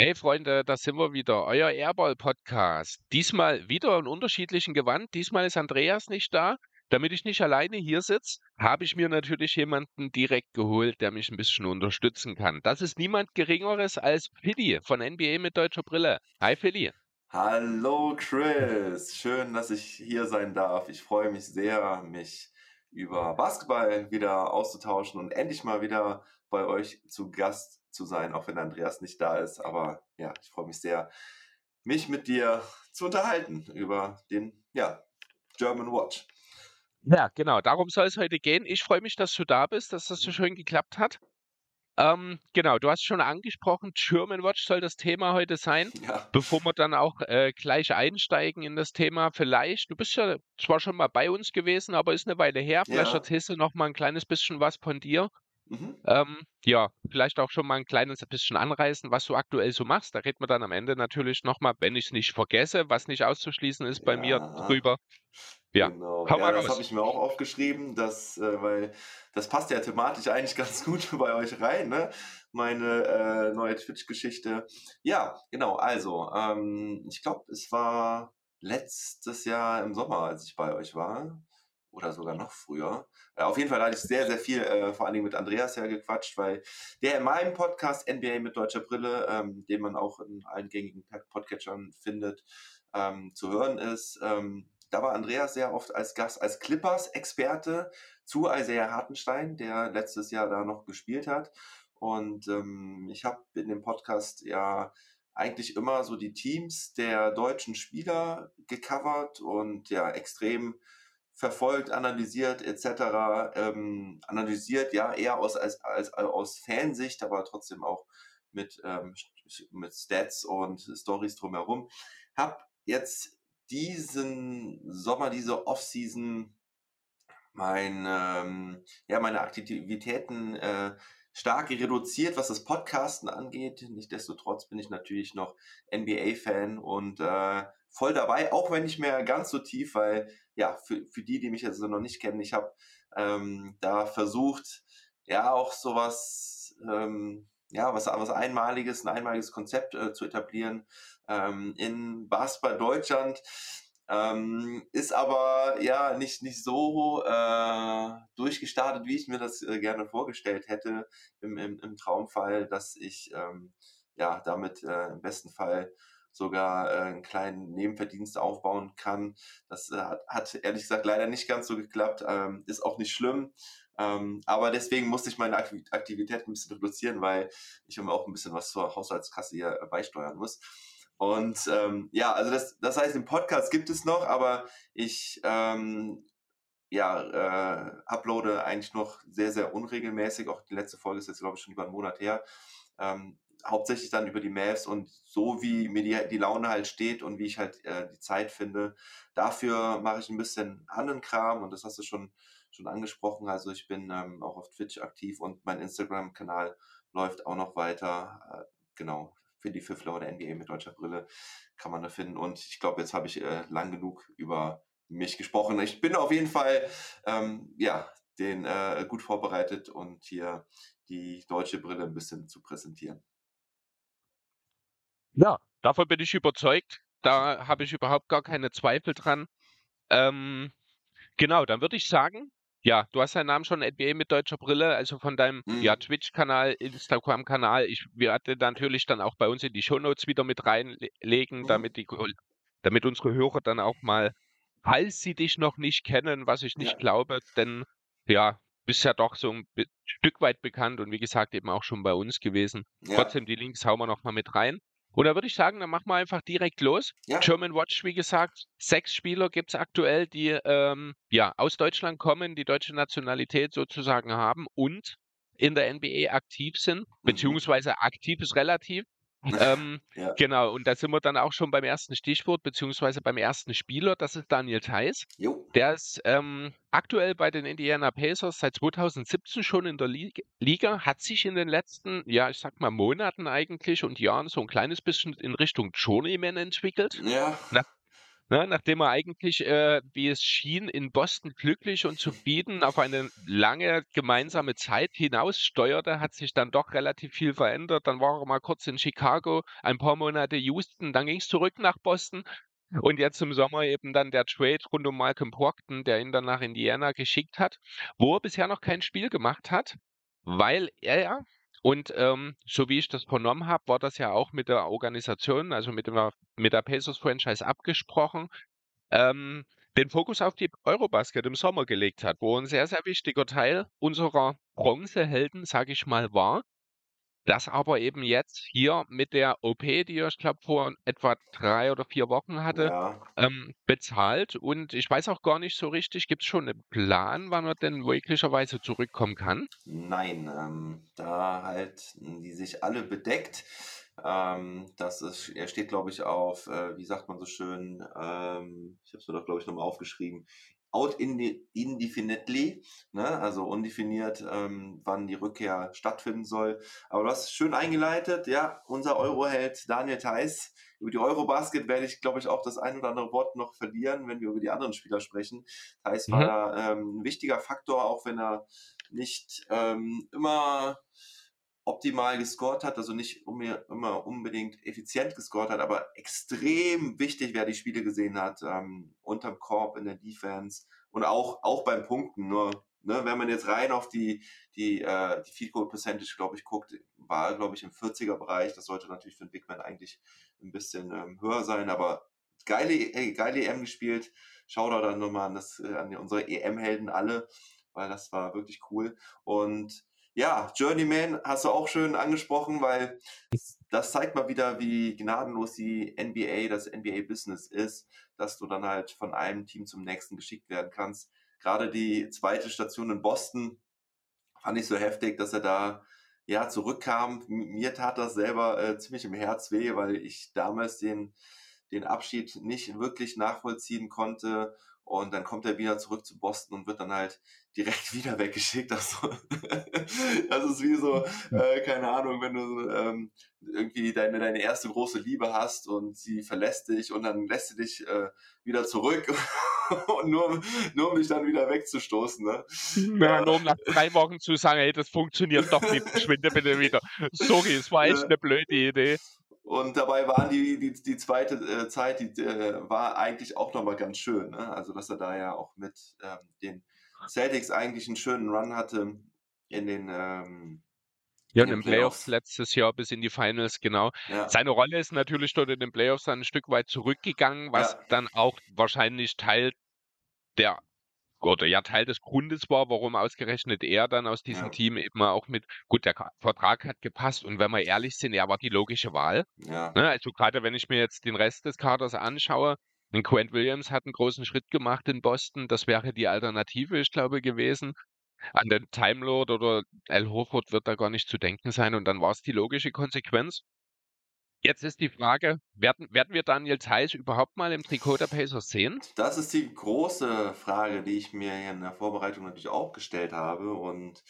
Hey Freunde, da sind wir wieder, euer Airball-Podcast. Diesmal wieder in unterschiedlichen Gewand. Diesmal ist Andreas nicht da. Damit ich nicht alleine hier sitze, habe ich mir natürlich jemanden direkt geholt, der mich ein bisschen unterstützen kann. Das ist niemand Geringeres als Philly von NBA mit deutscher Brille. Hi Philly. Hallo Chris, schön, dass ich hier sein darf. Ich freue mich sehr, mich über Basketball wieder auszutauschen und endlich mal wieder bei euch zu Gast zu sein, auch wenn Andreas nicht da ist. Aber ja, ich freue mich sehr, mich mit dir zu unterhalten über den ja, German Watch. Ja, genau, darum soll es heute gehen. Ich freue mich, dass du da bist, dass das so schön geklappt hat. Ähm, genau, du hast schon angesprochen, German Watch soll das Thema heute sein. Ja. Bevor wir dann auch äh, gleich einsteigen in das Thema, vielleicht, du bist ja zwar schon mal bei uns gewesen, aber ist eine Weile her. Vielleicht ja. erzählst du noch mal ein kleines bisschen was von dir. Mhm. Ähm, ja, vielleicht auch schon mal ein kleines bisschen anreißen, was du aktuell so machst. Da reden wir dann am Ende natürlich nochmal, wenn ich es nicht vergesse, was nicht auszuschließen ist bei ja. mir drüber. Ja, genau. ja das habe ich mir auch aufgeschrieben, dass, äh, weil das passt ja thematisch eigentlich ganz gut bei euch rein, ne? meine äh, neue Twitch-Geschichte. Ja, genau, also, ähm, ich glaube, es war letztes Jahr im Sommer, als ich bei euch war oder sogar noch früher. Äh, auf jeden Fall hatte ich sehr, sehr viel, äh, vor allen Dingen mit Andreas ja gequatscht, weil der in meinem Podcast NBA mit deutscher Brille, ähm, den man auch in allen gängigen Podcatchern findet, ähm, zu hören ist. Ähm, da war Andreas sehr oft als Gast, als Clippers-Experte zu Isaiah Hartenstein, der letztes Jahr da noch gespielt hat. Und ähm, ich habe in dem Podcast ja eigentlich immer so die Teams der deutschen Spieler gecovert und ja extrem verfolgt, analysiert etc. Ähm, analysiert, ja, eher aus, als, als, aus Fansicht, aber trotzdem auch mit, ähm, mit Stats und Stories drumherum. Hab jetzt diesen Sommer, diese Offseason mein, ähm, ja, meine Aktivitäten äh, stark reduziert, was das Podcasten angeht. Nichtsdestotrotz bin ich natürlich noch NBA-Fan und äh, voll dabei, auch wenn nicht mehr ganz so tief, weil ja, für, für die, die mich jetzt noch nicht kennen, ich habe ähm, da versucht, ja, auch sowas, ähm, ja, was, was Einmaliges, ein einmaliges Konzept äh, zu etablieren ähm, in Basketball Deutschland. Ähm, ist aber ja nicht, nicht so äh, durchgestartet, wie ich mir das äh, gerne vorgestellt hätte im, im, im Traumfall, dass ich ähm, ja damit äh, im besten Fall sogar äh, einen kleinen Nebenverdienst aufbauen kann. Das äh, hat, hat, ehrlich gesagt leider nicht ganz so geklappt, ähm, ist auch nicht schlimm. Ähm, aber deswegen musste ich meine Aktivität ein bisschen reduzieren, weil ich immer auch ein bisschen was zur Haushaltskasse hier beisteuern muss. Und ähm, ja, also das, das heißt, im Podcast gibt es noch, aber ich ähm, ja, äh, uploade eigentlich noch sehr, sehr unregelmäßig. Auch die letzte Folge ist jetzt, glaube ich, schon über einen Monat her. Ähm, hauptsächlich dann über die Mavs und so wie mir die, die Laune halt steht und wie ich halt äh, die Zeit finde. Dafür mache ich ein bisschen Handenkram und das hast du schon, schon angesprochen. Also ich bin ähm, auch auf Twitch aktiv und mein Instagram-Kanal läuft auch noch weiter. Äh, genau, für die Fiffler oder NBA mit deutscher Brille kann man da finden. Und ich glaube, jetzt habe ich äh, lang genug über mich gesprochen. Ich bin auf jeden Fall ähm, ja, den äh, gut vorbereitet und hier die deutsche Brille ein bisschen zu präsentieren. Ja, davon bin ich überzeugt. Da habe ich überhaupt gar keine Zweifel dran. Ähm, genau, dann würde ich sagen, ja, du hast deinen Namen schon NBA mit deutscher Brille, also von deinem mhm. ja, Twitch-Kanal, Instagram-Kanal. Ich werde natürlich dann auch bei uns in die Shownotes wieder mit reinlegen, mhm. damit, die, damit unsere Hörer dann auch mal, falls sie dich noch nicht kennen, was ich nicht ja. glaube, denn ja, bist ja doch so ein Stück weit bekannt und wie gesagt eben auch schon bei uns gewesen. Ja. Trotzdem, die Links hauen wir noch mal mit rein. Und da würde ich sagen, dann machen wir einfach direkt los. Ja. German Watch, wie gesagt, sechs Spieler gibt es aktuell, die ähm, ja, aus Deutschland kommen, die deutsche Nationalität sozusagen haben und in der NBA aktiv sind, mhm. beziehungsweise aktiv ist relativ. Ähm, ja. Genau, und da sind wir dann auch schon beim ersten Stichwort, beziehungsweise beim ersten Spieler, das ist Daniel Theiss. Jo. Der ist ähm, aktuell bei den Indiana Pacers seit 2017 schon in der Liga, hat sich in den letzten, ja, ich sag mal, Monaten eigentlich und Jahren so ein kleines bisschen in Richtung Journeyman entwickelt. Ja. Nach, Ne, nachdem er eigentlich, äh, wie es schien, in Boston glücklich und zufrieden auf eine lange gemeinsame Zeit hinaussteuerte, hat sich dann doch relativ viel verändert. Dann war er mal kurz in Chicago, ein paar Monate Houston, dann ging es zurück nach Boston. Und jetzt im Sommer eben dann der Trade rund um Malcolm Brockton, der ihn dann nach Indiana geschickt hat, wo er bisher noch kein Spiel gemacht hat, weil er und ähm, so wie ich das vernommen habe, war das ja auch mit der Organisation, also mit, der, mit der Pacers-Franchise abgesprochen, ähm, den Fokus auf die Eurobasket im Sommer gelegt hat, wo ein sehr, sehr wichtiger Teil unserer Bronzehelden, sage ich mal, war. Das aber eben jetzt hier mit der OP, die ich glaube, vor etwa drei oder vier Wochen hatte, Ja. ähm, bezahlt. Und ich weiß auch gar nicht so richtig, gibt es schon einen Plan, wann er denn möglicherweise zurückkommen kann? Nein, ähm, da halten die sich alle bedeckt. Ähm, das ist, er steht, glaube ich, auf, äh, wie sagt man so schön, ähm, ich habe es mir doch, glaube ich, nochmal aufgeschrieben, out indefinitely, ne? also undefiniert, ähm, wann die Rückkehr stattfinden soll. Aber du hast schön eingeleitet, ja, unser Euroheld Daniel Theiss. Über die Eurobasket werde ich, glaube ich, auch das ein oder andere Wort noch verlieren, wenn wir über die anderen Spieler sprechen. Theiss mhm. war ähm, ein wichtiger Faktor, auch wenn er nicht ähm, immer optimal gescored hat, also nicht immer unbedingt effizient gescored hat, aber extrem wichtig, wer die Spiele gesehen hat, ähm, unterm Korb in der Defense und auch, auch beim Punkten. Nur, ne, wenn man jetzt rein auf die, die, äh, die Field Goal Percentage, glaube ich, guckt, war, glaube ich, im 40er Bereich. Das sollte natürlich für einen Big Man eigentlich ein bisschen ähm, höher sein, aber geile, ey, geile EM gespielt. Schau da dann nochmal an, das, äh, an unsere EM-Helden alle, weil das war wirklich cool. Und ja, Journeyman hast du auch schön angesprochen, weil das zeigt mal wieder, wie gnadenlos die NBA, das NBA-Business ist, dass du dann halt von einem Team zum nächsten geschickt werden kannst. Gerade die zweite Station in Boston fand ich so heftig, dass er da ja zurückkam. Mir tat das selber äh, ziemlich im Herz weh, weil ich damals den, den Abschied nicht wirklich nachvollziehen konnte und dann kommt er wieder zurück zu Boston und wird dann halt direkt wieder weggeschickt. Also, das ist wie so, äh, keine Ahnung, wenn du ähm, irgendwie deine, deine erste große Liebe hast und sie verlässt dich und dann lässt sie dich äh, wieder zurück. und nur, nur um dich dann wieder wegzustoßen. Ne? Ja, nur um nach drei Wochen zu sagen, hey, das funktioniert doch nicht, verschwinde bitte wieder. Sorry, es war echt eine blöde Idee. Und dabei waren die, die, die zweite äh, Zeit, die äh, war eigentlich auch nochmal ganz schön. Ne? Also, dass er da ja auch mit ähm, den Celtics eigentlich einen schönen Run hatte in den. Ähm, ja, in den Playoffs. Letztes Jahr bis in die Finals, genau. Ja. Seine Rolle ist natürlich dort in den Playoffs dann ein Stück weit zurückgegangen, was ja. dann auch wahrscheinlich Teil der oder ja Teil des Grundes war, warum ausgerechnet er dann aus diesem ja. Team eben auch mit, gut, der Vertrag hat gepasst und wenn wir ehrlich sind, er war die logische Wahl. Ja. Ne, also gerade wenn ich mir jetzt den Rest des Kaders anschaue, Quent Williams hat einen großen Schritt gemacht in Boston, das wäre die Alternative, ich glaube, gewesen. An den Time Lord oder Al Horford wird da gar nicht zu denken sein und dann war es die logische Konsequenz. Jetzt ist die Frage, werden, werden wir Daniel Theiss überhaupt mal im Trikot der Pacers sehen? Das ist die große Frage, die ich mir in der Vorbereitung natürlich auch gestellt habe. Und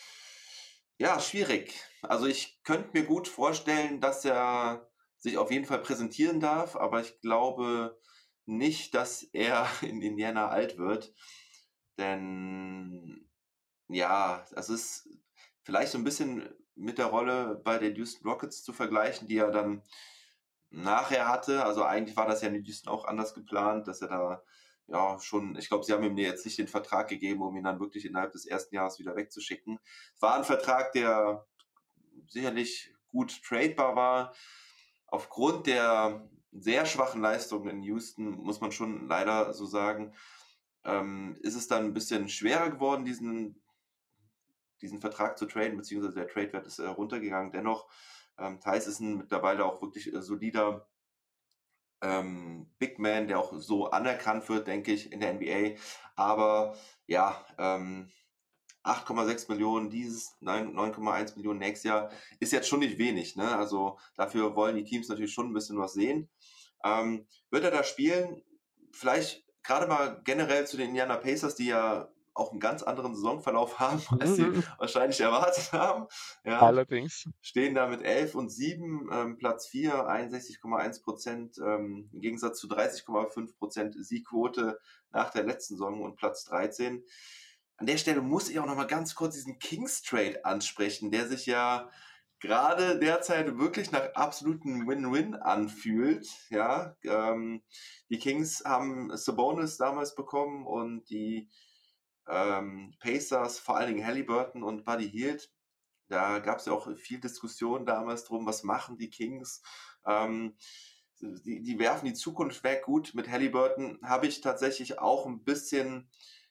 ja, schwierig. Also ich könnte mir gut vorstellen, dass er sich auf jeden Fall präsentieren darf, aber ich glaube nicht, dass er in Indiana alt wird. Denn ja, das ist vielleicht so ein bisschen mit der Rolle bei den Houston Rockets zu vergleichen, die ja dann nachher hatte. Also eigentlich war das ja in Houston auch anders geplant, dass er da ja schon, ich glaube, sie haben ihm jetzt nicht den Vertrag gegeben, um ihn dann wirklich innerhalb des ersten Jahres wieder wegzuschicken. War ein Vertrag, der sicherlich gut tradebar war. Aufgrund der sehr schwachen Leistungen in Houston, muss man schon leider so sagen, ähm, ist es dann ein bisschen schwerer geworden, diesen, diesen Vertrag zu traden, beziehungsweise der Tradewert ist äh, runtergegangen. Dennoch ähm, Thais ist ein mittlerweile auch wirklich äh, solider ähm, Big Man, der auch so anerkannt wird, denke ich, in der NBA. Aber ja, ähm, 8,6 Millionen dieses, 9,1 Millionen nächstes Jahr ist jetzt schon nicht wenig. Ne? Also dafür wollen die Teams natürlich schon ein bisschen was sehen. Ähm, wird er da spielen? Vielleicht gerade mal generell zu den Indiana Pacers, die ja auch einen ganz anderen Saisonverlauf haben, als sie mhm. wahrscheinlich erwartet haben. Ja, Allerdings. Stehen da mit 11 und 7, ähm, Platz 4, 61,1 Prozent, ähm, im Gegensatz zu 30,5 Prozent Siegquote nach der letzten Saison und Platz 13. An der Stelle muss ich auch nochmal ganz kurz diesen Kings Trade ansprechen, der sich ja gerade derzeit wirklich nach absoluten Win-Win anfühlt. Ja, ähm, die Kings haben Sabonis damals bekommen und die ähm, Pacers, vor allen Dingen Halliburton und Buddy Hield. Da gab es ja auch viel Diskussion damals drum, was machen die Kings. Ähm, die, die werfen die Zukunft weg. Gut, mit Halliburton habe ich tatsächlich auch ein bisschen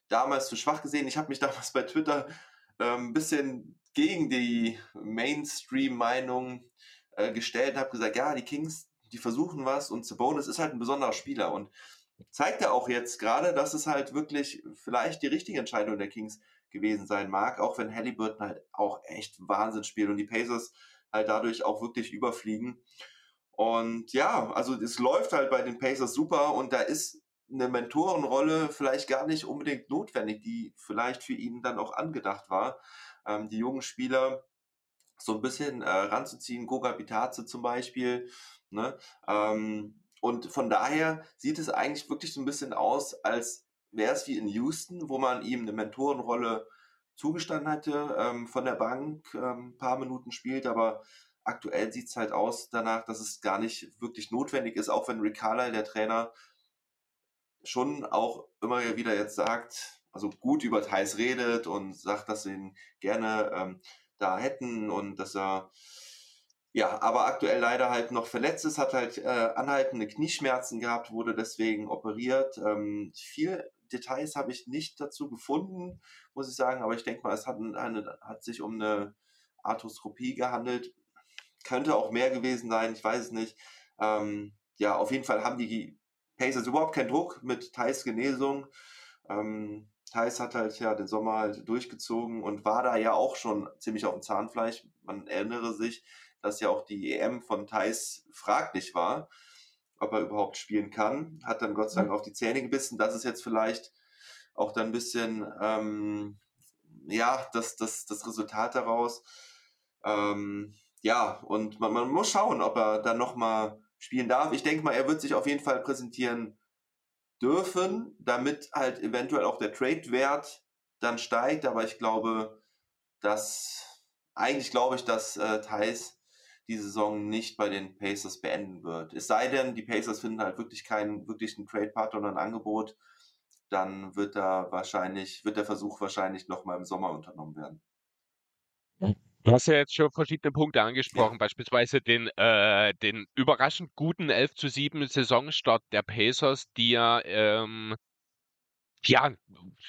damals zu schwach gesehen. Ich habe mich damals bei Twitter ein ähm, bisschen gegen die Mainstream-Meinung äh, gestellt und habe gesagt, ja, die Kings, die versuchen was und Sabonis ist halt ein besonderer Spieler und zeigt er auch jetzt gerade, dass es halt wirklich vielleicht die richtige Entscheidung der Kings gewesen sein mag, auch wenn Halliburton halt auch echt Wahnsinn spielt und die Pacers halt dadurch auch wirklich überfliegen. Und ja, also es läuft halt bei den Pacers super und da ist eine Mentorenrolle vielleicht gar nicht unbedingt notwendig, die vielleicht für ihn dann auch angedacht war ähm, die jungen Spieler so ein bisschen äh, ranzuziehen, Goga Bitaze zum Beispiel. Ne? Ähm, und von daher sieht es eigentlich wirklich so ein bisschen aus, als wäre es wie in Houston, wo man ihm eine Mentorenrolle zugestanden hatte, ähm, von der Bank ähm, ein paar Minuten spielt, aber aktuell sieht es halt aus danach, dass es gar nicht wirklich notwendig ist, auch wenn Rick Carlisle, der Trainer, schon auch immer wieder jetzt sagt, also gut über Thais redet und sagt, dass sie ihn gerne ähm, da hätten und dass er ja, aber aktuell leider halt noch verletzt ist, hat halt äh, anhaltende Knieschmerzen gehabt, wurde deswegen operiert. Ähm, viel Details habe ich nicht dazu gefunden, muss ich sagen, aber ich denke mal, es hat, eine, hat sich um eine Arthroskopie gehandelt. Könnte auch mehr gewesen sein, ich weiß es nicht. Ähm, ja, auf jeden Fall haben die Pacers überhaupt keinen Druck mit Thais Genesung. Ähm, Thais hat halt ja den Sommer halt durchgezogen und war da ja auch schon ziemlich auf dem Zahnfleisch. Man erinnere sich, dass ja auch die EM von Thais fraglich war, ob er überhaupt spielen kann. Hat dann Gott sei Dank mhm. auf die Zähne gebissen. Das ist jetzt vielleicht auch dann ein bisschen, ähm, ja, das, das, das Resultat daraus. Ähm, ja, und man, man muss schauen, ob er dann nochmal spielen darf. Ich denke mal, er wird sich auf jeden Fall präsentieren dürfen, damit halt eventuell auch der Trade-Wert dann steigt. Aber ich glaube, dass eigentlich glaube ich, dass äh, Thais die Saison nicht bei den Pacers beenden wird. Es sei denn, die Pacers finden halt wirklich keinen wirklichen Trade-Partner oder ein Angebot, dann wird da wahrscheinlich, wird der Versuch wahrscheinlich nochmal im Sommer unternommen werden. Du hast ja jetzt schon verschiedene Punkte angesprochen, ja. beispielsweise den, äh, den überraschend guten 11 zu 7 Saisonstart der Pacers, die ja, ähm, ja,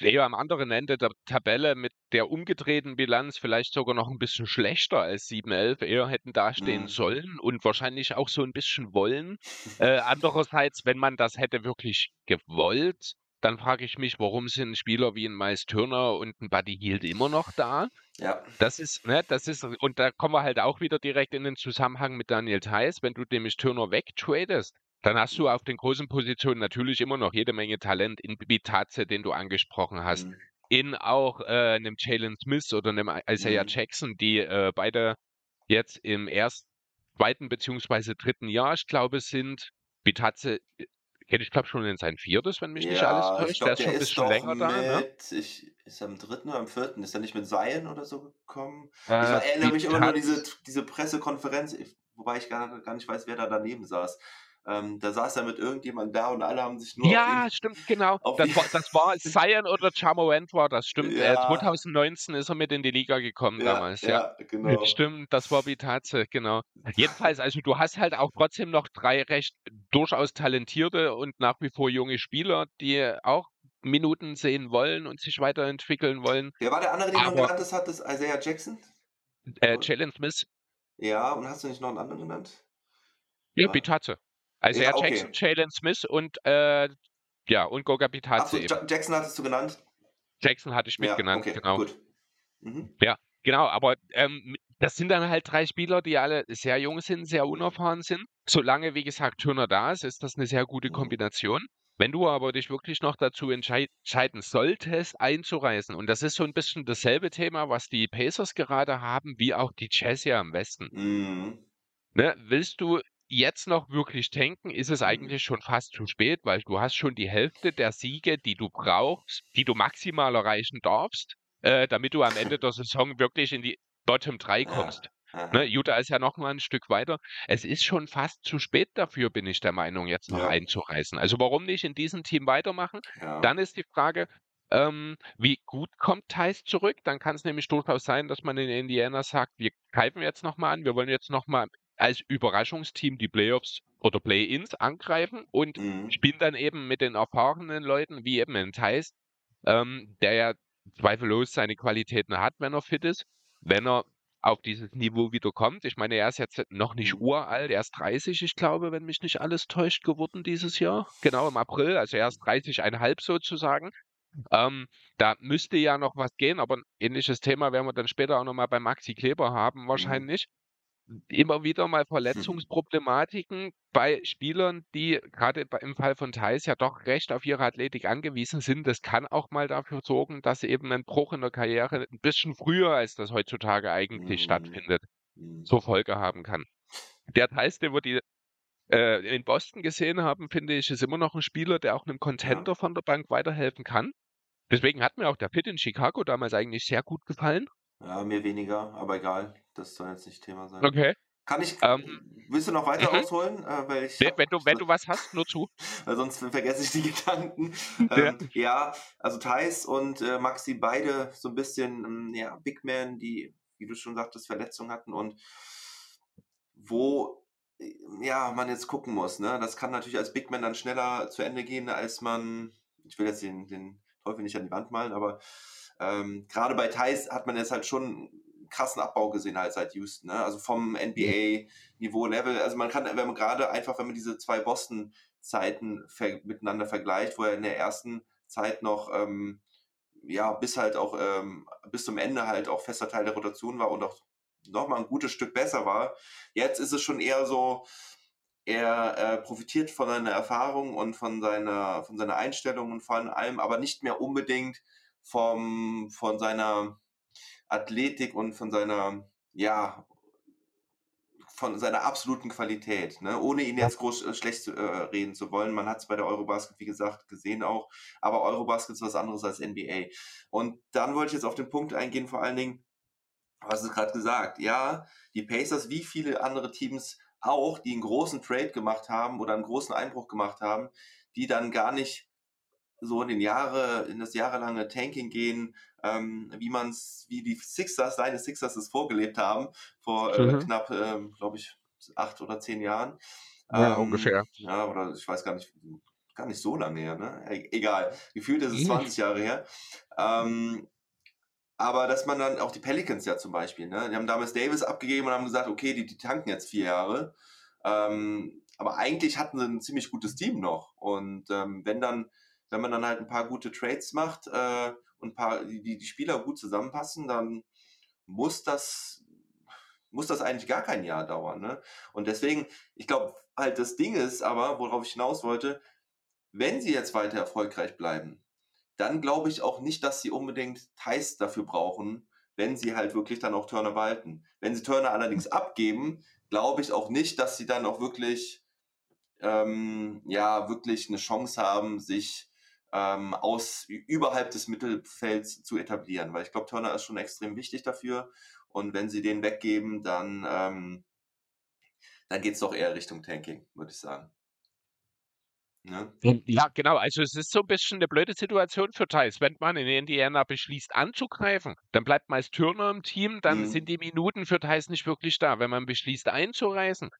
eher am anderen Ende der Tabelle mit der umgedrehten Bilanz vielleicht sogar noch ein bisschen schlechter als 7-11 eher hätten dastehen mhm. sollen und wahrscheinlich auch so ein bisschen wollen. Äh, andererseits, wenn man das hätte wirklich gewollt, dann frage ich mich, warum sind Spieler wie ein Miles Turner und ein Buddy Hield immer noch da? Ja. Das ist, ne, das ist, und da kommen wir halt auch wieder direkt in den Zusammenhang mit Daniel Theiss. Wenn du nämlich Turner wegtradest, dann hast du auf den großen Positionen natürlich immer noch jede Menge Talent in Bitaze, den du angesprochen hast. Mhm. In auch äh, einem Jalen Smith oder einem Isaiah mhm. Jackson, die äh, beide jetzt im ersten, zweiten beziehungsweise dritten Jahr, ich glaube, sind. Bitaze kenne ich glaube schon in sein viertes, wenn mich ja, nicht alles täuscht. der ist schon ein bisschen länger mit, da. Ne? Ich, ist er im dritten oder im vierten? Ist er nicht mit Seien oder so gekommen? Äh, ich erinnere mich immer nur an diese, diese Pressekonferenz, wobei ich gar, gar nicht weiß, wer da daneben saß. Ähm, da saß er mit irgendjemand da und alle haben sich nur. Ja, ihn, stimmt, genau. Das war, das war Cyan oder Chamorant war das, stimmt. Äh, ja. Äh, 2019 ist er mit in die Liga gekommen ja, damals. Ja, ja, genau. Stimmt, das war Bitaze, genau. Jedenfalls, also du hast halt auch trotzdem noch drei recht durchaus talentierte und nach wie vor junge Spieler, die auch Minuten sehen wollen und sich weiterentwickeln wollen. Wer war der andere, den du genannt hast? Hat das Isaiah Jackson? Äh, Jalen Smith. Ja, und hast du nicht noch einen anderen genannt? Ja, Bitaze. Also ja, okay. Jackson, Jalen Smith und äh, ja, und Goga Bitaze. So, Jackson hattest du genannt? Jackson hatte ich mitgenannt, ja, okay, genau. Gut. Mhm. Ja, genau, aber ähm, das sind dann halt drei Spieler, die alle sehr jung sind, sehr unerfahren sind. Solange, wie gesagt, Turner da ist, ist das eine sehr gute mhm. Kombination. Wenn du aber dich wirklich noch dazu entscheiden solltest, einzureisen, und das ist so ein bisschen dasselbe Thema, was die Pacers gerade haben, wie auch die Jazz ja im Westen. Mhm. Ne, willst du jetzt noch wirklich tanken, ist es mhm. eigentlich schon fast zu spät, weil du hast schon die Hälfte der Siege, die du brauchst, die du maximal erreichen darfst, äh, damit du am Ende der Saison wirklich in die Bottom 3 kommst. Ne, Utah ist ja noch mal ein Stück weiter. Es ist schon fast zu spät dafür, bin ich der Meinung, jetzt noch ja. einzureißen. Also warum nicht in diesem Team weitermachen? Ja. Dann ist die Frage, ähm, wie gut kommt Thais zurück? Dann kann es nämlich durchaus sein, dass man in Indiana sagt, wir greifen jetzt noch mal an, wir wollen jetzt noch mal als Überraschungsteam die Playoffs oder Play-ins angreifen und mhm. spielen dann eben mit den erfahrenen Leuten, wie eben in Thais, ähm, der ja zweifellos seine Qualitäten hat, wenn er fit ist. Wenn er auf dieses Niveau wieder kommt. Ich meine, er ist jetzt noch nicht mhm. uralt, er ist 30, ich glaube, wenn mich nicht alles täuscht, geworden dieses Jahr. Genau im April, also er ist 30,5 sozusagen. Ähm, da müsste ja noch was gehen, aber ein ähnliches Thema werden wir dann später auch nochmal bei Maxi Kleber haben, mhm. wahrscheinlich immer wieder mal Verletzungsproblematiken bei Spielern, die gerade im Fall von Thais ja doch recht auf ihre Athletik angewiesen sind. Das kann auch mal dafür sorgen, dass eben ein Bruch in der Karriere ein bisschen früher, als das heutzutage eigentlich mhm. stattfindet, mhm. zur Folge haben kann. Der Thais, den wir die, äh, in Boston gesehen haben, finde ich, ist immer noch ein Spieler, der auch einem Contender von der Bank weiterhelfen kann. Deswegen hat mir auch der Pitt in Chicago damals eigentlich sehr gut gefallen. Ja, mir weniger, aber egal. Das soll jetzt nicht Thema sein. Okay. Kann ich, ähm, willst du noch weiter mhm. ausholen? Äh, weil ich, wenn, du, wenn du was hast, nur zu. weil sonst vergesse ich die Gedanken. Ähm, ja. also Thais und äh, Maxi beide so ein bisschen, ähm, ja, Big Man, die, wie du schon sagtest, Verletzungen hatten und wo ja, man jetzt gucken muss. Ne? Das kann natürlich als Big Man dann schneller zu Ende gehen, als man, ich will jetzt den, den Teufel nicht an die Wand malen, aber ähm, gerade bei Thais hat man jetzt halt schon krassen Abbau gesehen halt seit Houston. Ne? Also vom NBA-Niveau-Level. Also man kann, wenn man gerade einfach, wenn man diese zwei Boston-Zeiten ver miteinander vergleicht, wo er in der ersten Zeit noch ähm, ja, bis halt auch, ähm, bis zum Ende halt auch fester Teil der Rotation war und auch nochmal ein gutes Stück besser war. Jetzt ist es schon eher so, er äh, profitiert von seiner Erfahrung und von seiner, von seiner Einstellung und von allem, aber nicht mehr unbedingt vom, von seiner Athletik und von seiner, ja, von seiner absoluten Qualität, ne? ohne ihn jetzt groß äh, schlecht äh, reden zu wollen. Man hat es bei der Eurobasket, wie gesagt, gesehen auch, aber Eurobasket ist was anderes als NBA. Und dann wollte ich jetzt auf den Punkt eingehen, vor allen Dingen, was du gerade gesagt, ja, die Pacers, wie viele andere Teams auch, die einen großen Trade gemacht haben oder einen großen Einbruch gemacht haben, die dann gar nicht so in den Jahre, in das jahrelange Tanking gehen, ähm, wie man es, wie die Sixers, deine Sixers es vorgelebt haben, vor äh, mhm. knapp, ähm, glaube ich, acht oder zehn Jahren. Ja, ähm, ungefähr. Ja, oder ich weiß gar nicht, gar nicht so lange her, ne? E egal. Gefühlt ist es 20 Jahre her. Ähm, aber dass man dann auch die Pelicans ja zum Beispiel, ne? Die haben damals Davis abgegeben und haben gesagt, okay, die, die tanken jetzt vier Jahre. Ähm, aber eigentlich hatten sie ein ziemlich gutes Team noch. Und ähm, wenn dann wenn man dann halt ein paar gute Trades macht äh, und ein paar, die, die Spieler gut zusammenpassen, dann muss das, muss das eigentlich gar kein Jahr dauern. Ne? Und deswegen, ich glaube, halt das Ding ist aber, worauf ich hinaus wollte, wenn sie jetzt weiter erfolgreich bleiben, dann glaube ich auch nicht, dass sie unbedingt Thais dafür brauchen, wenn sie halt wirklich dann auch Turner behalten. Wenn sie Turner allerdings abgeben, glaube ich auch nicht, dass sie dann auch wirklich, ähm, ja, wirklich eine Chance haben, sich ähm, aus überhalb des Mittelfelds zu etablieren, weil ich glaube, Turner ist schon extrem wichtig dafür. Und wenn sie den weggeben, dann, ähm, dann geht es doch eher Richtung Tanking, würde ich sagen. Ne? Ja, genau. Also es ist so ein bisschen eine blöde Situation für Thais. Wenn man in Indiana beschließt anzugreifen, dann bleibt meist Turner im Team, dann mhm. sind die Minuten für Thais nicht wirklich da. Wenn man beschließt einzureisen,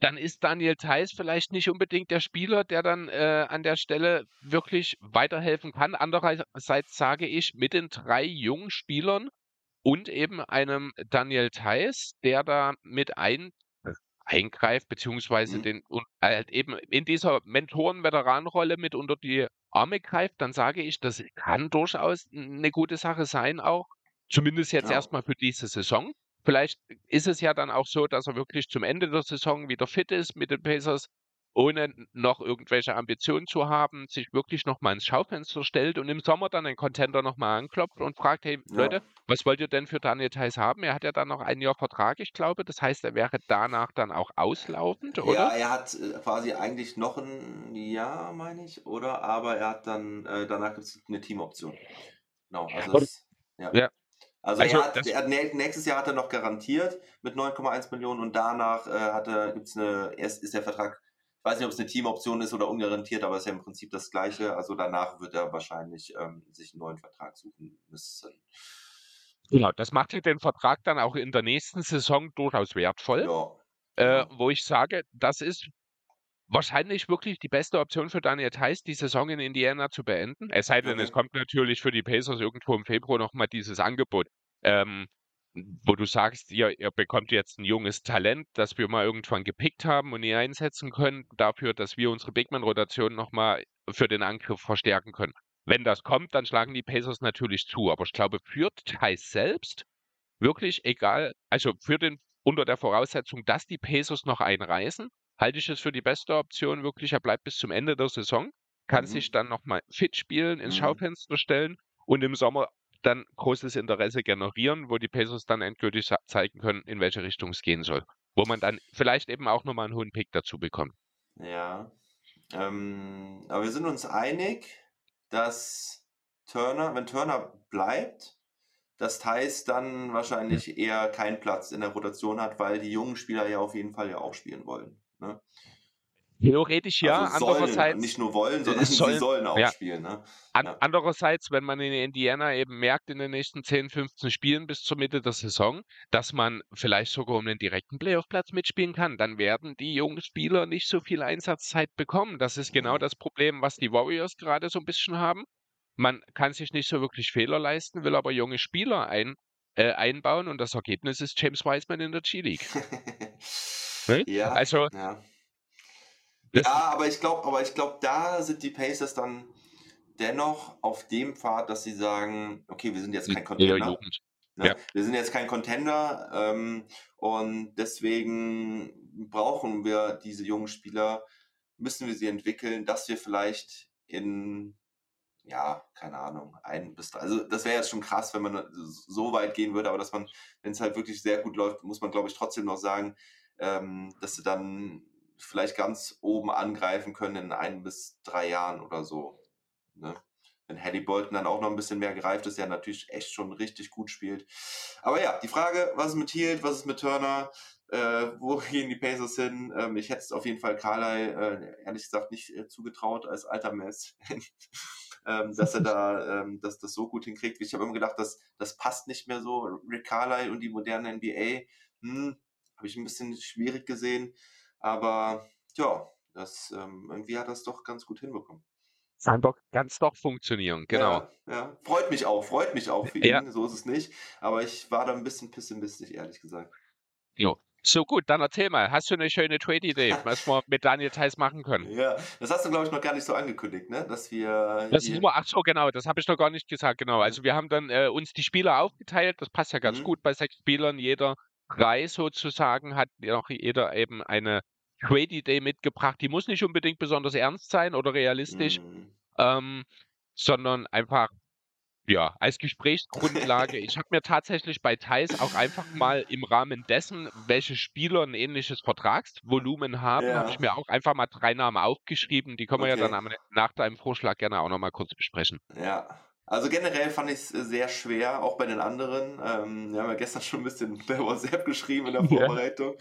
dann ist Daniel Theiss vielleicht nicht unbedingt der Spieler, der dann äh, an der Stelle wirklich weiterhelfen kann. Andererseits sage ich, mit den drei jungen Spielern und eben einem Daniel Theiss, der da mit ein, eingreift, beziehungsweise mhm. den und halt eben in dieser Mentoren-Veteranenrolle mit unter die Arme greift, dann sage ich, das kann durchaus eine gute Sache sein, auch zumindest jetzt ja. erstmal für diese Saison. Vielleicht ist es ja dann auch so, dass er wirklich zum Ende der Saison wieder fit ist mit den Pacers. ohne noch irgendwelche Ambitionen zu haben, sich wirklich nochmal ins Schaufenster stellt und im Sommer dann einen Contender nochmal anklopft und fragt, hey ja. Leute, was wollt ihr denn für Daniel Theiss haben? Er hat ja dann noch ein Jahr Vertrag, ich glaube. Das heißt, er wäre danach dann auch auslaufend, oder? Ja, er hat äh, quasi eigentlich noch ein Jahr, meine ich, oder? Aber er hat dann, äh, danach gibt es eine Teamoption. Genau, also es, ja. ja. Also, also er hat, er hat, nächstes Jahr hat er noch garantiert mit 9,1 Millionen und danach äh, gibt's eine, erst ist der Vertrag ich weiß nicht, ob es eine Teamoption ist oder ungarantiert, aber es ist ja im Prinzip das Gleiche. Also danach wird er wahrscheinlich ähm, sich einen neuen Vertrag suchen müssen. Genau, das macht den Vertrag dann auch in der nächsten Saison durchaus wertvoll. Ja. Äh, wo ich sage, das ist wahrscheinlich wirklich die beste Option für Daniel Theiss, die Saison in Indiana zu beenden. Es sei denn, okay. es kommt natürlich für die Pacers irgendwo im Februar nochmal dieses Angebot. Ähm, wo du sagst, ihr, ihr bekommt jetzt ein junges Talent, das wir mal irgendwann gepickt haben und ihr einsetzen können, dafür, dass wir unsere Bigman-Rotation nochmal für den Angriff verstärken können. Wenn das kommt, dann schlagen die Pacers natürlich zu. Aber ich glaube, für Thais selbst wirklich egal, also für den, unter der Voraussetzung, dass die Pacers noch einreisen, halte ich es für die beste Option. Wirklich, er bleibt bis zum Ende der Saison, kann mhm. sich dann nochmal fit spielen, ins mhm. Schaufenster stellen und im Sommer dann großes Interesse generieren, wo die Pacers dann endgültig zeigen können, in welche Richtung es gehen soll. Wo man dann vielleicht eben auch nochmal einen hohen Pick dazu bekommt. Ja. Ähm, aber wir sind uns einig, dass Turner, wenn Turner bleibt, dass Thais dann wahrscheinlich eher keinen Platz in der Rotation hat, weil die jungen Spieler ja auf jeden Fall ja auch spielen wollen. Ne? Theoretisch ja, also andererseits. Nicht nur wollen, sondern sollen, sie sollen auch ja. spielen. Ne? An, ja. Andererseits, wenn man in Indiana eben merkt, in den nächsten 10, 15 Spielen bis zur Mitte der Saison, dass man vielleicht sogar um einen direkten Playoff-Platz mitspielen kann, dann werden die jungen Spieler nicht so viel Einsatzzeit bekommen. Das ist genau das Problem, was die Warriors gerade so ein bisschen haben. Man kann sich nicht so wirklich Fehler leisten, will aber junge Spieler ein, äh, einbauen und das Ergebnis ist James Wiseman in der G-League. ne? Ja. Also. Ja ja, aber ich glaube, aber ich glaube, da sind die Pacers dann dennoch auf dem Pfad, dass sie sagen, okay, wir sind jetzt kein Contender. Ne? Ja. Wir sind jetzt kein Contender ähm, und deswegen brauchen wir diese jungen Spieler, müssen wir sie entwickeln, dass wir vielleicht in, ja, keine Ahnung, ein bis drei, also das wäre jetzt schon krass, wenn man so weit gehen würde, aber dass man, wenn es halt wirklich sehr gut läuft, muss man glaube ich trotzdem noch sagen, ähm, dass sie dann vielleicht ganz oben angreifen können in ein bis drei Jahren oder so. Ne? Wenn Halliburton dann auch noch ein bisschen mehr greift, ist, ja natürlich echt schon richtig gut spielt. Aber ja, die Frage, was ist mit Hield, was ist mit Turner, äh, wo gehen die Pacers hin? Ähm, ich hätte es auf jeden Fall Carly, äh, ehrlich gesagt, nicht äh, zugetraut als alter Mess. ähm, dass er da, ähm, dass das so gut hinkriegt. Ich habe immer gedacht, dass das passt nicht mehr so. Rick Carly und die moderne NBA, hm, habe ich ein bisschen schwierig gesehen. Aber ja, das, ähm, irgendwie hat das doch ganz gut hinbekommen. Sandbox kann es doch funktionieren, genau. Ja, ja, freut mich auch, freut mich auch für ihn, ja. so ist es nicht. Aber ich war da ein bisschen pessimistisch, ehrlich gesagt. Jo. So gut, dann erzähl mal, hast du eine schöne Trade-Idee, was wir mit Daniel Theiss machen können? Ja, das hast du, glaube ich, noch gar nicht so angekündigt, ne? Dass wir. Das ist nur, ach so, genau, das habe ich noch gar nicht gesagt, genau. Also wir haben dann äh, uns die Spieler aufgeteilt, das passt ja ganz mhm. gut bei sechs Spielern, jeder drei sozusagen hat noch jeder eben eine Trade Idee mitgebracht. Die muss nicht unbedingt besonders ernst sein oder realistisch, mhm. ähm, sondern einfach ja, als Gesprächsgrundlage. ich habe mir tatsächlich bei Thais auch einfach mal im Rahmen dessen, welche Spieler ein ähnliches Vertragsvolumen haben, ja. habe ich mir auch einfach mal drei Namen aufgeschrieben. Die können okay. wir ja dann nach deinem Vorschlag gerne auch nochmal kurz besprechen. Ja. Also generell fand ich es sehr schwer, auch bei den anderen. Ähm, wir haben ja gestern schon ein bisschen bei WhatsApp geschrieben in der Vorbereitung.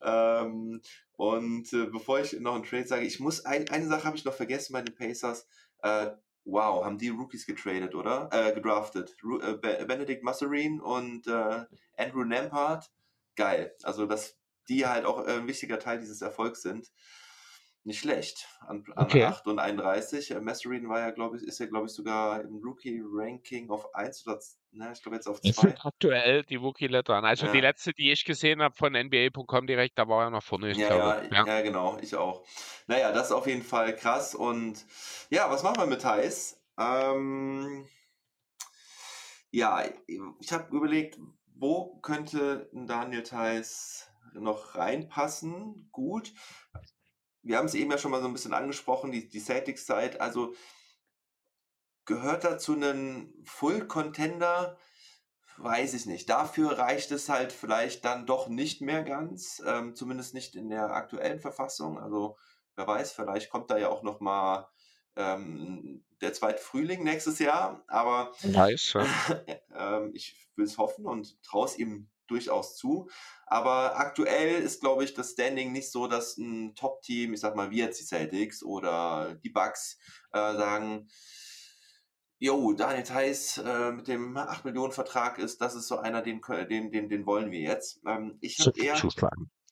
Ja. Ähm, und äh, bevor ich noch einen Trade sage, ich muss, ein, eine Sache habe ich noch vergessen bei den Pacers. Äh, wow, haben die Rookies getradet, oder? Äh, gedraftet. Ru äh, Benedict Masserin und äh, Andrew Nampart. Geil. Also, dass die halt auch äh, ein wichtiger Teil dieses Erfolgs sind nicht schlecht. An, an okay. 8 und 31. Äh, Masserin war ja, glaube ich, ist ja, glaube ich, sogar im Rookie-Ranking auf 1 oder ne, ich glaube jetzt auf 2. aktuell die Rookie-Letter an. Also ja. die letzte, die ich gesehen habe von NBA.com direkt, da war er noch vorne. Ja, ja, ja, ja, genau, ich auch. Naja, das ist auf jeden Fall krass. Und ja, was machen wir mit Thais? Ähm, ja, ich habe überlegt, wo könnte Daniel Theiss noch reinpassen? Gut wir haben es eben ja schon mal so ein bisschen angesprochen, die, die Celtics-Zeit. Also gehört da zu einem Full-Contender? Weiß ich nicht. Dafür reicht es halt vielleicht dann doch nicht mehr ganz, ähm, zumindest nicht in der aktuellen Verfassung. Also wer weiß, vielleicht kommt da ja auch noch mal ähm, der zweite Frühling nächstes Jahr. Aber nice, ja. ähm, ich will es hoffen und traue es ihm durchaus zu. Aber aktuell ist, glaube ich, das Standing nicht so, dass ein Top-Team, ich sag mal, wie jetzt die Celtics oder die Bucks, äh, sagen, Jo, Daniel Theiss äh, mit dem 8 Millionen Vertrag ist, das ist so einer, den, den, den, den wollen wir jetzt. Ähm, ich habe eher,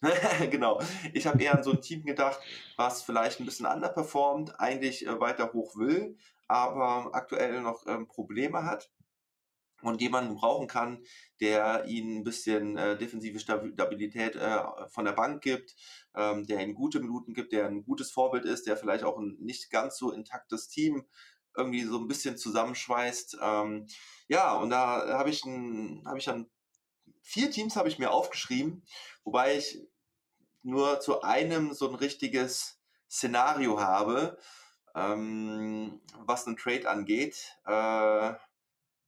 genau, ich habe eher an so ein Team gedacht, was vielleicht ein bisschen underperformt, eigentlich äh, weiter hoch will, aber aktuell noch ähm, Probleme hat und jemanden brauchen kann, der ihnen ein bisschen äh, defensive Stabilität äh, von der Bank gibt, ähm, der ihnen gute Minuten gibt, der ein gutes Vorbild ist, der vielleicht auch ein nicht ganz so intaktes Team irgendwie so ein bisschen zusammenschweißt. Ähm, ja, und da habe ich, ein, ich dann vier Teams habe ich mir aufgeschrieben, wobei ich nur zu einem so ein richtiges Szenario habe, ähm, was einen Trade angeht. Äh,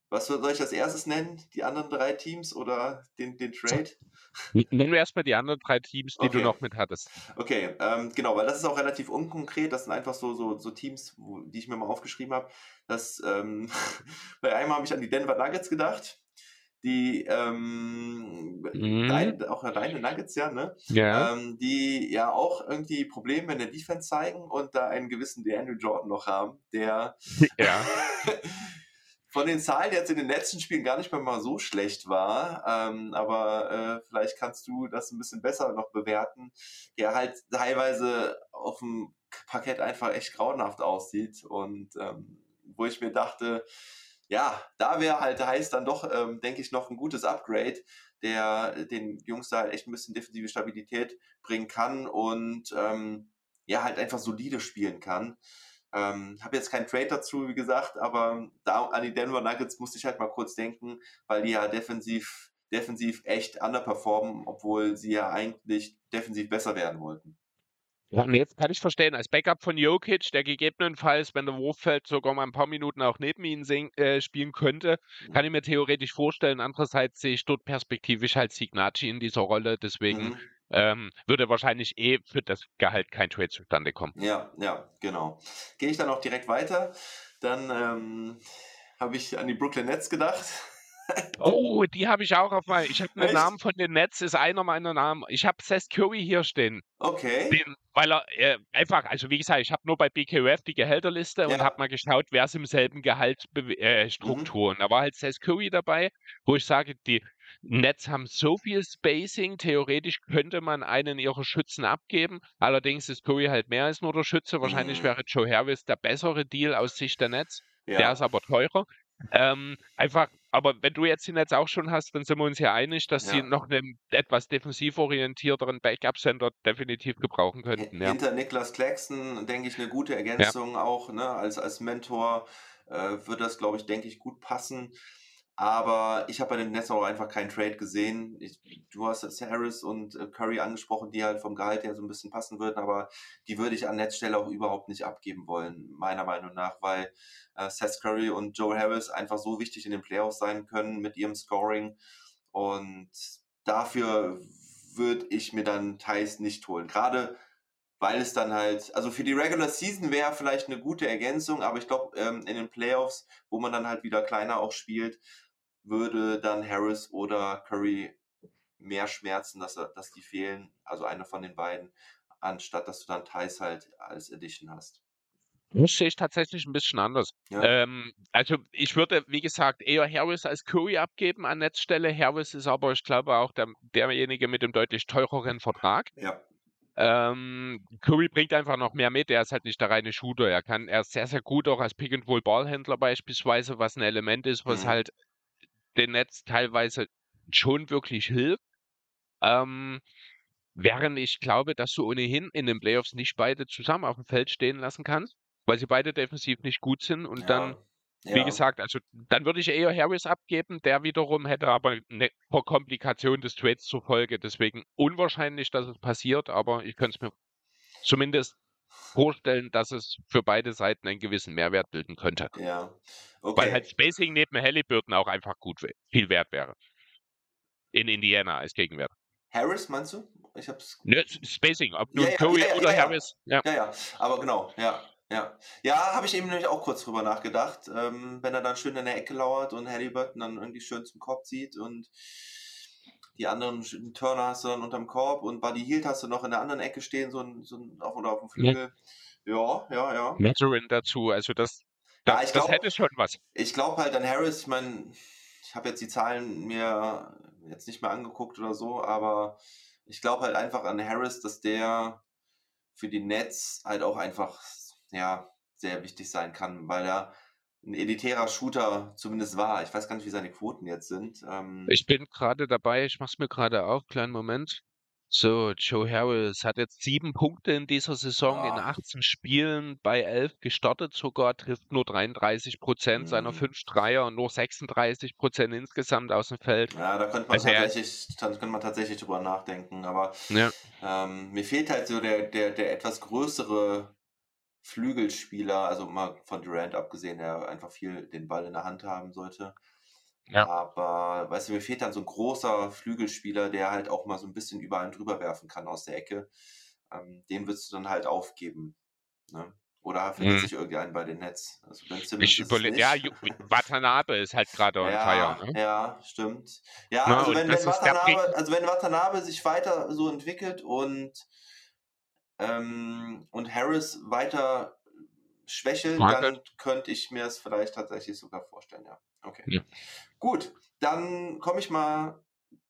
was soll ich als erstes nennen? Die anderen drei Teams oder den, den Trade? Nennen wir erstmal die anderen drei Teams, die okay. du noch mit hattest. Okay, ähm, genau, weil das ist auch relativ unkonkret. Das sind einfach so, so, so Teams, wo, die ich mir mal aufgeschrieben habe. Das, ähm, bei einem habe ich an die Denver Nuggets gedacht. Die ähm, mhm. dein, auch deine Nuggets, ja, ne? Ja. Ähm, die ja auch irgendwie Probleme in der Defense zeigen und da einen gewissen DeAndre Jordan noch haben, der ja. von den Zahlen jetzt in den letzten Spielen gar nicht mehr mal so schlecht war. Ähm, aber äh, vielleicht kannst du das ein bisschen besser noch bewerten. Der halt teilweise auf dem Parkett einfach echt grauenhaft aussieht und ähm, wo ich mir dachte, ja, da wäre halt heißt dann doch, ähm, denke ich, noch ein gutes Upgrade, der den Jungs da halt echt ein bisschen defensive Stabilität bringen kann und ähm, ja, halt einfach solide spielen kann. Ähm, habe jetzt keinen Trade dazu, wie gesagt, aber da an die Denver Nuggets musste ich halt mal kurz denken, weil die ja defensiv, defensiv echt underperformen, obwohl sie ja eigentlich defensiv besser werden wollten. Ja, und jetzt kann ich verstehen, als Backup von Jokic, der gegebenenfalls, wenn der Wurf fällt, sogar mal ein paar Minuten auch neben ihn sing, äh, spielen könnte, mhm. kann ich mir theoretisch vorstellen. Andererseits sehe ich dort perspektivisch halt Signacci in dieser Rolle, deswegen mhm ähm, würde wahrscheinlich eh für das Gehalt kein Trade zustande kommen. Ja, ja, genau. Gehe ich dann auch direkt weiter. Dann ähm, habe ich an die Brooklyn Nets gedacht. oh, die habe ich auch auf meinem. Ich habe einen Namen von den Nets, ist einer meiner Namen. Ich habe Seth Curry hier stehen. Okay. Den, weil er äh, einfach, also wie gesagt, ich habe nur bei BKUF die Gehälterliste ja. und habe mal geschaut, wer ist im selben Gehaltsstruktur. Äh, mhm. Da war halt Seth Curry dabei, wo ich sage, die Nets haben so viel Spacing, theoretisch könnte man einen ihrer Schützen abgeben. Allerdings ist Curry halt mehr als nur der Schütze. Wahrscheinlich wäre Joe Harris der bessere Deal aus Sicht der Nets. Ja. Der ist aber teurer. Ähm, einfach, aber wenn du jetzt die Nets auch schon hast, dann sind wir uns ja einig, dass ja. sie noch einen etwas defensiv orientierteren Backup-Center definitiv gebrauchen könnten. Ja. Hinter Niklas Claxton, denke ich, eine gute Ergänzung auch, ne? als, als Mentor äh, wird das, glaube ich, denke ich, gut passen. Aber ich habe bei den Nets auch einfach keinen Trade gesehen. Ich, du hast Harris und äh, Curry angesprochen, die halt vom Gehalt her so ein bisschen passen würden, aber die würde ich an Netzstelle auch überhaupt nicht abgeben wollen, meiner Meinung nach, weil äh, Seth Curry und Joe Harris einfach so wichtig in den Playoffs sein können mit ihrem Scoring. Und dafür würde ich mir dann Thais nicht holen. Gerade weil es dann halt, also für die Regular Season wäre vielleicht eine gute Ergänzung, aber ich glaube, ähm, in den Playoffs, wo man dann halt wieder kleiner auch spielt, würde dann Harris oder Curry mehr schmerzen, dass, dass die fehlen, also einer von den beiden, anstatt dass du dann Thais halt als Edition hast. Das sehe ich tatsächlich ein bisschen anders. Ja. Ähm, also ich würde, wie gesagt, eher Harris als Curry abgeben an Netzstelle. Harris ist aber, ich glaube, auch der, derjenige mit dem deutlich teureren Vertrag. Ja. Ähm, Curry bringt einfach noch mehr mit. Er ist halt nicht der reine Shooter. Er kann, er ist sehr, sehr gut auch als Pick-and-Roll-Ballhändler beispielsweise, was ein Element ist, was mhm. halt den Netz teilweise schon wirklich hilft. Ähm, während ich glaube, dass du ohnehin in den Playoffs nicht beide zusammen auf dem Feld stehen lassen kannst, weil sie beide defensiv nicht gut sind und ja, dann, ja. wie gesagt, also dann würde ich eher Harris abgeben, der wiederum hätte aber eine Komplikation des Trades zur Folge, deswegen unwahrscheinlich, dass es passiert, aber ich könnte es mir zumindest vorstellen, dass es für beide Seiten einen gewissen Mehrwert bilden könnte. Ja. Okay. Weil halt Spacing neben Halliburton auch einfach gut viel wert wäre. In Indiana als Gegenwert. Harris, meinst du? Ich hab's. Ne, Spacing, ob nun ja, ja, Curry ja, oder Harris. Ja. ja, ja, aber genau, ja. Ja, ja habe ich eben nämlich auch kurz drüber nachgedacht. Ähm, wenn er dann schön in der Ecke lauert und Halliburton dann irgendwie schön zum Korb zieht und die anderen Turner hast du dann unterm Korb und Buddy Hield hast du noch in der anderen Ecke stehen, so ein, so ein auf oder auf dem Flügel. Ja, ja, ja. Maturin dazu, also das, das, ja, glaub, das hätte schon was. Ich glaube halt an Harris, ich meine, ich habe jetzt die Zahlen mir jetzt nicht mehr angeguckt oder so, aber ich glaube halt einfach an Harris, dass der für die Nets halt auch einfach ja, sehr wichtig sein kann, weil er ein elitärer Shooter zumindest war. Ich weiß gar nicht, wie seine Quoten jetzt sind. Ähm, ich bin gerade dabei, ich mache es mir gerade auf, kleinen Moment. So, Joe Harris hat jetzt sieben Punkte in dieser Saison in 18 Spielen, bei elf gestartet sogar, trifft nur 33 Prozent mhm. seiner fünf Dreier und nur 36 Prozent insgesamt aus dem Feld. Ja, da könnte man, also tatsächlich, da könnte man tatsächlich drüber nachdenken, aber ja. ähm, mir fehlt halt so der, der, der etwas größere Flügelspieler, also mal von Durant abgesehen, der einfach viel den Ball in der Hand haben sollte. Ja. Aber, weißt du, mir fehlt dann so ein großer Flügelspieler, der halt auch mal so ein bisschen über einen drüber werfen kann aus der Ecke. Ähm, den würdest du dann halt aufgeben. Ne? Oder findet hm. sich irgendeinen bei den Netz? Also ich überlege, ja, Watanabe ist halt gerade on ja, fire. Ne? Ja, stimmt. Ja, Na, also, wenn, wenn Watanabe, also wenn Watanabe sich weiter so entwickelt und ähm, und Harris weiter schwächelt, dann könnte ich mir es vielleicht tatsächlich sogar vorstellen, ja. Okay. Ja. Gut, dann komme ich mal.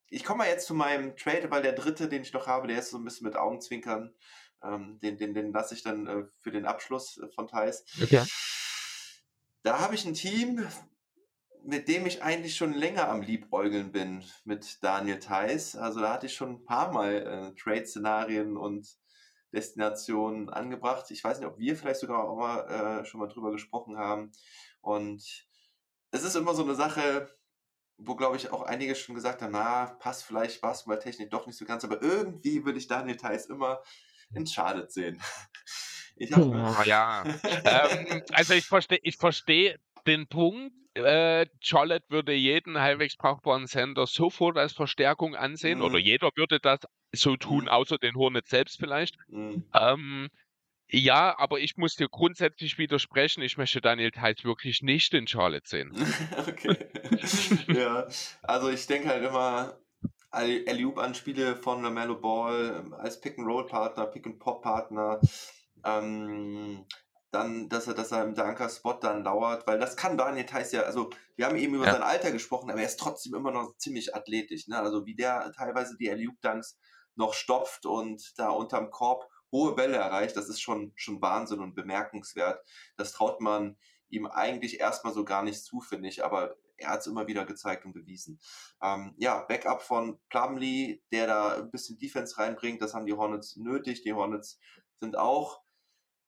Ich komme mal jetzt zu meinem Trade, weil der dritte, den ich noch habe, der ist so ein bisschen mit Augenzwinkern. Ähm, den den, den lasse ich dann äh, für den Abschluss äh, von Thais. Okay. Da habe ich ein Team, mit dem ich eigentlich schon länger am Liebäugeln bin, mit Daniel Theiss. Also da hatte ich schon ein paar Mal äh, Trade-Szenarien und Destinationen angebracht. Ich weiß nicht, ob wir vielleicht sogar auch mal, äh, schon mal drüber gesprochen haben. Und es ist immer so eine Sache, wo, glaube ich, auch einige schon gesagt haben, na, passt vielleicht Basketballtechnik doch nicht so ganz, aber irgendwie würde ich Daniel Theiss immer Charlotte sehen. Ich hab, oh, ja, ähm, also ich verstehe ich versteh den Punkt. Äh, Charlotte würde jeden halbwegs brauchbaren Sender sofort als Verstärkung ansehen, mhm. oder jeder würde das so tun, mhm. außer den Hornets selbst vielleicht. Mhm. Ähm, ja, aber ich muss dir grundsätzlich widersprechen. Ich möchte Daniel Theis wirklich nicht in Charlotte sehen. okay. ja, also ich denke halt immer, Alley-Oop-Anspiele von LaMelo Ball ähm, als Pick-and-Roll-Partner, Pick-and-Pop-Partner. Ähm, dann, dass er, dass er im Danker-Spot dann lauert, weil das kann Daniel Theiss ja, also wir haben eben über ja. sein Alter gesprochen, aber er ist trotzdem immer noch ziemlich athletisch, ne? Also wie der teilweise die Alley-Oop-Dunks noch stopft und da unterm Korb hohe Bälle erreicht, das ist schon, schon Wahnsinn und bemerkenswert. Das traut man ihm eigentlich erstmal so gar nicht zu, finde ich, aber er hat es immer wieder gezeigt und bewiesen. Ähm, ja, Backup von Plumlee, der da ein bisschen Defense reinbringt, das haben die Hornets nötig. Die Hornets sind auch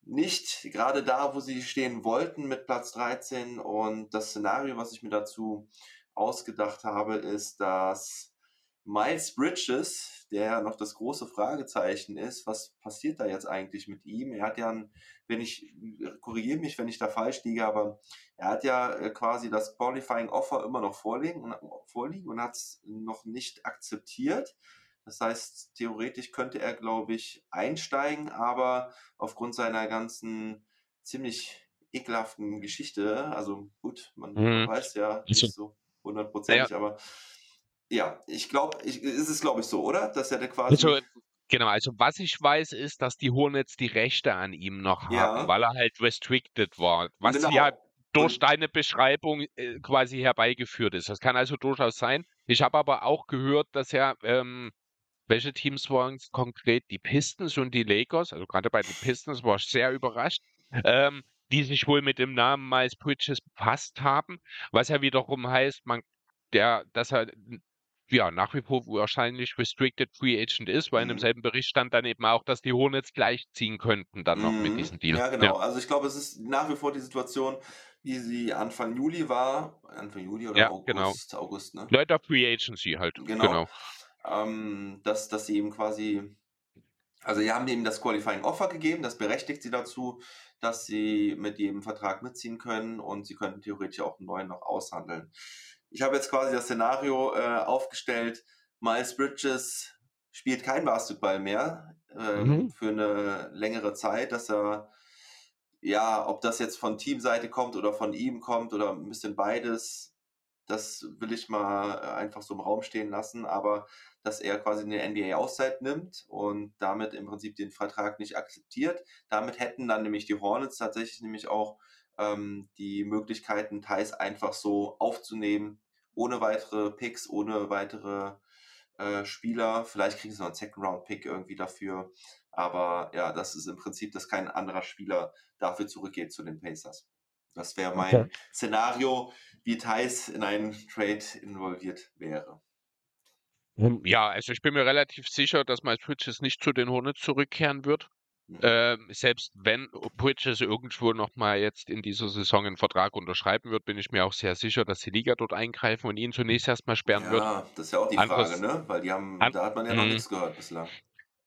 nicht gerade da, wo sie stehen wollten mit Platz 13. Und das Szenario, was ich mir dazu ausgedacht habe, ist, dass Miles Bridges, der noch das große Fragezeichen ist, was passiert da jetzt eigentlich mit ihm? Er hat ja, ein, wenn ich, korrigiere mich, wenn ich da falsch liege, aber er hat ja äh, quasi das Qualifying Offer immer noch vorliegen, vorliegen und hat es noch nicht akzeptiert. Das heißt, theoretisch könnte er, glaube ich, einsteigen, aber aufgrund seiner ganzen ziemlich ekelhaften Geschichte, also gut, man mhm. weiß ja nicht so hundertprozentig, ja. aber ja, ich glaube, ist es glaube ich so, oder? Dass er quasi. Also, genau, also was ich weiß, ist, dass die Hornets die Rechte an ihm noch ja. haben, weil er halt restricted war. Was genau. ja durch Und deine Beschreibung äh, quasi herbeigeführt ist. Das kann also durchaus sein. Ich habe aber auch gehört, dass er ähm, welche Teams waren es konkret? Die Pistons und die Lakers. Also gerade bei den Pistons war ich sehr überrascht. Ähm, die sich wohl mit dem Namen Miles Bridges befasst haben, was ja wiederum heißt, man, der, dass er ja, nach wie vor wahrscheinlich Restricted Free Agent ist, weil mhm. in demselben Bericht stand dann eben auch, dass die Hornets gleichziehen könnten dann noch mhm. mit diesem Deal. Ja, genau. Ja. Also ich glaube, es ist nach wie vor die Situation, wie sie Anfang Juli war. Anfang Juli oder ja, genau. August, genau. August, ne? Leute Free Agency halt. Genau. genau. Ähm, dass, dass sie eben quasi Also, die haben ihm das Qualifying Offer gegeben, das berechtigt sie dazu, dass sie mit jedem Vertrag mitziehen können und sie könnten theoretisch auch einen neuen noch aushandeln. Ich habe jetzt quasi das Szenario äh, aufgestellt, Miles Bridges spielt kein Basketball mehr äh, mhm. für eine längere Zeit, dass er, ja, ob das jetzt von Teamseite kommt oder von ihm kommt oder ein bisschen beides, das will ich mal äh, einfach so im Raum stehen lassen, aber dass er quasi eine NBA-Auszeit nimmt und damit im Prinzip den Vertrag nicht akzeptiert. Damit hätten dann nämlich die Hornets tatsächlich nämlich auch ähm, die Möglichkeiten, Thais einfach so aufzunehmen, ohne weitere Picks, ohne weitere äh, Spieler. Vielleicht kriegen sie noch einen Second-Round-Pick irgendwie dafür. Aber ja, das ist im Prinzip, dass kein anderer Spieler dafür zurückgeht zu den Pacers. Das wäre mein okay. Szenario, wie Thais in einen Trade involviert wäre. Ja, also ich bin mir relativ sicher, dass Miles Bridges nicht zu den Hornets zurückkehren wird. Mhm. Ähm, selbst wenn Bridges irgendwo nochmal jetzt in dieser Saison einen Vertrag unterschreiben wird, bin ich mir auch sehr sicher, dass die Liga dort eingreifen und ihn zunächst erstmal sperren ja, wird. Ja, das ist ja auch die Anderes, Frage, ne? Weil die haben, da hat man ja noch mhm. nichts gehört bislang.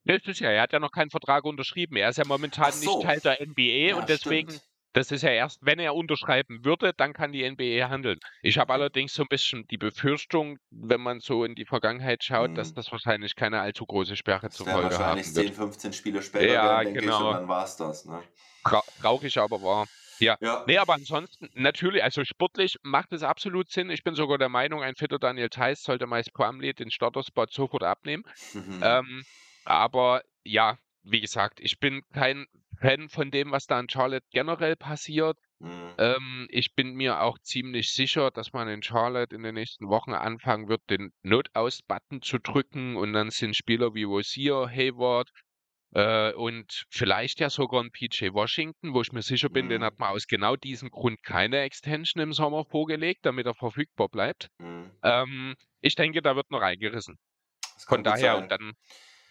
Das ist ja, er hat ja noch keinen Vertrag unterschrieben. Er ist ja momentan so. nicht Teil der NBA ja, und deswegen stimmt. Das ist ja erst, wenn er unterschreiben würde, dann kann die NBA handeln. Ich habe allerdings so ein bisschen die Befürchtung, wenn man so in die Vergangenheit schaut, mhm. dass das wahrscheinlich keine allzu große Sperre zur Folge haben wird. Wahrscheinlich 10, 15 Spiele später, ja, werden, denke genau. ich, und dann war es das. Ne? Tra traurig, aber wahr. Ja. ja. Nee, aber ansonsten, natürlich, also sportlich macht es absolut Sinn. Ich bin sogar der Meinung, ein fitter Daniel Theiss sollte meist Plumlee den Starterspot sofort abnehmen. Mhm. Ähm, aber ja, wie gesagt, ich bin kein Fan von dem, was da in Charlotte generell passiert. Mhm. Ähm, ich bin mir auch ziemlich sicher, dass man in Charlotte in den nächsten Wochen anfangen wird, den Notaus-Button zu drücken und dann sind Spieler wie Rosier, Hayward äh, und vielleicht ja sogar ein PJ Washington, wo ich mir sicher bin, mhm. den hat man aus genau diesem Grund keine Extension im Sommer vorgelegt, damit er verfügbar bleibt. Mhm. Ähm, ich denke, da wird noch eingerissen. Von daher, sein. und dann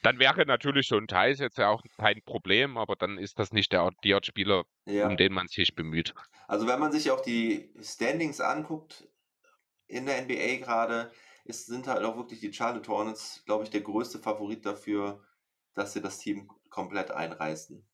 dann wäre natürlich so ein Thais jetzt ja auch kein Problem, aber dann ist das nicht der, der Spieler, ja. um den man sich bemüht. Also wenn man sich auch die Standings anguckt in der NBA gerade, ist, sind halt auch wirklich die Charlotte Hornets, glaube ich, der größte Favorit dafür, dass sie das Team komplett einreißen.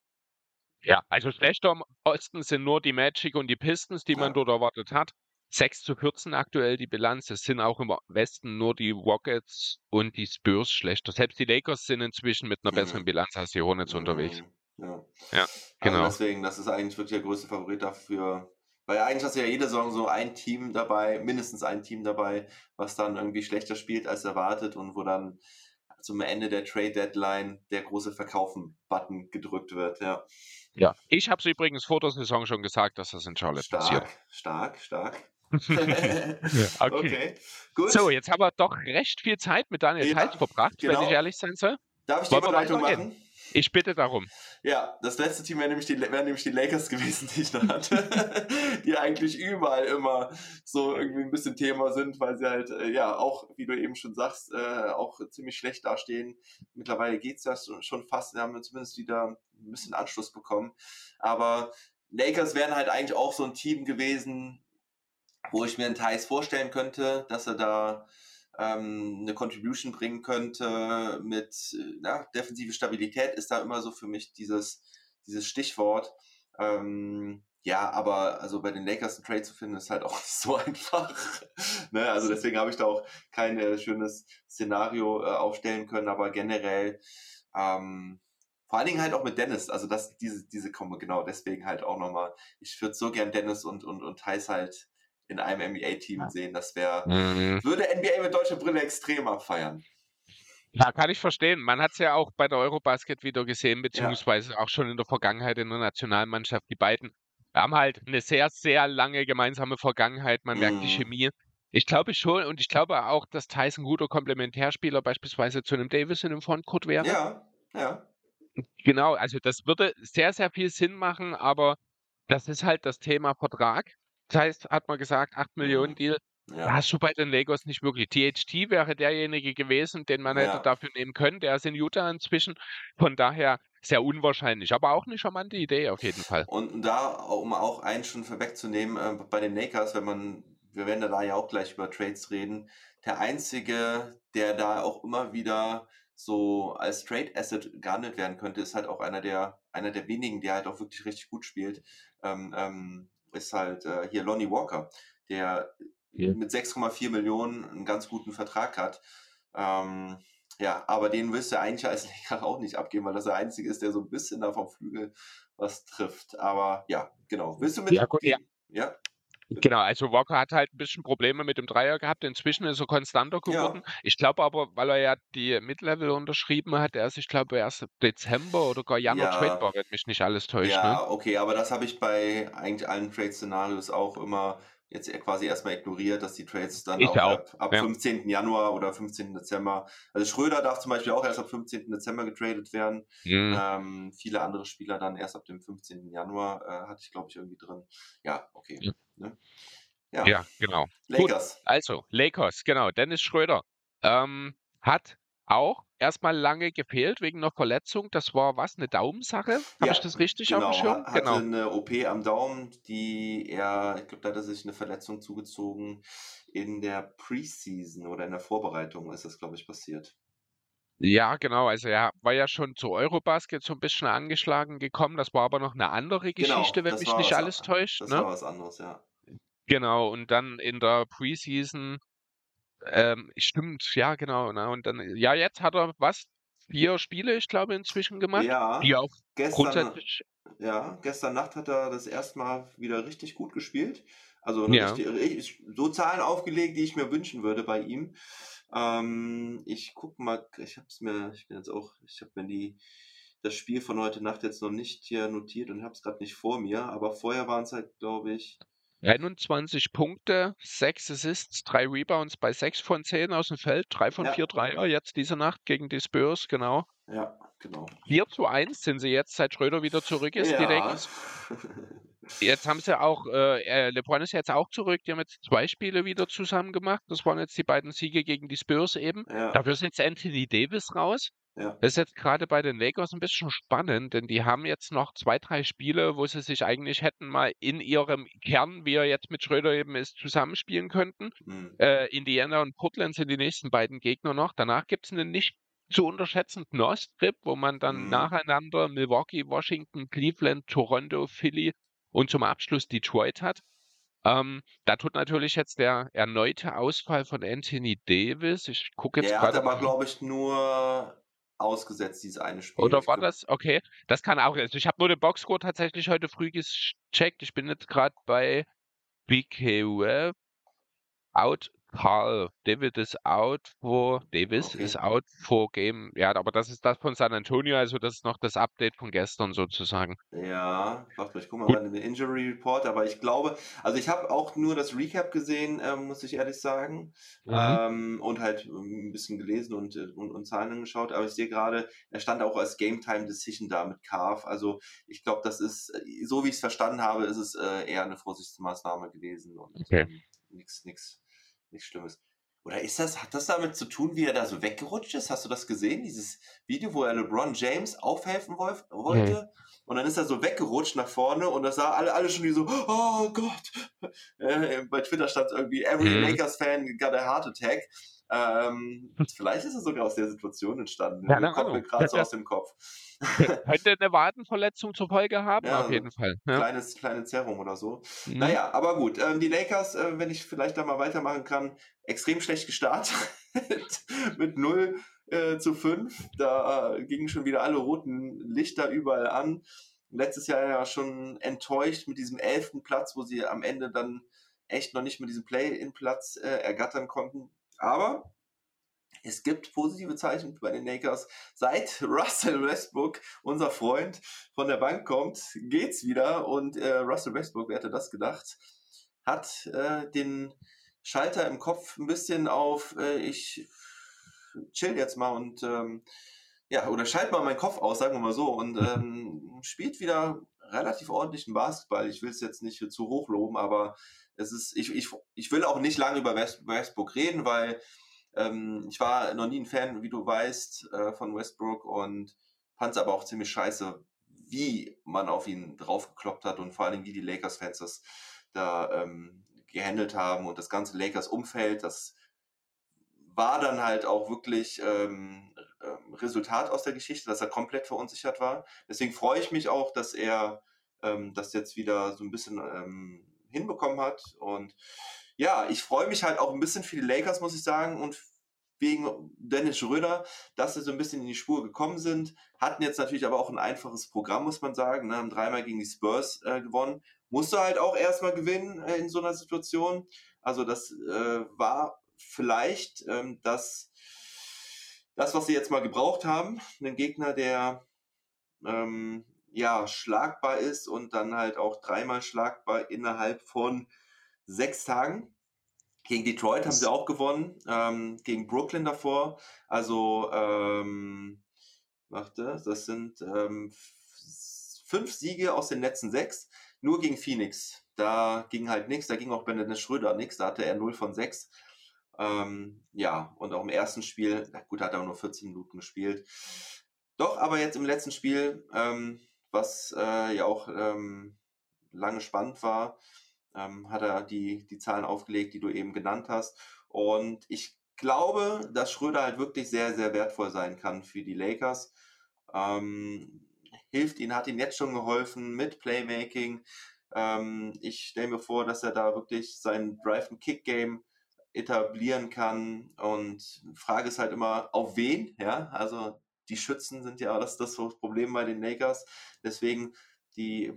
Ja, also schlechter im Osten sind nur die Magic und die Pistons, die ja. man dort erwartet hat. 6 zu 14 aktuell die Bilanz. Es sind auch im Westen nur die Rockets und die Spurs schlechter. Selbst die Lakers sind inzwischen mit einer mhm. besseren Bilanz als die Hornets mhm. unterwegs. Ja, ja also genau. Also deswegen, das ist eigentlich wirklich der größte Favorit dafür. Weil eigentlich hast du ja jede Saison so ein Team dabei, mindestens ein Team dabei, was dann irgendwie schlechter spielt als erwartet und wo dann zum Ende der Trade Deadline der große Verkaufen-Button gedrückt wird, ja. Ja, ich habe es übrigens vor der Saison schon gesagt, dass das in Charlotte stark, passiert. Stark, stark, okay. okay. gut. So, jetzt haben wir doch recht viel Zeit mit Daniel ja, Teitz verbracht, genau. wenn ich ehrlich sein soll. Darf ich die Überleitung machen? Ich bitte darum. Ja, das letzte Team wären nämlich, die, wären nämlich die Lakers gewesen, die ich noch hatte, die eigentlich überall immer so irgendwie ein bisschen Thema sind, weil sie halt, äh, ja, auch, wie du eben schon sagst, äh, auch ziemlich schlecht dastehen. Mittlerweile geht es ja schon fast, wir haben zumindest wieder ein bisschen Anschluss bekommen. Aber Lakers wären halt eigentlich auch so ein Team gewesen, wo ich mir einen Thais vorstellen könnte, dass er da ähm, eine Contribution bringen könnte mit na, defensive Stabilität ist da immer so für mich dieses, dieses Stichwort. Ähm, ja, aber also bei den Lakers einen Trade zu finden, ist halt auch nicht so einfach. ne? Also deswegen habe ich da auch kein äh, schönes Szenario äh, aufstellen können, aber generell ähm, vor allen Dingen halt auch mit Dennis, also das, diese, diese Kombo, genau, deswegen halt auch nochmal, ich würde so gern Dennis und, und, und Thais halt in einem NBA-Team ja. sehen. Das wäre, mhm. würde NBA mit deutscher Brille extrem abfeiern. Ja, kann ich verstehen. Man hat es ja auch bei der Eurobasket wieder gesehen, beziehungsweise ja. auch schon in der Vergangenheit in der Nationalmannschaft. Die beiden haben halt eine sehr, sehr lange gemeinsame Vergangenheit. Man mhm. merkt die mhm. Chemie. Ich glaube schon und ich glaube auch, dass Tyson ein guter Komplementärspieler beispielsweise zu einem Davis in einem Frontcourt wäre. Ja, ja. Genau, also das würde sehr, sehr viel Sinn machen, aber das ist halt das Thema Vertrag. Das heißt, hat man gesagt, 8 Millionen mhm. Deal. Ja. Hast du bei den Legos nicht wirklich. THT wäre derjenige gewesen, den man ja. hätte dafür nehmen können. Der ist in Utah inzwischen. Von daher sehr unwahrscheinlich, aber auch eine charmante Idee auf jeden Fall. Und da, um auch einen schon vorwegzunehmen, äh, bei den Lakers, wenn man, wir werden da ja auch gleich über Trades reden, der einzige, der da auch immer wieder so als Trade Asset gehandelt werden könnte, ist halt auch einer der, einer der wenigen, der halt auch wirklich richtig gut spielt, ähm, ähm, ist halt äh, hier Lonnie Walker, der ja. mit 6,4 Millionen einen ganz guten Vertrag hat. Ähm, ja, aber den wirst du eigentlich als Laker auch nicht abgeben, weil das der Einzige ist, der so ein bisschen da vom Flügel was trifft. Aber ja, genau. Willst du mit. Ja, gut, ja. ja? Genau, also Walker hat halt ein bisschen Probleme mit dem Dreier gehabt. Inzwischen ist er konstanter geworden. Ja. Ich glaube aber, weil er ja die Mid-Level unterschrieben hat, erst, ich glaube, erst Dezember oder gar Januar ja. tradebar, wenn mich nicht alles täuscht. Ja, ne? okay, aber das habe ich bei eigentlich allen Trade-Szenarios auch immer jetzt quasi erstmal ignoriert, dass die Trades dann auch, auch, ab, ab ja. 15. Januar oder 15. Dezember, also Schröder darf zum Beispiel auch erst ab 15. Dezember getradet werden. Mhm. Ähm, viele andere Spieler dann erst ab dem 15. Januar äh, hatte ich, glaube ich, irgendwie drin. Ja, okay. Ja, ne? ja. ja genau. Lakers. Gut, also, Lakers, genau. Dennis Schröder ähm, hat auch erstmal lange gefehlt wegen einer Verletzung. Das war was, eine Daumensache? Habe ja, ich das richtig genau, auf dem Schirm? Hatte genau. eine OP am Daumen, die er, ich glaube, da hat er sich eine Verletzung zugezogen in der Preseason oder in der Vorbereitung ist das, glaube ich, passiert. Ja, genau. Also er war ja schon zu Eurobasket so ein bisschen angeschlagen gekommen. Das war aber noch eine andere genau, Geschichte, genau, wenn mich nicht alles täuscht. Das ne? war was anderes, ja. Genau, und dann in der Preseason ähm, stimmt, ja, genau. Ne? Und dann, ja, jetzt hat er was? Vier Spiele, ich glaube, inzwischen gemacht. Ja, die auch gestern, grundsätzlich. Ja, gestern Nacht hat er das erstmal wieder richtig gut gespielt. Also ja. richtig, so Zahlen aufgelegt, die ich mir wünschen würde bei ihm. Ähm, ich guck mal, ich hab's mir, ich bin jetzt auch, ich habe mir die das Spiel von heute Nacht jetzt noch nicht hier notiert und habe es gerade nicht vor mir, aber vorher waren es halt, glaube ich, 21 Punkte, 6 Assists, 3 Rebounds bei 6 von 10 aus dem Feld, 3 von ja. 4 Dreier jetzt diese Nacht gegen die Spurs, genau. Ja, genau. 4 zu 1 sind sie jetzt, seit Schröder wieder zurück ist, ja. direkt. Jetzt haben sie auch, äh, LeBron ist jetzt auch zurück, die haben jetzt zwei Spiele wieder zusammen gemacht. Das waren jetzt die beiden Siege gegen die Spurs eben. Ja. Dafür ist jetzt Anthony Davis raus. Ja. Das ist jetzt gerade bei den Lakers ein bisschen spannend, denn die haben jetzt noch zwei, drei Spiele, wo sie sich eigentlich hätten mal in ihrem Kern, wie er jetzt mit Schröder eben ist, zusammenspielen könnten. Mhm. Äh, Indiana und Portland sind die nächsten beiden Gegner noch. Danach gibt es einen nicht zu unterschätzenden Osttrip, wo man dann mhm. nacheinander Milwaukee, Washington, Cleveland, Toronto, Philly und zum Abschluss Detroit hat. Ähm, da tut natürlich jetzt der erneute Ausfall von Anthony Davis. Ich gucke jetzt gerade. Der hat aber, glaube ich, nur ausgesetzt, dieses eine Spiel. Oder war das? Okay. Das kann auch. Also ich habe nur den Boxscore tatsächlich heute früh gecheckt. Ich bin jetzt gerade bei BK Web. Out Carl David ist out for Davis okay. ist out for Game. Ja, aber das ist das von San Antonio, also das ist noch das Update von gestern sozusagen. Ja, warte ich gucke mal in den Injury Report, aber ich glaube, also ich habe auch nur das Recap gesehen, ähm, muss ich ehrlich sagen, mhm. ähm, und halt ein bisschen gelesen und, äh, und, und Zahlen angeschaut, aber ich sehe gerade, er stand auch als Game Time Decision da mit Carve, also ich glaube, das ist, äh, so wie ich es verstanden habe, ist es äh, eher eine Vorsichtsmaßnahme gewesen und okay. ähm, nichts, nichts nichts Schlimmes. Oder ist das, hat das damit zu tun, wie er da so weggerutscht ist? Hast du das gesehen? Dieses Video, wo er LeBron James aufhelfen wollte? Mhm. Und dann ist er so weggerutscht nach vorne und das sah alle, alle schon wie so, oh Gott. Äh, bei Twitter stand irgendwie, every mhm. Lakers-Fan got a heart attack. Ähm, vielleicht ist es sogar aus der Situation entstanden. Ja, kommt mir gerade so aus dem Kopf. Könnte eine Wadenverletzung zur Folge haben, ja, auf jeden Fall. Ja. Kleines, kleine Zerrung oder so. Mhm. Naja, aber gut. Ähm, die Lakers, äh, wenn ich vielleicht da mal weitermachen kann, extrem schlecht gestartet. mit 0 äh, zu 5. Da äh, gingen schon wieder alle roten Lichter überall an. Letztes Jahr ja schon enttäuscht mit diesem elften Platz, wo sie am Ende dann echt noch nicht mit diesem Play-in-Platz äh, ergattern konnten. Aber es gibt positive Zeichen bei den Lakers. Seit Russell Westbrook, unser Freund, von der Bank kommt, geht's wieder. Und äh, Russell Westbrook, wer hätte das gedacht, hat äh, den Schalter im Kopf ein bisschen auf, äh, ich chill jetzt mal und ähm, ja, oder schalt mal meinen Kopf aus, sagen wir mal so, und ähm, spielt wieder relativ ordentlichen Basketball. Ich will es jetzt nicht zu hoch loben, aber es ist, ich, ich, ich will auch nicht lange über West, Westbrook reden, weil ähm, ich war noch nie ein Fan, wie du weißt, äh, von Westbrook und fand es aber auch ziemlich scheiße, wie man auf ihn draufgekloppt hat und vor allem wie die Lakers-Fans das da ähm, gehandelt haben und das ganze Lakers-Umfeld, das war dann halt auch wirklich ähm, ähm, Resultat aus der Geschichte, dass er komplett verunsichert war. Deswegen freue ich mich auch, dass er ähm, das jetzt wieder so ein bisschen ähm, hinbekommen hat. Und ja, ich freue mich halt auch ein bisschen für die Lakers, muss ich sagen, und wegen Dennis Schröder, dass sie so ein bisschen in die Spur gekommen sind. Hatten jetzt natürlich aber auch ein einfaches Programm, muss man sagen. Ne? Haben dreimal gegen die Spurs äh, gewonnen. Musste halt auch erstmal gewinnen äh, in so einer Situation. Also das äh, war vielleicht ähm, das, das, was sie jetzt mal gebraucht haben. Einen Gegner, der ähm, ja schlagbar ist und dann halt auch dreimal schlagbar innerhalb von sechs Tagen. Gegen Detroit haben sie auch gewonnen, ähm, gegen Brooklyn davor. Also, ähm, warte, das sind ähm, fünf Siege aus den letzten sechs, nur gegen Phoenix. Da ging halt nichts, da ging auch Benedikt Schröder nichts, da hatte er 0 von 6. Ähm, ja, und auch im ersten Spiel, na gut, hat er nur 14 Minuten gespielt. Doch, aber jetzt im letzten Spiel, ähm, was äh, ja auch ähm, lange spannend war, ähm, hat er die, die Zahlen aufgelegt, die du eben genannt hast. Und ich glaube, dass Schröder halt wirklich sehr, sehr wertvoll sein kann für die Lakers. Ähm, hilft ihnen, hat ihnen jetzt schon geholfen mit Playmaking. Ähm, ich stelle mir vor, dass er da wirklich sein Drive-and-Kick-Game etablieren kann. Und Frage ist halt immer, auf wen? Ja, also die Schützen sind ja das, das Problem bei den Lakers. Deswegen die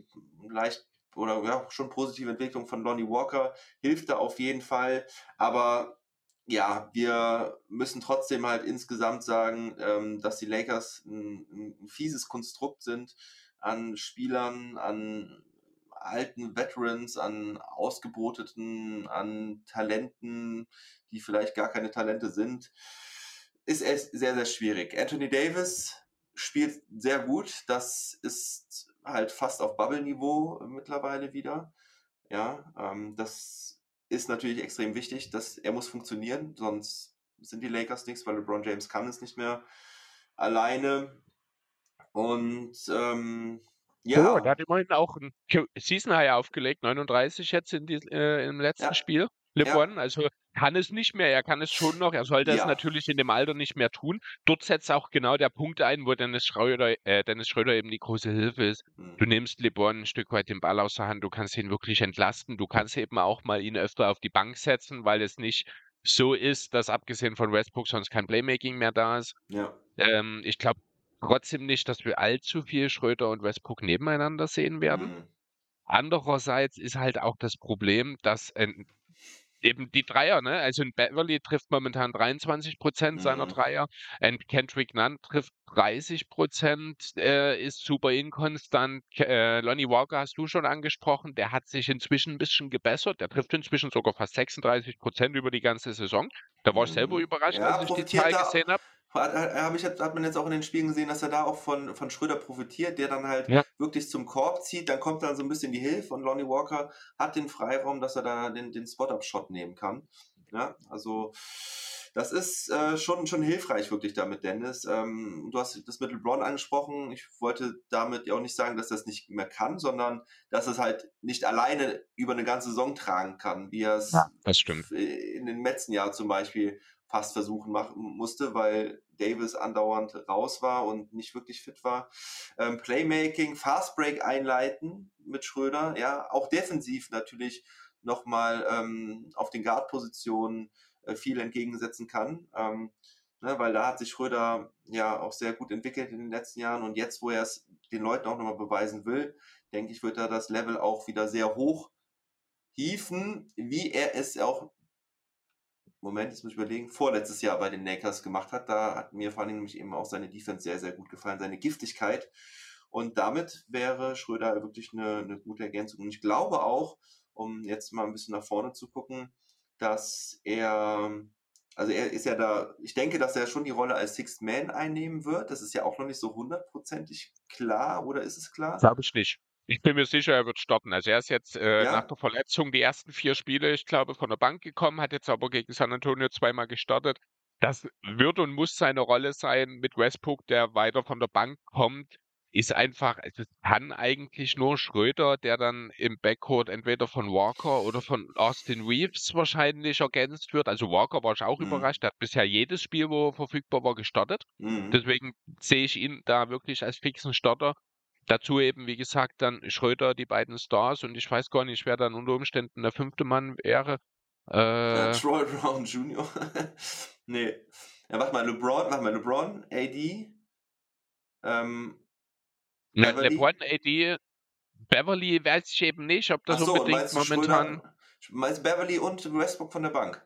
leicht oder ja, schon positive Entwicklung von Lonnie Walker hilft da auf jeden Fall. Aber ja, wir müssen trotzdem halt insgesamt sagen, ähm, dass die Lakers ein, ein, fieses Konstrukt sind an Spielern, an alten Veterans, an Ausgeboteten, an Talenten, die vielleicht gar keine Talente sind, ist es sehr, sehr schwierig. Anthony Davis spielt sehr gut. Das ist halt fast auf Bubble-Niveau mittlerweile wieder. Ja, ähm, das ist natürlich extrem wichtig, dass er muss funktionieren, sonst sind die Lakers nichts, weil LeBron James kann es nicht mehr alleine. Und ähm, ja. Oh, der hat immerhin auch ein Season High aufgelegt, 39 jetzt in die, äh, im letzten ja. Spiel. LeBron, ja. also kann es nicht mehr, er kann es schon noch, er sollte ja. es natürlich in dem Alter nicht mehr tun. Dort setzt auch genau der Punkt ein, wo Dennis Schröder, äh, Dennis Schröder eben die große Hilfe ist. Mhm. Du nimmst LeBron ein Stück weit den Ball aus der Hand, du kannst ihn wirklich entlasten, du kannst eben auch mal ihn öfter auf die Bank setzen, weil es nicht so ist, dass abgesehen von Westbrook sonst kein Playmaking mehr da ist. Ja. Ähm, ich glaube trotzdem nicht, dass wir allzu viel Schröder und Westbrook nebeneinander sehen werden. Mhm. Andererseits ist halt auch das Problem, dass ein eben die Dreier, ne? Also ein Beverly trifft momentan 23 Prozent mhm. seiner Dreier, ein Kendrick Nunn trifft 30 Prozent, äh, ist super inkonstant. Äh, Lonnie Walker hast du schon angesprochen, der hat sich inzwischen ein bisschen gebessert, der trifft inzwischen sogar fast 36 Prozent über die ganze Saison. Da war ich selber mhm. überrascht, ja, als ich die Zahl gesehen habe hat, hat, ich, hat man jetzt auch in den Spielen gesehen, dass er da auch von, von Schröder profitiert, der dann halt ja. wirklich zum Korb zieht, dann kommt dann so ein bisschen die Hilfe und Lonnie Walker hat den Freiraum, dass er da den, den Spot-Up-Shot nehmen kann. Ja, also das ist äh, schon, schon hilfreich wirklich damit, Dennis. Ähm, du hast das mit LeBron angesprochen. Ich wollte damit ja auch nicht sagen, dass er es nicht mehr kann, sondern dass es halt nicht alleine über eine ganze Saison tragen kann, wie er es ja, in den letzten Jahren zum Beispiel fast versuchen machen musste, weil Davis andauernd raus war und nicht wirklich fit war. Ähm, Playmaking, Fastbreak einleiten mit Schröder, ja, auch defensiv natürlich nochmal ähm, auf den Guard-Positionen äh, viel entgegensetzen kann. Ähm, ne, weil da hat sich Schröder ja auch sehr gut entwickelt in den letzten Jahren und jetzt, wo er es den Leuten auch nochmal beweisen will, denke ich, wird er das Level auch wieder sehr hoch hieven, wie er es auch Moment, jetzt muss ich überlegen, vorletztes Jahr bei den Lakers gemacht hat. Da hat mir vor allem nämlich eben auch seine Defense sehr, sehr gut gefallen, seine Giftigkeit. Und damit wäre Schröder wirklich eine, eine gute Ergänzung. Und ich glaube auch, um jetzt mal ein bisschen nach vorne zu gucken, dass er, also er ist ja da, ich denke, dass er schon die Rolle als Sixth Man einnehmen wird. Das ist ja auch noch nicht so hundertprozentig klar, oder ist es klar? Glaube ich nicht. Ich bin mir sicher, er wird starten. Also er ist jetzt äh, ja. nach der Verletzung die ersten vier Spiele, ich glaube, von der Bank gekommen, hat jetzt aber gegen San Antonio zweimal gestartet. Das wird und muss seine Rolle sein mit Westbrook, der weiter von der Bank kommt. ist einfach, es kann eigentlich nur Schröder, der dann im Backcourt entweder von Walker oder von Austin Reeves wahrscheinlich ergänzt wird. Also Walker war ich auch mhm. überrascht, der hat bisher jedes Spiel, wo er verfügbar war, gestartet. Mhm. Deswegen sehe ich ihn da wirklich als fixen Starter. Dazu eben, wie gesagt, dann Schröder, die beiden Stars und ich weiß gar nicht, wer dann unter Umständen der fünfte Mann wäre. Äh, ja, Troy Brown Jr. nee. Ja, warte mal, LeBron, warte mal, LeBron, AD, ähm, na, LeBron, AD, Beverly weiß ich eben nicht, ob das so, unbedingt momentan. Schröder, meinst Beverly und Westbrook von der Bank?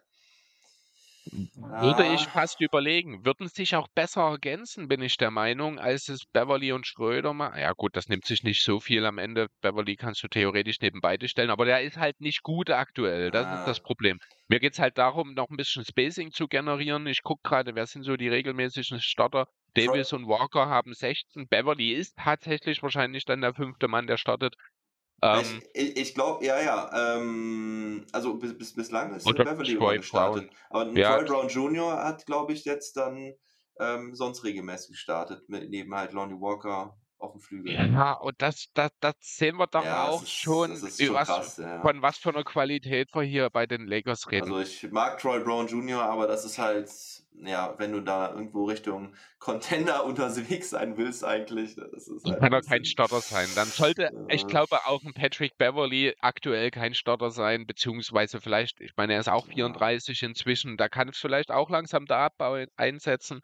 Würde ich fast überlegen. Würden sich auch besser ergänzen, bin ich der Meinung, als es Beverly und Schröder machen. Ja gut, das nimmt sich nicht so viel am Ende. Beverly kannst du theoretisch neben beide stellen, aber der ist halt nicht gut aktuell. Das ah. ist das Problem. Mir geht es halt darum, noch ein bisschen Spacing zu generieren. Ich gucke gerade, wer sind so die regelmäßigen Starter. Davis und Walker haben 16. Beverly ist tatsächlich wahrscheinlich dann der fünfte Mann, der startet. Ähm, ich, ich glaube, ja, ja. Ähm, also bis, bis, bislang ist Beverly Troy gestartet. Brown. Aber ja. Troy Brown Jr. hat, glaube ich, jetzt dann ähm, sonst regelmäßig gestartet, mit, neben halt Lonnie Walker auf dem Flügel. Ja, und das, das, das sehen wir doch ja, auch ist, schon, schon was, krass, ja. von was für einer Qualität wir hier bei den Lakers reden. Also ich mag Troy Brown Jr., aber das ist halt, ja, wenn du da irgendwo Richtung Contender unterwegs sein willst eigentlich, das ist halt Kann er kein Starter sein. Dann sollte, ja. ich glaube, auch ein Patrick Beverly aktuell kein Starter sein, beziehungsweise vielleicht, ich meine, er ist auch 34 inzwischen, da kann es vielleicht auch langsam der Abbau einsetzen.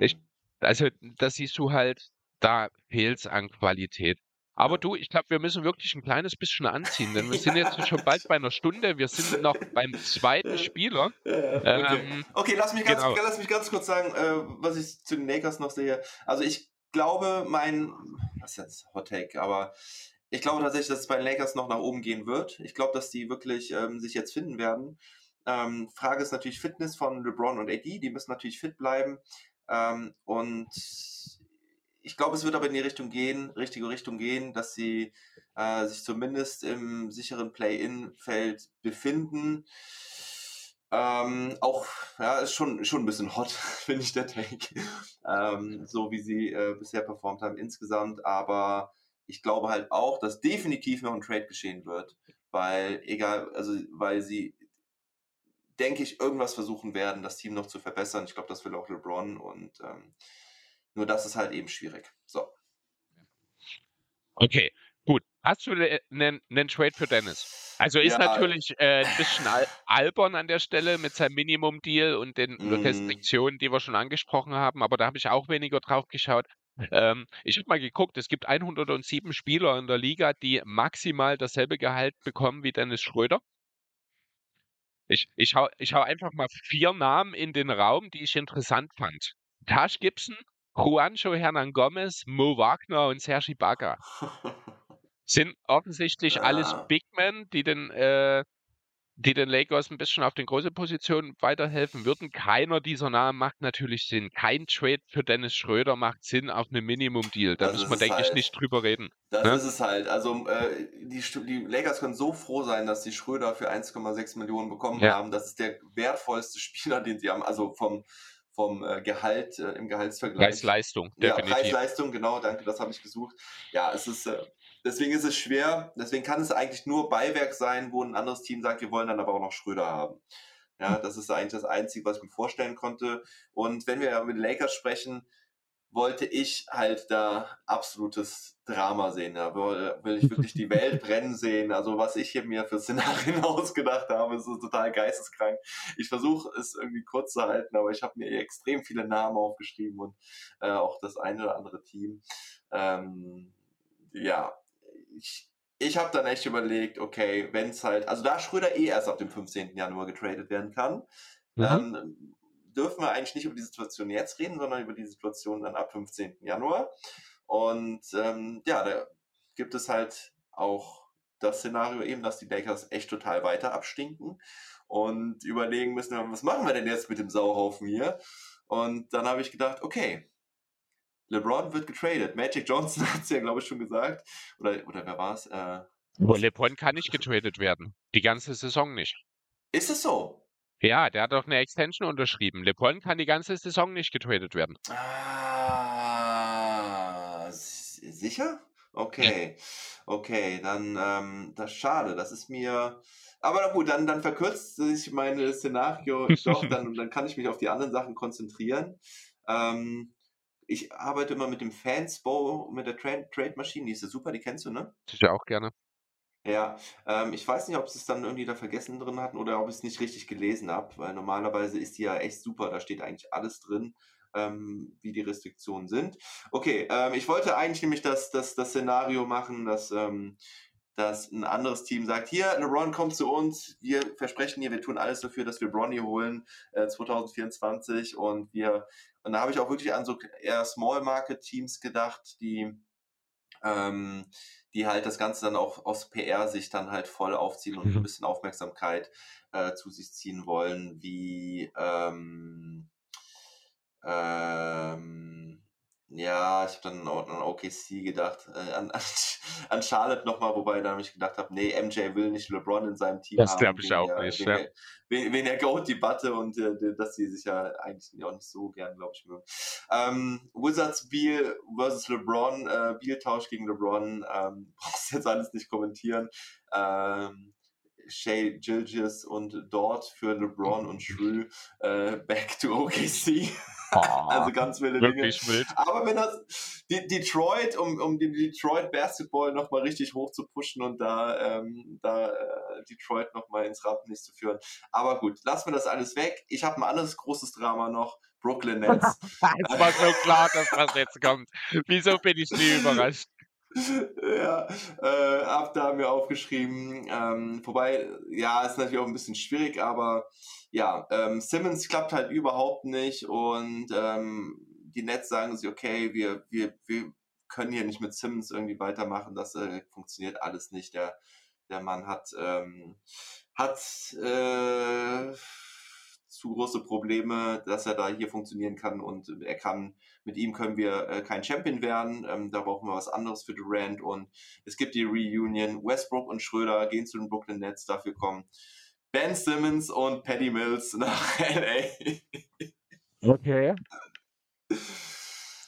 Ich, also, das siehst du halt, da fehlt es an Qualität. Aber du, ich glaube, wir müssen wirklich ein kleines bisschen anziehen, denn wir sind jetzt schon bald bei einer Stunde. Wir sind noch beim zweiten Spieler. Okay, ähm, okay lass, mich ganz, genau. lass mich ganz kurz sagen, äh, was ich zu den Lakers noch sehe. Also ich glaube, mein, was ist jetzt Hot Take, aber ich glaube tatsächlich, dass es bei den Lakers noch nach oben gehen wird. Ich glaube, dass die wirklich ähm, sich jetzt finden werden. Ähm, Frage ist natürlich Fitness von LeBron und AD. Die müssen natürlich fit bleiben. Ähm, und ich glaube, es wird aber in die Richtung gehen, richtige Richtung gehen, dass sie äh, sich zumindest im sicheren Play-In-Feld befinden. Ähm, auch, ja, ist schon, schon ein bisschen hot, finde ich, der Take. Ähm, so wie sie äh, bisher performt haben insgesamt. Aber ich glaube halt auch, dass definitiv noch ein Trade geschehen wird. Weil, egal, also, weil sie, denke ich, irgendwas versuchen werden, das Team noch zu verbessern. Ich glaube, das will auch LeBron und ähm, nur das ist halt eben schwierig. So. Okay, gut. Hast du einen, einen Trade für Dennis? Also ist ja. natürlich äh, ein bisschen al albern an der Stelle mit seinem Minimum-Deal und den mm. Restriktionen, die wir schon angesprochen haben, aber da habe ich auch weniger drauf geschaut. Ähm, ich habe mal geguckt, es gibt 107 Spieler in der Liga, die maximal dasselbe Gehalt bekommen wie Dennis Schröder. Ich, ich, hau, ich hau einfach mal vier Namen in den Raum, die ich interessant fand. Tash Gibson, Juancho Hernan Gomez, Mo Wagner und Sergi Baga. Sind offensichtlich ja. alles Big Men, die den, äh, die den Lakers ein bisschen auf den großen Positionen weiterhelfen würden. Keiner dieser Namen macht natürlich Sinn. Kein Trade für Dennis Schröder macht Sinn auf einem Minimum-Deal. Da das müssen wir, denke halt. ich, nicht drüber reden. Das ne? ist es halt. Also äh, die, die, Lakers können so froh sein, dass sie Schröder für 1,6 Millionen bekommen ja. haben. Das ist der wertvollste Spieler, den sie haben. Also vom vom äh, Gehalt äh, im Gehaltsvergleich. Preis-Leistung, definitiv. Ja, Preis-Leistung, genau, danke, das habe ich gesucht. Ja, es ist, äh, deswegen ist es schwer, deswegen kann es eigentlich nur Beiwerk sein, wo ein anderes Team sagt, wir wollen dann aber auch noch Schröder haben. Ja, das ist eigentlich das Einzige, was ich mir vorstellen konnte. Und wenn wir mit Lakers sprechen, wollte ich halt da absolutes Drama sehen. Da will ich wirklich die Welt brennen sehen. Also was ich hier mir für Szenarien ausgedacht habe, ist total geisteskrank. Ich versuche es irgendwie kurz zu halten, aber ich habe mir extrem viele Namen aufgeschrieben und äh, auch das eine oder andere Team. Ähm, ja, ich, ich habe dann echt überlegt, okay, wenn es halt, also da Schröder eh erst ab dem 15. Januar getradet werden kann, mhm. dann dürfen wir eigentlich nicht über die Situation jetzt reden, sondern über die Situation dann ab 15. Januar. Und ähm, ja, da gibt es halt auch das Szenario eben, dass die Lakers echt total weiter abstinken und überlegen müssen, was machen wir denn jetzt mit dem Sauhaufen hier? Und dann habe ich gedacht, okay, LeBron wird getradet. Magic Johnson hat es ja, glaube ich, schon gesagt. Oder, oder wer war es? Äh, LeBron kann nicht getradet werden. Die ganze Saison nicht. Ist es so? Ja, der hat doch eine Extension unterschrieben. LeBron kann die ganze Saison nicht getradet werden. Ah, Sicher? Okay, okay, dann, ähm, das ist schade. Das ist mir. Aber na gut, dann, dann verkürzt sich mein Szenario doch, dann, dann kann ich mich auf die anderen Sachen konzentrieren. Ähm, ich arbeite immer mit dem Fansbow, mit der Trade, Trade Machine, die ist ja super, die kennst du, ne? Sicher auch gerne. Ja, ähm, ich weiß nicht, ob sie es dann irgendwie da vergessen drin hatten oder ob ich es nicht richtig gelesen habe, weil normalerweise ist die ja echt super, da steht eigentlich alles drin, ähm, wie die Restriktionen sind. Okay, ähm, ich wollte eigentlich nämlich das, das, das Szenario machen, dass, ähm, dass ein anderes Team sagt, hier, LeBron kommt zu uns, wir versprechen hier, wir tun alles dafür, dass wir Bronny holen äh, 2024 und wir, und da habe ich auch wirklich an so eher Small Market Teams gedacht, die ähm, die halt das Ganze dann auch aus PR-Sicht dann halt voll aufziehen und mhm. ein bisschen Aufmerksamkeit äh, zu sich ziehen wollen, wie ähm, ähm, ja, ich habe dann an OKC gedacht, äh, an, an Charlotte nochmal, wobei da ich gedacht habe, nee, MJ will nicht LeBron in seinem Team das haben. Das glaube ich auch der, nicht, wegen, ja. wegen, wegen der Goat-Debatte und äh, dass die sich ja eigentlich auch nicht so gern, glaube ich, mögen. Ähm, Wizards Beal versus LeBron, äh, Beal-Tausch gegen LeBron, ähm, brauchst jetzt alles nicht kommentieren. Ähm, Shay Gilgis und dort für LeBron und Shrew äh, back to OKC. Also ganz wilde Dinge. Wild. Aber wenn das die, Detroit, um, um den Detroit Basketball nochmal richtig hoch zu pushen und da, ähm, da äh, Detroit nochmal ins Rampenlicht zu führen. Aber gut, lassen wir das alles weg. Ich habe ein anderes großes Drama noch. Brooklyn Nets. es war so klar, dass was jetzt kommt. Wieso bin ich nie überrascht? ja, äh, ab da haben wir aufgeschrieben. Ähm, wobei, ja, ist natürlich auch ein bisschen schwierig, aber ja, ähm, Simmons klappt halt überhaupt nicht und ähm, die Nets sagen sich, okay, wir, wir, wir können hier nicht mit Simmons irgendwie weitermachen, das äh, funktioniert alles nicht. Der, der Mann hat, ähm, hat äh, zu große Probleme, dass er da hier funktionieren kann und er kann, mit ihm können wir äh, kein Champion werden, ähm, da brauchen wir was anderes für Durant und es gibt die Reunion, Westbrook und Schröder gehen zu den Brooklyn Nets, dafür kommen Ben Simmons und Paddy Mills nach LA. Okay.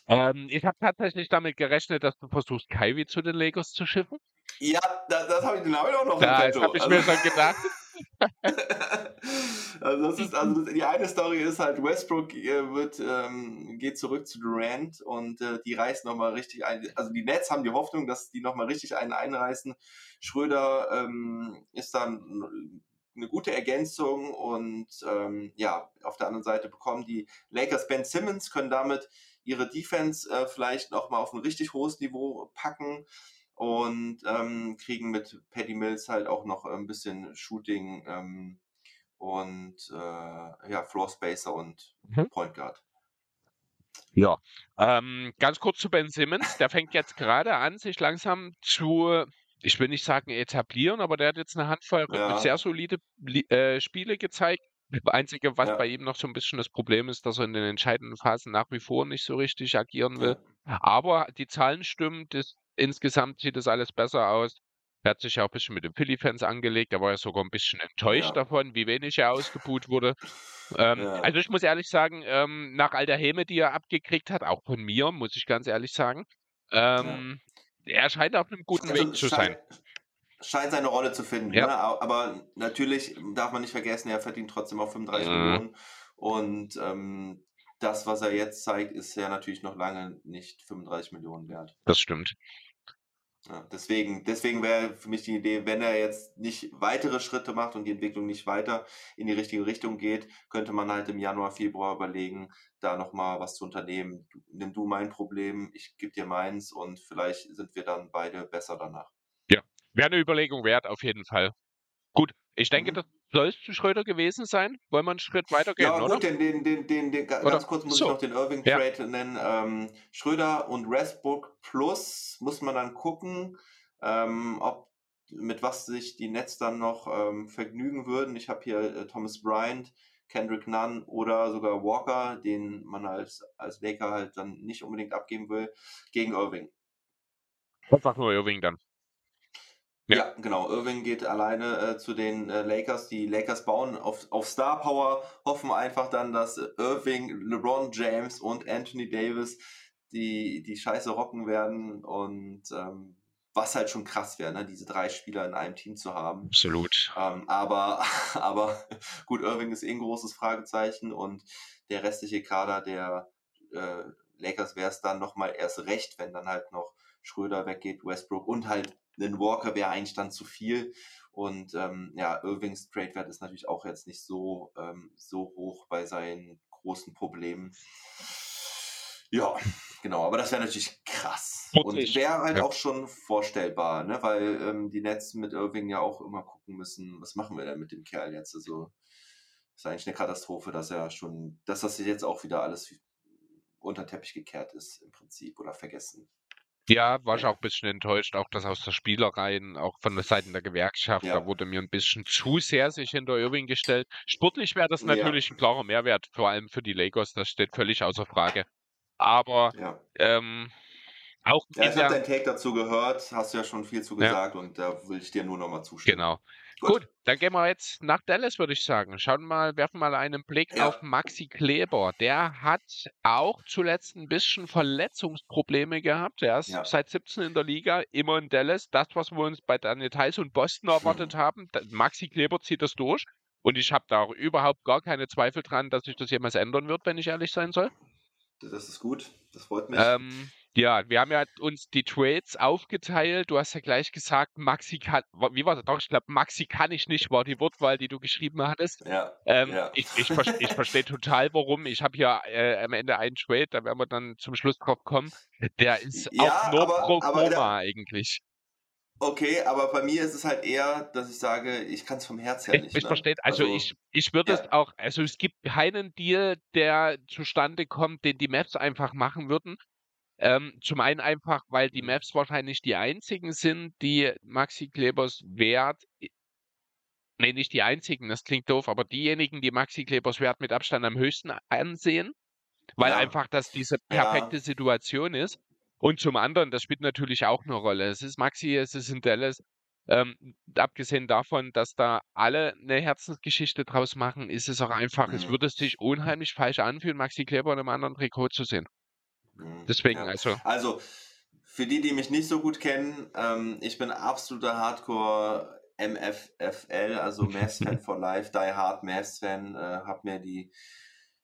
Ähm, ich habe tatsächlich damit gerechnet, dass du versuchst, Kyrie zu den Lakers zu schiffen. Ja, das, das habe ich, den hab ich auch noch Ja, das habe ich also, mir schon gedacht. also das ist also die eine Story ist halt Westbrook äh, wird ähm, geht zurück zu Durant und äh, die reißen noch mal richtig ein. Also die Nets haben die Hoffnung, dass die noch mal richtig einen einreißen. Schröder ähm, ist dann eine gute Ergänzung und ähm, ja auf der anderen Seite bekommen die Lakers Ben Simmons können damit ihre Defense äh, vielleicht noch mal auf ein richtig hohes Niveau packen und ähm, kriegen mit Paddy Mills halt auch noch ein bisschen Shooting ähm, und äh, ja, Floor Spacer und mhm. Point Guard. Ja, ähm, ganz kurz zu Ben Simmons. Der fängt jetzt gerade an, sich langsam zu, ich will nicht sagen etablieren, aber der hat jetzt eine Handvoll ja. sehr solide äh, Spiele gezeigt. Das Einzige, was ja. bei ihm noch so ein bisschen das Problem ist, dass er in den entscheidenden Phasen nach wie vor nicht so richtig agieren will. Ja. Aber die Zahlen stimmen, das insgesamt sieht das alles besser aus. Er hat sich ja auch ein bisschen mit den Philly-Fans angelegt. Er war ja sogar ein bisschen enttäuscht ja. davon, wie wenig er ausgebuht wurde. Ähm, ja. Also ich muss ehrlich sagen, ähm, nach all der Häme, die er abgekriegt hat, auch von mir, muss ich ganz ehrlich sagen, ähm. Er scheint auf einem guten also, Weg zu sein. Scheint seine Rolle zu finden. Ne? Aber natürlich darf man nicht vergessen, er verdient trotzdem auch 35 mhm. Millionen. Und ähm, das, was er jetzt zeigt, ist ja natürlich noch lange nicht 35 Millionen wert. Das stimmt. Ja, deswegen deswegen wäre für mich die Idee, wenn er jetzt nicht weitere Schritte macht und die Entwicklung nicht weiter in die richtige Richtung geht, könnte man halt im Januar, Februar überlegen, da nochmal was zu unternehmen. Du, nimm du mein Problem, ich gebe dir meins und vielleicht sind wir dann beide besser danach. Ja, wäre eine Überlegung wert, auf jeden Fall. Gut, ich denke, mhm. das soll es zu Schröder gewesen sein? Wollen wir einen Schritt weitergehen, ja, gut, oder? Den, den, den, den, den ganz oder? kurz muss so. ich noch den Irving Trade ja. nennen. Ähm, Schröder und Westbrook plus muss man dann gucken, ähm, ob mit was sich die Nets dann noch ähm, vergnügen würden. Ich habe hier äh, Thomas Bryant, Kendrick Nunn oder sogar Walker, den man als, als Laker halt dann nicht unbedingt abgeben will, gegen Irving. Einfach nur Irving dann. Ja. ja, genau. Irving geht alleine äh, zu den äh, Lakers. Die Lakers bauen auf, auf Star Power, hoffen einfach dann, dass Irving, LeBron James und Anthony Davis die, die Scheiße rocken werden und ähm, was halt schon krass wäre, ne? diese drei Spieler in einem Team zu haben. Absolut. Ähm, aber, aber gut, Irving ist eh ein großes Fragezeichen und der restliche Kader der äh, Lakers wäre es dann nochmal erst recht, wenn dann halt noch Schröder weggeht, Westbrook und halt ein Walker wäre eigentlich dann zu viel. Und ähm, ja, Irvings Trade-Wert ist natürlich auch jetzt nicht so, ähm, so hoch bei seinen großen Problemen. Ja, genau, aber das wäre natürlich krass. Und wäre halt ja. auch schon vorstellbar, ne? weil ähm, die Nets mit Irving ja auch immer gucken müssen, was machen wir denn mit dem Kerl jetzt? Also ist eigentlich eine Katastrophe, dass er schon, dass das jetzt auch wieder alles unter Teppich gekehrt ist im Prinzip oder vergessen. Ja, war ich auch ein bisschen enttäuscht, auch das aus der Spielereien, auch von der Seite der Gewerkschaft, ja. da wurde mir ein bisschen zu sehr sich hinter Irving gestellt. Sportlich wäre das natürlich ja. ein klarer Mehrwert, vor allem für die Lakers, das steht völlig außer Frage. Aber ja. ähm, auch ja, ich habe deinen Take dazu gehört, hast du ja schon viel zu gesagt und da will ich dir nur nochmal zustimmen. Genau. Gut. Gut. dann gehen wir jetzt nach Dallas, würde ich sagen. Schauen mal, werfen mal einen Blick ja. auf Maxi Kleber. Der hat auch zuletzt ein bisschen Verletzungsprobleme gehabt. Er ist ja. seit 17 in der Liga, immer in Dallas. Das, was wir uns bei Daniel Theiss und Boston erwartet hm. haben. Maxi Kleber zieht das durch. Und ich habe da auch überhaupt gar keine Zweifel dran, dass sich das jemals ändern wird, wenn ich ehrlich sein soll. Das ist gut, das freut mich. Ähm, ja, wir haben ja uns die Trades aufgeteilt. Du hast ja gleich gesagt, Maxi kann, wie war das doch? Ich glaube, Maxi kann ich nicht, war die Wortwahl, die du geschrieben hattest. Ja. Ähm, ja. Ich, ich, ich verstehe total, warum. Ich habe hier äh, am Ende einen Trade, da werden wir dann zum Schluss drauf kommen. Der ist ja, auch nur aber, pro forma eigentlich. Okay, aber bei mir ist es halt eher, dass ich sage, ich kann es vom Herz her nicht. Ich, ich ne? verstehe, also, also, ich, ich würde ja. es auch, also es gibt keinen Deal, der zustande kommt, den die Maps einfach machen würden. Ähm, zum einen einfach, weil die mhm. Maps wahrscheinlich die einzigen sind, die Maxi Klebers Wert, nee, nicht die einzigen, das klingt doof, aber diejenigen, die Maxi Klebers Wert mit Abstand am höchsten ansehen, weil ja. einfach das diese perfekte ja. Situation ist. Und zum anderen, das spielt natürlich auch eine Rolle. Es ist Maxi, es ist in Dallas. Ähm, abgesehen davon, dass da alle eine Herzensgeschichte draus machen, ist es auch einfach, mhm. es würde sich unheimlich falsch anfühlen, Maxi Kleber in einem anderen Trikot zu sehen. Mhm. Deswegen, ja. also. Also, für die, die mich nicht so gut kennen, ähm, ich bin absoluter Hardcore MFFL, also Mavs-Fan for Life, Die Hard Mavs-Fan, äh, hab mir die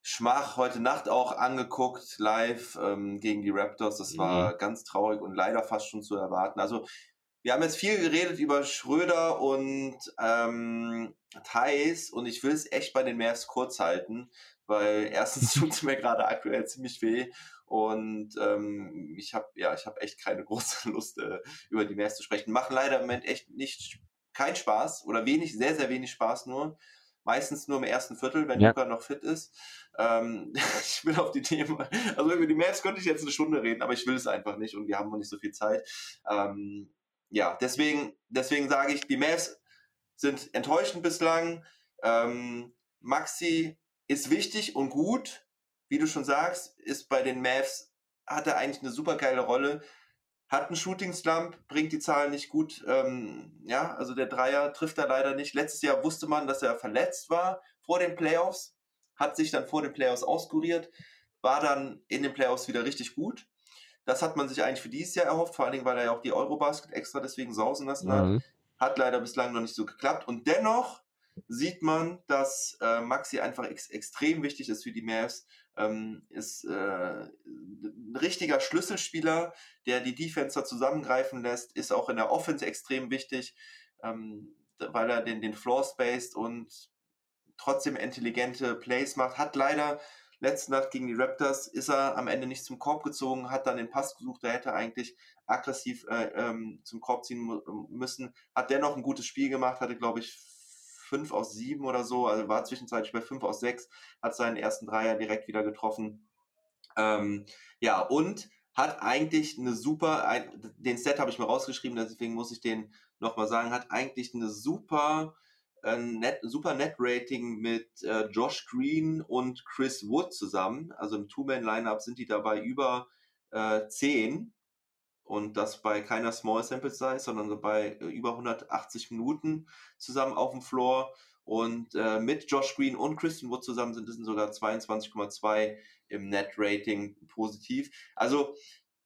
Schmach heute Nacht auch angeguckt, live ähm, gegen die Raptors. Das war mhm. ganz traurig und leider fast schon zu erwarten. Also, wir haben jetzt viel geredet über Schröder und ähm, Thais und ich will es echt bei den Mavs kurz halten, weil erstens tut es mir gerade aktuell ziemlich weh und ähm, ich habe ja, ich habe echt keine große Lust äh, über die Mavs zu sprechen. Machen leider im Moment echt nicht kein Spaß oder wenig, sehr sehr wenig Spaß nur meistens nur im ersten Viertel, wenn ja. Luca noch fit ist. Ähm, ich will auf die Themen, also über die Mavs könnte ich jetzt eine Stunde reden, aber ich will es einfach nicht und wir haben noch nicht so viel Zeit. Ähm, ja, deswegen, deswegen sage ich, die Mavs sind enttäuschend bislang. Ähm, Maxi ist wichtig und gut, wie du schon sagst, ist bei den Mavs, hat er eigentlich eine super geile Rolle hat einen Shooting Slump, bringt die Zahlen nicht gut. Ähm, ja, also der Dreier trifft er leider nicht. Letztes Jahr wusste man, dass er verletzt war vor den Playoffs, hat sich dann vor den Playoffs auskuriert, war dann in den Playoffs wieder richtig gut. Das hat man sich eigentlich für dieses Jahr erhofft, vor allen Dingen, weil er ja auch die Eurobasket extra deswegen sausen lassen mhm. hat. Hat leider bislang noch nicht so geklappt. Und dennoch sieht man, dass äh, Maxi einfach ex extrem wichtig ist für die Mavs ähm, ist äh, ein richtiger Schlüsselspieler, der die Defenser zusammengreifen lässt, ist auch in der Offense extrem wichtig, ähm, weil er den, den Floor spaced und trotzdem intelligente Plays macht. Hat leider letzte Nacht gegen die Raptors ist er am Ende nicht zum Korb gezogen, hat dann den Pass gesucht, er hätte eigentlich aggressiv äh, ähm, zum Korb ziehen müssen, hat dennoch ein gutes Spiel gemacht, hatte glaube ich 5 aus 7 oder so, also war zwischenzeitlich bei 5 aus 6, hat seinen ersten Dreier direkt wieder getroffen. Ähm, ja, und hat eigentlich eine super, den Set habe ich mir rausgeschrieben, deswegen muss ich den nochmal sagen, hat eigentlich eine super, äh, net, super Net-Rating mit äh, Josh Green und Chris Wood zusammen. Also im Two-Man-Lineup sind die dabei über äh, 10 und das bei keiner Small Sample Size, sondern bei äh, über 180 Minuten zusammen auf dem Floor. Und äh, mit Josh Green und Christian Wood zusammen sind es sogar 22,2 im Net-Rating positiv. Also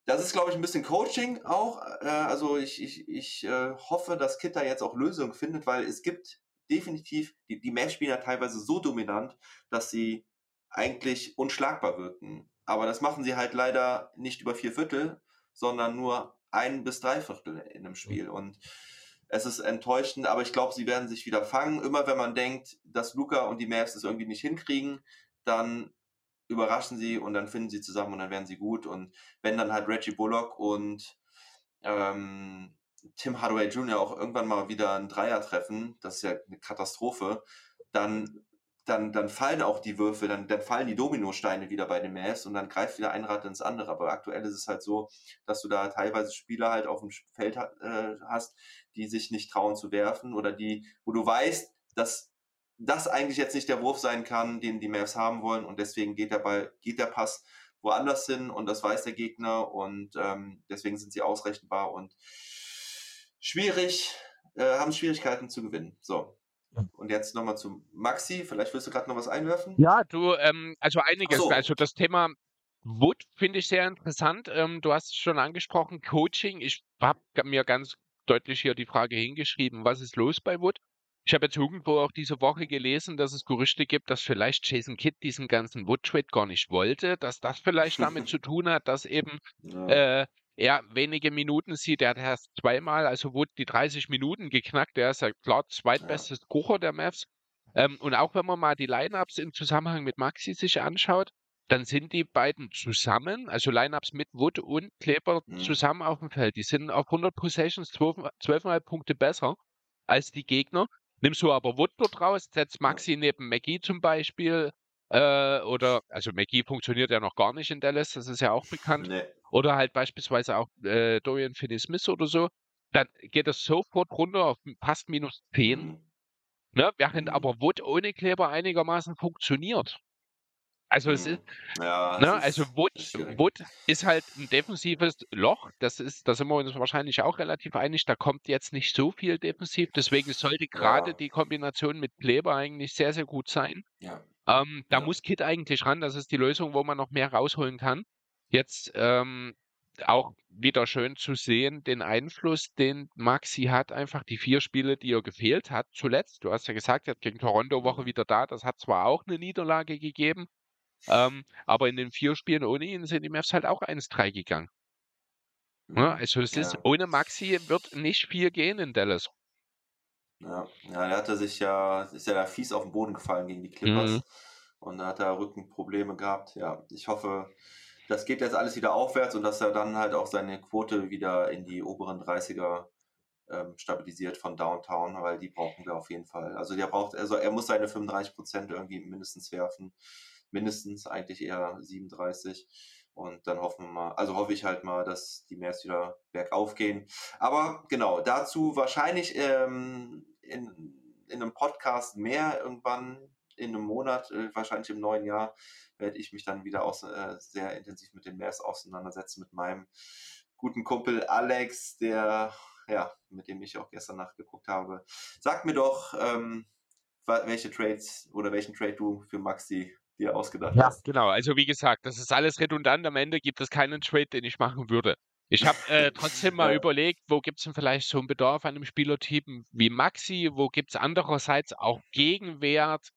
das ist, glaube ich, ein bisschen Coaching auch. Äh, also ich, ich, ich äh, hoffe, dass Kit da jetzt auch Lösungen findet, weil es gibt definitiv, die, die ja teilweise so dominant, dass sie eigentlich unschlagbar wirken. Aber das machen sie halt leider nicht über vier Viertel, sondern nur ein bis drei Viertel in einem Spiel. Und es ist enttäuschend, aber ich glaube, sie werden sich wieder fangen. Immer wenn man denkt, dass Luca und die Mavs es irgendwie nicht hinkriegen, dann überraschen sie und dann finden sie zusammen und dann werden sie gut. Und wenn dann halt Reggie Bullock und ähm, Tim Hardaway Jr. auch irgendwann mal wieder ein Dreier treffen, das ist ja eine Katastrophe, dann, dann, dann fallen auch die Würfel, dann, dann fallen die Dominosteine wieder bei den Mavs und dann greift wieder ein Rad ins andere. Aber aktuell ist es halt so, dass du da teilweise Spieler halt auf dem Feld äh, hast, die sich nicht trauen zu werfen oder die, wo du weißt, dass das eigentlich jetzt nicht der Wurf sein kann, den die Mavs haben wollen und deswegen geht der Ball, geht der Pass woanders hin und das weiß der Gegner und ähm, deswegen sind sie ausrechenbar und schwierig, äh, haben Schwierigkeiten zu gewinnen. So. Und jetzt nochmal zu Maxi. Vielleicht willst du gerade noch was einwerfen? Ja, du, ähm, also einiges. So. Also das Thema Wood finde ich sehr interessant. Ähm, du hast es schon angesprochen, Coaching. Ich habe mir ganz deutlich hier die Frage hingeschrieben, was ist los bei Wood? Ich habe jetzt irgendwo auch diese Woche gelesen, dass es Gerüchte gibt, dass vielleicht Jason Kidd diesen ganzen Wood-Trade gar nicht wollte, dass das vielleicht damit zu tun hat, dass eben ja. äh, er wenige Minuten sieht. Er hat erst zweimal, also Wood die 30 Minuten geknackt. Er ist ja klar zweitbestes ja. Kocher der Mavs. Ähm, und auch wenn man mal die Lineups im Zusammenhang mit Maxi sich anschaut, dann sind die beiden zusammen, also Lineups mit Wood und Kleber mhm. zusammen auf dem Feld. Die sind auf 100 Possessions 12,5 Punkte besser als die Gegner. Nimmst du aber Wood dort raus, setzt Maxi neben McGee zum Beispiel, äh, oder, also McGee funktioniert ja noch gar nicht in Dallas, das ist ja auch bekannt. Nee. Oder halt beispielsweise auch äh, Dorian Finney-Smith oder so, dann geht das sofort runter auf fast minus 10. Mhm. Ne? Während mhm. aber Wood ohne Kleber einigermaßen funktioniert. Also es ist, mhm. ja, ne, also Wood, Wood ist halt ein defensives Loch. Das ist, da sind wir uns wahrscheinlich auch relativ einig. Da kommt jetzt nicht so viel defensiv. Deswegen sollte gerade ja. die Kombination mit Kleber eigentlich sehr, sehr gut sein. Ja. Ähm, da muss Kit eigentlich ran. Das ist die Lösung, wo man noch mehr rausholen kann. Jetzt ähm, auch wieder schön zu sehen, den Einfluss, den Maxi hat, einfach die vier Spiele, die er gefehlt hat zuletzt. Du hast ja gesagt, er hat gegen Toronto Woche mhm. wieder da. Das hat zwar auch eine Niederlage gegeben, ähm, aber in den vier Spielen ohne ihn sind die Mavs halt auch 1-3 gegangen. Ja, ne, mhm. also es ja. ist, ohne Maxi wird nicht viel gehen in Dallas. Ja, ja, der hatte sich ja, ist ja da fies auf den Boden gefallen gegen die Clippers. Mhm. Und da hat er Rückenprobleme gehabt. Ja, ich hoffe, das geht jetzt alles wieder aufwärts und dass er dann halt auch seine Quote wieder in die oberen 30er ähm, stabilisiert von Downtown, weil die brauchen wir auf jeden Fall. Also der braucht, also er muss seine 35 Prozent irgendwie mindestens werfen mindestens eigentlich eher 37. Und dann hoffen wir mal, also hoffe ich halt mal, dass die Mavs wieder bergauf gehen. Aber genau, dazu wahrscheinlich ähm, in, in einem Podcast mehr irgendwann in einem Monat, äh, wahrscheinlich im neuen Jahr, werde ich mich dann wieder aus, äh, sehr intensiv mit den Mavs auseinandersetzen, mit meinem guten Kumpel Alex, der, ja, mit dem ich auch gestern Nacht geguckt habe. Sag mir doch, ähm, welche Trades oder welchen Trade du für Maxi dir ausgedacht ja. hast. Genau, also wie gesagt, das ist alles redundant. Am Ende gibt es keinen Trade, den ich machen würde. Ich habe äh, trotzdem mal ja. überlegt, wo gibt es denn vielleicht so einen Bedarf an einem Spielertypen wie Maxi, wo gibt es andererseits auch Gegenwert,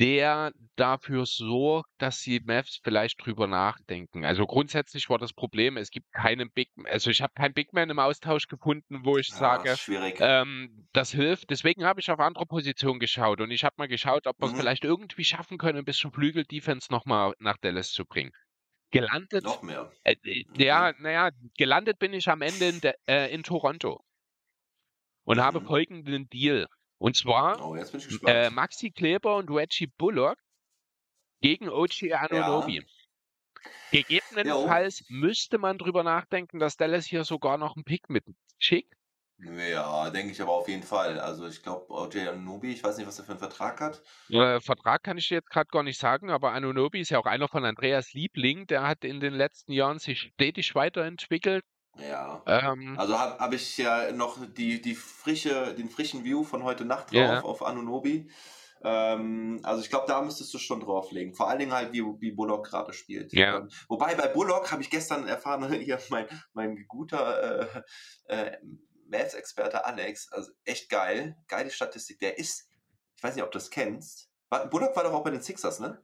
der dafür sorgt, dass die Mavs vielleicht drüber nachdenken. Also grundsätzlich war das Problem, es gibt keinen Big, also ich habe keinen Big Man im Austausch gefunden, wo ich ja, sage, ähm, das hilft. Deswegen habe ich auf andere Positionen geschaut und ich habe mal geschaut, ob wir mhm. vielleicht irgendwie schaffen können, ein bisschen Flügel-Defense nochmal nach Dallas zu bringen. Gelandet. Noch mehr. Äh, äh ja, naja, gelandet bin ich am Ende in, de, äh, in Toronto und mhm. habe folgenden Deal. Und zwar oh, äh, Maxi Kleber und Reggie Bullock gegen OG Anunobi. Ja. Gegebenenfalls jo. müsste man drüber nachdenken, dass Dallas hier sogar noch einen Pick mit schickt. Ja, denke ich aber auf jeden Fall. Also ich glaube, OJ Anunobi, ich weiß nicht, was er für einen Vertrag hat. Äh, Vertrag kann ich jetzt gerade gar nicht sagen, aber Anunobi ist ja auch einer von Andreas Liebling. Der hat in den letzten Jahren sich stetig weiterentwickelt. Ja. Ähm, also habe hab ich ja noch die, die frische, den frischen View von heute Nacht drauf yeah. auf Anunobi. Ähm, also ich glaube, da müsstest du schon drauflegen. Vor allen Dingen halt, wie, wie Bullock gerade spielt. Ja. Ähm, wobei bei Bullock habe ich gestern erfahren, hier mein, mein guter äh, äh, Maths-Experte Alex, also echt geil, geile Statistik. Der ist, ich weiß nicht, ob du das kennst. Bullock war doch auch bei den Sixers, ne?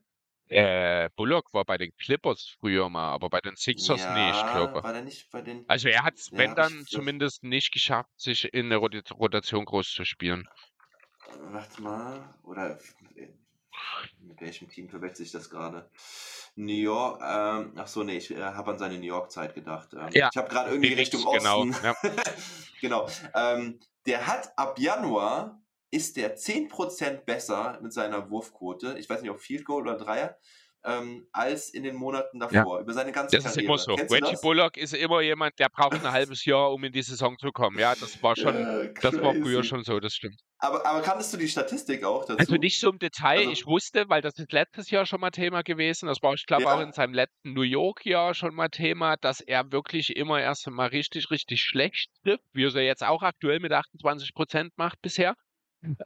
Äh, Bullock war bei den Clippers früher mal, aber bei den Sixers ja, nicht, glaube nicht bei den. Also er hat es, wenn ja, dann, zumindest nicht geschafft, sich in der Rotation groß zu spielen. Warte mal, oder mit welchem Team verwechsel ich das gerade? New York, ähm, ach so, nee, ich äh, habe an seine New York-Zeit gedacht. Ähm, ja, ich habe gerade irgendwie Richtung genau, Osten. Ja. genau. Ähm, der hat ab Januar ist der 10% besser mit seiner Wurfquote. Ich weiß nicht, ob Field Goal oder Dreier. Ähm, als in den Monaten davor, ja. über seine ganze das Karriere. Das ist immer so. Reggie Bullock ist immer jemand, der braucht ein halbes Jahr, um in die Saison zu kommen. Ja, das war schon, ja, das war früher schon so, das stimmt. Aber, aber kanntest du die Statistik auch dazu? Also nicht so im Detail. Also, ich wusste, weil das ist letztes Jahr schon mal Thema gewesen. Das war, ich glaube, ja. auch in seinem letzten New York-Jahr schon mal Thema, dass er wirklich immer erst einmal richtig, richtig schlecht trifft, wie er es jetzt auch aktuell mit 28 Prozent macht bisher.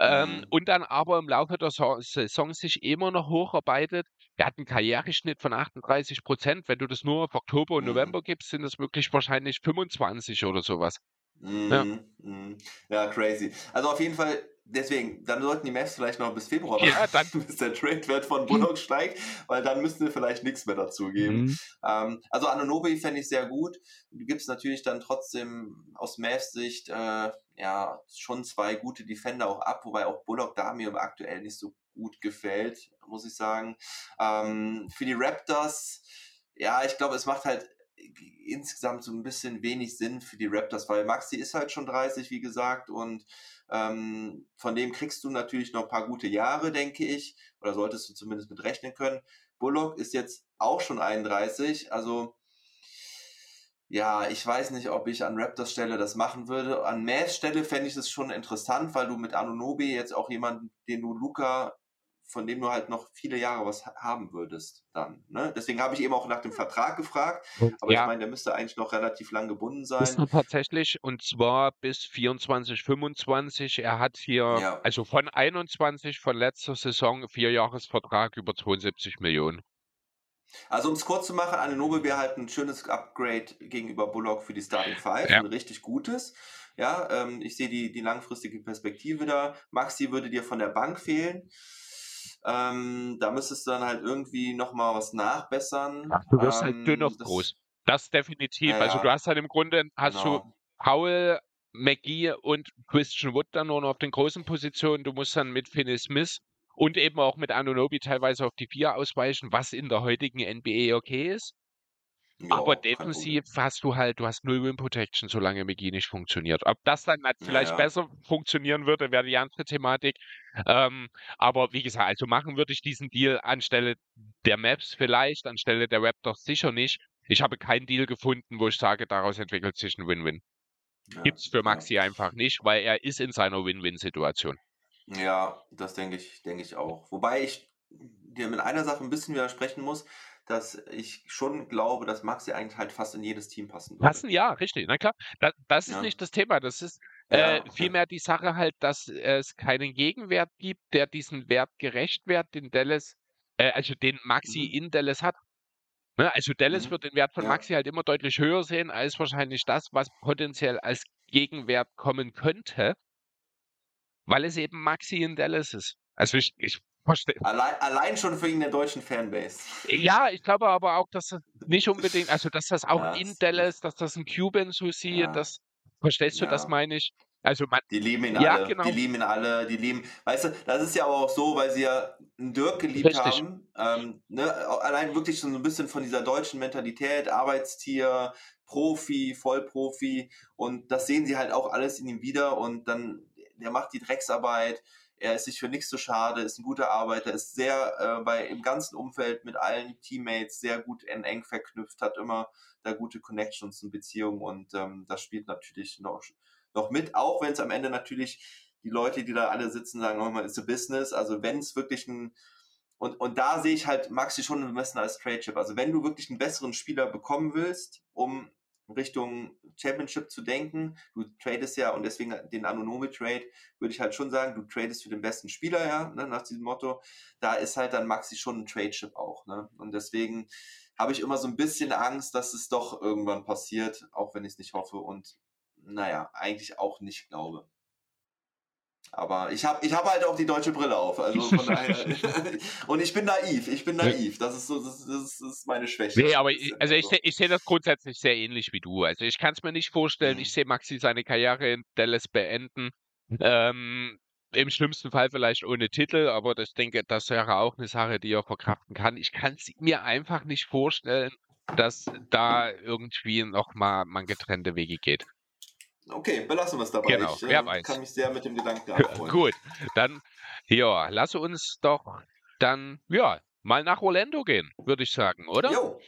Ähm, mhm. und dann aber im Laufe der Saison sich immer noch hocharbeitet. Er hat einen Karriereschnitt von 38 Prozent. Wenn du das nur auf Oktober und mhm. November gibst, sind das wirklich wahrscheinlich 25 oder sowas. Mhm. Ja. Mhm. ja, crazy. Also auf jeden Fall deswegen, dann sollten die Mavs vielleicht noch bis Februar ja, warten, bis der Trade-Wert von Bullock steigt, weil dann müssten wir vielleicht nichts mehr dazugeben. Mhm. Ähm, also Anonobi fände ich sehr gut. Du gibst natürlich dann trotzdem aus Mavs Sicht äh, ja schon zwei gute Defender auch ab, wobei auch Bullock da mir aktuell nicht so gut gefällt, muss ich sagen. Ähm, für die Raptors, ja, ich glaube, es macht halt insgesamt so ein bisschen wenig Sinn für die Raptors, weil Maxi ist halt schon 30, wie gesagt, und ähm, von dem kriegst du natürlich noch ein paar gute Jahre, denke ich, oder solltest du zumindest mit rechnen können. Bullock ist jetzt auch schon 31, also ja, ich weiß nicht, ob ich an Raptors Stelle das machen würde. An Mass Stelle fände ich es schon interessant, weil du mit Anunobi jetzt auch jemanden, den du Luca von dem du halt noch viele Jahre was haben würdest dann. Ne? Deswegen habe ich eben auch nach dem Vertrag gefragt, aber ja. ich meine, der müsste eigentlich noch relativ lang gebunden sein. Ist tatsächlich und zwar bis 24, 25. Er hat hier, ja. also von 21 von letzter Saison, vier Jahresvertrag über 72 Millionen. Also um es kurz zu machen, Anenobe wäre halt ein schönes Upgrade gegenüber Bullock für die Starting Five, ja. ein richtig gutes. Ja, ähm, ich sehe die, die langfristige Perspektive da. Maxi würde dir von der Bank fehlen. Ähm, da müsstest du dann halt irgendwie nochmal was nachbessern. Ach, du wirst halt ähm, halt dünn auf groß. Das definitiv. Ja, also du hast halt im Grunde, hast genau. du Howell, McGee und Christian Wood dann nur noch auf den großen Positionen. Du musst dann mit Finney Smith und eben auch mit Anunobi teilweise auf die vier ausweichen, was in der heutigen NBA okay ist. Ja, aber defensiv hast du halt, du hast null Win Protection, solange McGee nicht funktioniert. Ob das dann halt vielleicht ja. besser funktionieren würde, wäre die andere Thematik. Ähm, aber wie gesagt, also machen würde ich diesen Deal anstelle der Maps vielleicht, anstelle der Raptors sicher nicht. Ich habe keinen Deal gefunden, wo ich sage, daraus entwickelt sich ein Win-Win. Ja, Gibt's für Maxi einfach nicht, weil er ist in seiner Win-Win-Situation. Ja, das denke ich, denke ich auch. Wobei ich dir mit einer Sache ein bisschen widersprechen muss dass ich schon glaube, dass Maxi eigentlich halt fast in jedes Team passen würde. Passen, ja, richtig. Na klar, das, das ist ja. nicht das Thema. Das ist äh, ja, vielmehr die Sache halt, dass es keinen Gegenwert gibt, der diesen Wert gerecht wird, den Dallas, äh, also den Maxi mhm. in Dallas hat. Ne? Also Dallas mhm. wird den Wert von ja. Maxi halt immer deutlich höher sehen, als wahrscheinlich das, was potenziell als Gegenwert kommen könnte, weil es eben Maxi in Dallas ist. Also ich, ich Allein, allein schon für ihn der deutschen Fanbase. Ja, ich glaube aber auch, dass das nicht unbedingt, also dass das auch ja, in Dallas, dass das ein Cuban sieht, ja. das verstehst du, ja. das meine ich. Also man, die lieben ihn ja, alle, genau. die lieben ihn alle, die lieben, weißt du, das ist ja aber auch so, weil sie ja einen Dirk geliebt Richtig. haben, ähm, ne, allein wirklich so ein bisschen von dieser deutschen Mentalität, Arbeitstier, Profi, Vollprofi und das sehen sie halt auch alles in ihm wieder und dann, der macht die Drecksarbeit, er ist sich für nichts zu schade, ist ein guter Arbeiter, ist sehr äh, bei im ganzen Umfeld mit allen Teammates sehr gut eng, eng verknüpft, hat immer da gute Connections und Beziehungen und ähm, das spielt natürlich noch, noch mit, auch wenn es am Ende natürlich die Leute, die da alle sitzen, sagen, oh, man ist a Business. Also wenn es wirklich ein und, und da sehe ich halt Maxi schon ein bisschen als Trade Chip. Also wenn du wirklich einen besseren Spieler bekommen willst, um Richtung Championship zu denken. Du tradest ja, und deswegen den Anonome-Trade, würde ich halt schon sagen, du tradest für den besten Spieler, ja, ne, nach diesem Motto. Da ist halt dann Maxi schon ein Trade-Chip auch. Ne? Und deswegen habe ich immer so ein bisschen Angst, dass es doch irgendwann passiert, auch wenn ich es nicht hoffe und naja, eigentlich auch nicht glaube. Aber ich habe ich hab halt auch die deutsche Brille auf. Also von daher. und ich bin naiv. Ich bin naiv. Das ist so, das, das ist meine Schwäche. Nee, aber ich, also ich, ich sehe das grundsätzlich sehr ähnlich wie du. Also ich kann es mir nicht vorstellen. Mhm. Ich sehe Maxi seine Karriere in Dallas beenden. Ähm, Im schlimmsten Fall vielleicht ohne Titel, aber das denke, das wäre auch eine Sache, die er verkraften kann. Ich kann es mir einfach nicht vorstellen, dass da irgendwie nochmal man getrennte Wege geht. Okay, belassen wir es dabei. Genau, ich wer weiß. kann mich sehr mit dem Gedanken abholen. Gut, dann, ja, lass uns doch dann, ja, mal nach Orlando gehen, würde ich sagen, oder? Jo,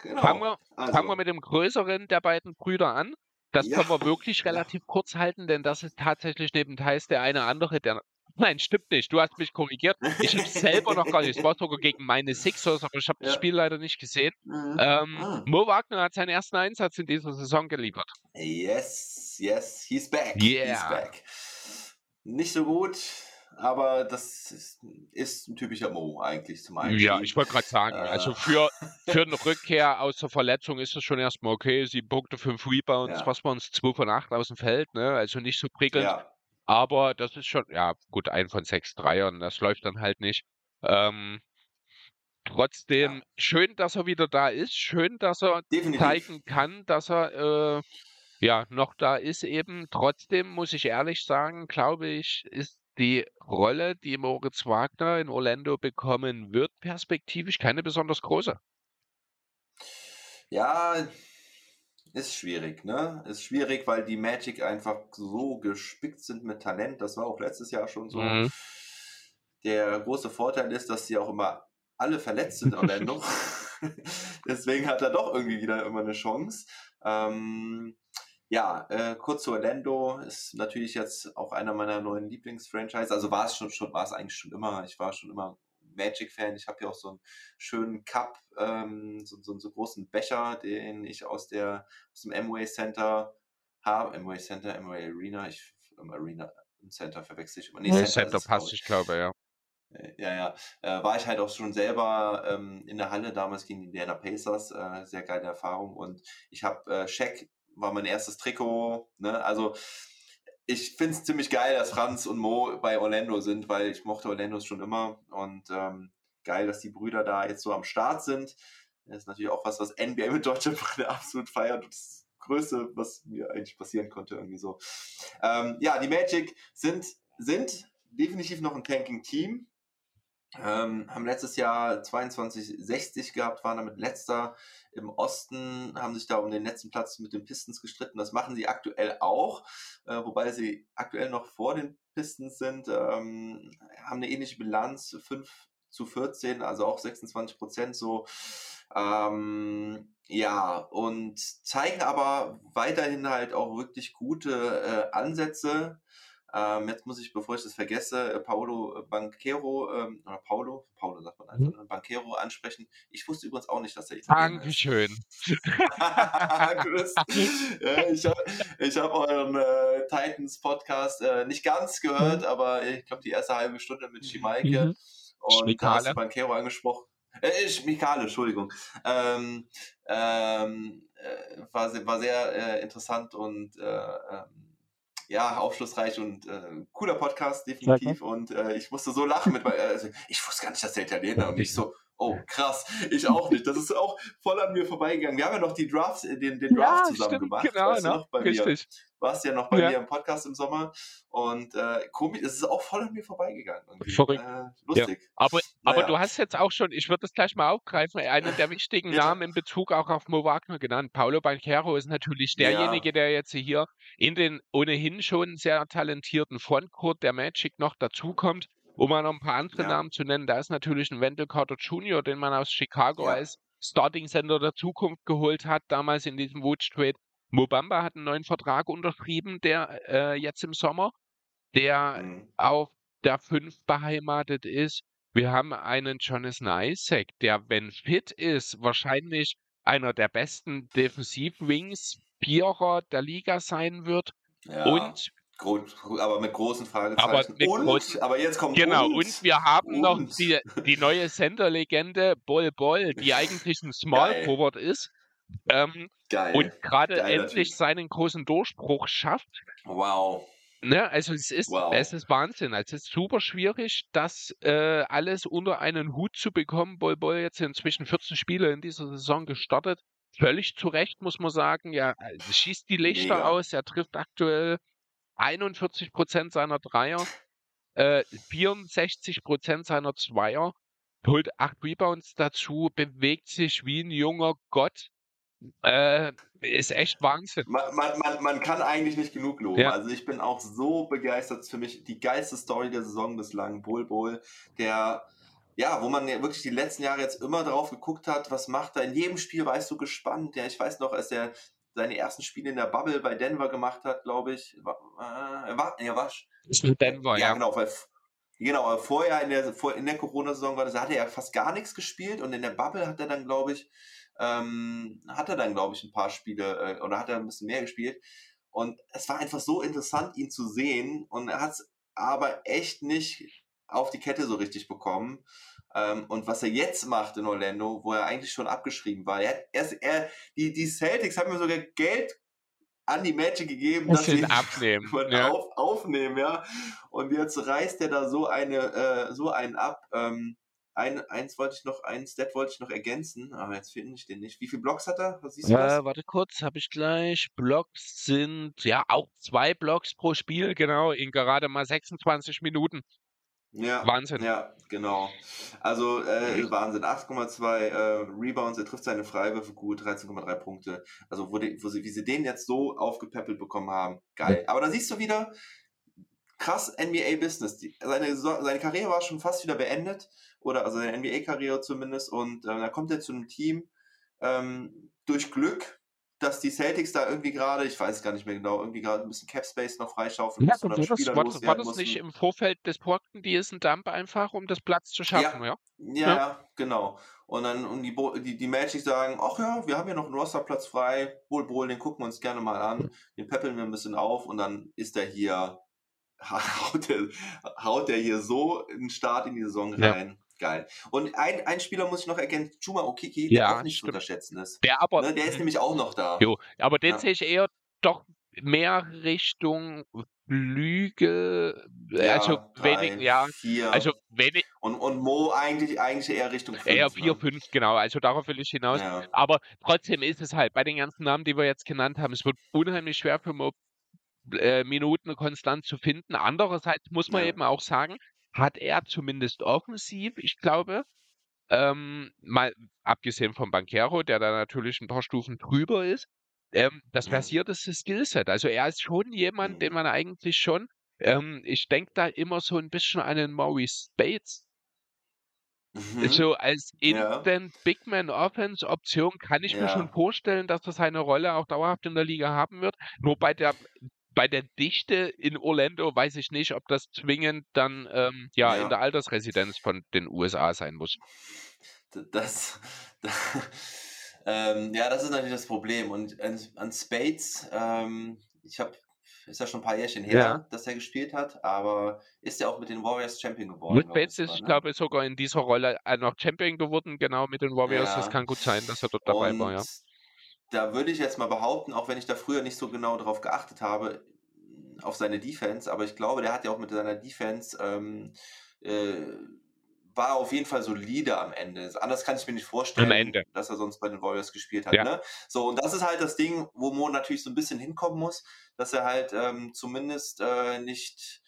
genau. Fangen wir, also. fangen wir mit dem größeren der beiden Brüder an. Das ja. können wir wirklich relativ kurz halten, denn das ist tatsächlich neben Thais der eine andere, der Nein, stimmt nicht. Du hast mich korrigiert. Ich habe selber noch gar nicht. Es war sogar gegen meine Sixers, aber ich habe ja. das Spiel leider nicht gesehen. Mhm. Ähm, ah. Mo Wagner hat seinen ersten Einsatz in dieser Saison geliefert. Yes, yes, he's back. Yeah. He's back. Nicht so gut, aber das ist, ist ein typischer Mo eigentlich zum Einstieg. Ja, ich wollte gerade sagen, äh. also für, für eine Rückkehr aus der Verletzung ist das schon erstmal okay. Sieben Punkte, fünf Rebounds, ja. was waren es, zwei von acht aus dem Feld, ne? also nicht so prickelnd. Ja. Aber das ist schon, ja, gut, ein von sechs Dreiern, das läuft dann halt nicht. Ähm, trotzdem, ja. schön, dass er wieder da ist, schön, dass er Definitiv. zeigen kann, dass er äh, ja noch da ist eben. Trotzdem muss ich ehrlich sagen, glaube ich, ist die Rolle, die Moritz Wagner in Orlando bekommen wird, perspektivisch keine besonders große. Ja, ist schwierig, ne? Ist schwierig, weil die Magic einfach so gespickt sind mit Talent. Das war auch letztes Jahr schon so. Mhm. Der große Vorteil ist, dass sie auch immer alle verletzt sind Orlando. Deswegen hat er doch irgendwie wieder immer eine Chance. Ähm, ja, äh, kurz zu Orlando ist natürlich jetzt auch einer meiner neuen Lieblingsfranchise. Also war es schon, schon war es eigentlich schon immer. Ich war schon immer Magic-Fan. Ich habe hier auch so einen schönen Cup, ähm, so, so, so einen großen Becher, den ich aus, der, aus dem Amway Center habe. Amway Center, Amway Arena. Ich im Arena Center verwechsel ich immer. Nee, Center, Center passt, ich glaube, ja. Äh, ja, ja. Äh, war ich halt auch schon selber ähm, in der Halle damals gegen die Indiana Pacers. Äh, sehr geile Erfahrung. Und ich habe äh, Shaq war mein erstes Trikot. Ne? Also ich finde es ziemlich geil, dass Franz und Mo bei Orlando sind, weil ich mochte Orlando schon immer und ähm, geil, dass die Brüder da jetzt so am Start sind. Das ist natürlich auch was, was NBA mit deutscher Brille absolut feiert. Das Größte, was mir eigentlich passieren konnte, irgendwie so. Ähm, ja, die Magic sind, sind definitiv noch ein Tanking-Team. Ähm, haben letztes Jahr 22,60 gehabt, waren damit letzter im Osten, haben sich da um den letzten Platz mit den Pistons gestritten. Das machen sie aktuell auch, äh, wobei sie aktuell noch vor den Pistons sind, ähm, haben eine ähnliche Bilanz, 5 zu 14, also auch 26 Prozent so. Ähm, ja, und zeigen aber weiterhin halt auch wirklich gute äh, Ansätze ähm, jetzt muss ich, bevor ich das vergesse, äh, Paolo Banquero, ähm, oder Paulo, Paulo sagt man einfach, mhm. Banquero ansprechen. Ich wusste übrigens auch nicht, dass er Italiener Dankeschön. ist. ja, ich habe ich hab euren äh, Titans Podcast äh, nicht ganz gehört, mhm. aber ich glaube die erste halbe Stunde mit Schimaike mhm. und da hast du Banquero angesprochen. Äh, Schmikale, Entschuldigung. Ähm, ähm, äh, war, sehr, war sehr äh, interessant und äh, ähm, ja, aufschlussreich und äh, cooler Podcast, definitiv. Und äh, ich musste so lachen mit, also, ich wusste gar nicht, dass der Italiener und ich so, oh krass, ich auch nicht. Das ist auch voll an mir vorbeigegangen. Wir haben ja noch die Drafts, den, den Draft ja, zusammen stimmt, gemacht. Genau, bei richtig. Mir warst ja noch bei ja. mir im Podcast im Sommer und äh, komisch, es ist auch voll an mir vorbeigegangen. Verrückt. Äh, lustig. Ja. Aber, naja. aber du hast jetzt auch schon, ich würde das gleich mal aufgreifen, einen der wichtigen ja. Namen in Bezug auch auf Mo Wagner genannt. Paulo Banquero ist natürlich derjenige, der jetzt hier in den ohnehin schon sehr talentierten Frontcourt der Magic noch dazukommt. Um mal noch ein paar andere Namen zu nennen, da ist natürlich ein Wendell Carter Jr., den man aus Chicago als Starting Center der Zukunft geholt hat, damals in diesem Woods Trade. Mobamba hat einen neuen Vertrag unterschrieben, der äh, jetzt im Sommer, der mhm. auf der 5 beheimatet ist. Wir haben einen Jonathan Isaac, der, wenn fit ist, wahrscheinlich einer der besten Defensiv-Wings, Vierer der Liga sein wird. Ja. Und aber mit großen Fragezeichen. Aber, mit und, großen, aber jetzt kommt Genau, und, und wir haben und. noch die, die neue Center-Legende Bol Bol, die eigentlich ein Small Forward ist. Ähm, Geil. Und gerade endlich typ. seinen großen Durchbruch schafft. Wow. Ne, also es ist, wow. es ist Wahnsinn. Also es ist super schwierig, das äh, alles unter einen Hut zu bekommen. Bol Bol jetzt inzwischen 14 Spiele in dieser Saison gestartet. Völlig zu Recht, muss man sagen. Ja, schießt die Lichter Mega. aus. Er trifft aktuell 41 Prozent seiner Dreier, äh, 64 Prozent seiner Zweier, holt acht Rebounds dazu, bewegt sich wie ein junger Gott. Äh, ist echt Wahnsinn. Man, man, man, man, kann eigentlich nicht genug loben. Ja. Also ich bin auch so begeistert. Für mich die geilste Story der Saison bislang. Bull Bull, der ja, wo man ja wirklich die letzten Jahre jetzt immer drauf geguckt hat, was macht er. In jedem Spiel warst du gespannt. Ja, ich weiß noch, als er seine ersten Spiele in der Bubble bei Denver gemacht hat, glaube ich. War, äh, er war, er war Denver, ja. ja. Genau, weil, genau, vorher in der, vor, in der Corona-Saison war das, da hatte er fast gar nichts gespielt und in der Bubble hat er dann, glaube ich, ähm, hat er dann, glaube ich, ein paar Spiele äh, oder hat er ein bisschen mehr gespielt. Und es war einfach so interessant, ihn zu sehen. Und er hat es aber echt nicht auf die Kette so richtig bekommen. Ähm, und was er jetzt macht in Orlando, wo er eigentlich schon abgeschrieben war, er, er, er die, die Celtics haben mir sogar Geld an die Magic gegeben, dass sie ihn abnehmen, ja. auf, aufnehmen, ja. Und jetzt reißt er da so eine, äh, so einen ab. Ähm, ein, eins wollte ich noch, ein Stat wollte ich noch ergänzen, aber jetzt finde ich den nicht. Wie viele Blocks hat er? Was siehst du äh, warte kurz, habe ich gleich. Blocks sind ja auch zwei Blocks pro Spiel, genau, in gerade mal 26 Minuten. Ja, Wahnsinn. Ja, genau. Also äh, Wahnsinn. 8,2 äh, Rebounds, er trifft seine Freiwürfe gut, 13,3 Punkte. Also wo, die, wo sie, wie sie den jetzt so aufgepäppelt bekommen haben, geil. Aber da siehst du wieder, krass NBA-Business. Seine, seine Karriere war schon fast wieder beendet, oder also seine NBA-Karriere zumindest. Und äh, da kommt er zu einem Team ähm, durch Glück, dass die Celtics da irgendwie gerade, ich weiß gar nicht mehr genau, irgendwie gerade ein bisschen Cap Space noch freischaufeln ja, müssen. Oder das, war, das, war das nicht im Vorfeld des Porten, die ist ein Dump einfach, um das Platz zu schaffen, ja? Ja, ja, ja genau. Und dann und die, die, die Magic sagen, ach ja, wir haben ja noch einen Rosterplatz frei, Bull Bull, den gucken wir uns gerne mal an, den peppeln wir ein bisschen auf und dann ist er hier, haut der, haut der hier so einen Start in die Saison rein. Geil. Und ein, ein Spieler muss ich noch erkennen, Chuma Okiki, der ja, auch nicht stimmt. zu unterschätzen ist. Der, aber, ne, der ist nämlich auch noch da. Jo, aber den ja. sehe ich eher doch mehr Richtung Flügel, ja, also drei, wenig, ja, vier. also wenig. Und, und Mo eigentlich, eigentlich eher Richtung 5. Eher 4, 5, ne? genau, also darauf will ich hinaus. Ja. Aber trotzdem ist es halt, bei den ganzen Namen, die wir jetzt genannt haben, es wird unheimlich schwer für Mo äh, Minuten konstant zu finden. Andererseits muss man ja. eben auch sagen, hat er zumindest offensiv, ich glaube, ähm, mal abgesehen vom Banquero, der da natürlich ein paar Stufen drüber ist, ähm, das mhm. versierteste Skillset. Also er ist schon jemand, den mhm. man eigentlich schon, ähm, ich denke da immer so ein bisschen an den Maurice Bates. Mhm. So als Instant ja. Big Man Offense Option kann ich ja. mir schon vorstellen, dass er seine Rolle auch dauerhaft in der Liga haben wird. Nur bei der bei der Dichte in Orlando weiß ich nicht, ob das zwingend dann ähm, ja, ja, in der Altersresidenz von den USA sein muss. Das, das ähm, ja, das ist natürlich das Problem. Und an, an Spades, ähm, ich habe, ist ja schon ein paar Jährchen her, ja. dass er gespielt hat, aber ist er auch mit den Warriors Champion geworden? Mit Spades ist, ich ne? glaube, sogar in dieser Rolle noch Champion geworden, genau mit den Warriors. Ja. Das kann gut sein, dass er dort dabei Und war, ja da würde ich jetzt mal behaupten, auch wenn ich da früher nicht so genau darauf geachtet habe, auf seine Defense, aber ich glaube, der hat ja auch mit seiner Defense ähm, äh, war auf jeden Fall solide am Ende. Anders kann ich mir nicht vorstellen, dass er sonst bei den Warriors gespielt hat. Ja. Ne? So, und das ist halt das Ding, wo Mo natürlich so ein bisschen hinkommen muss, dass er halt ähm, zumindest äh, nicht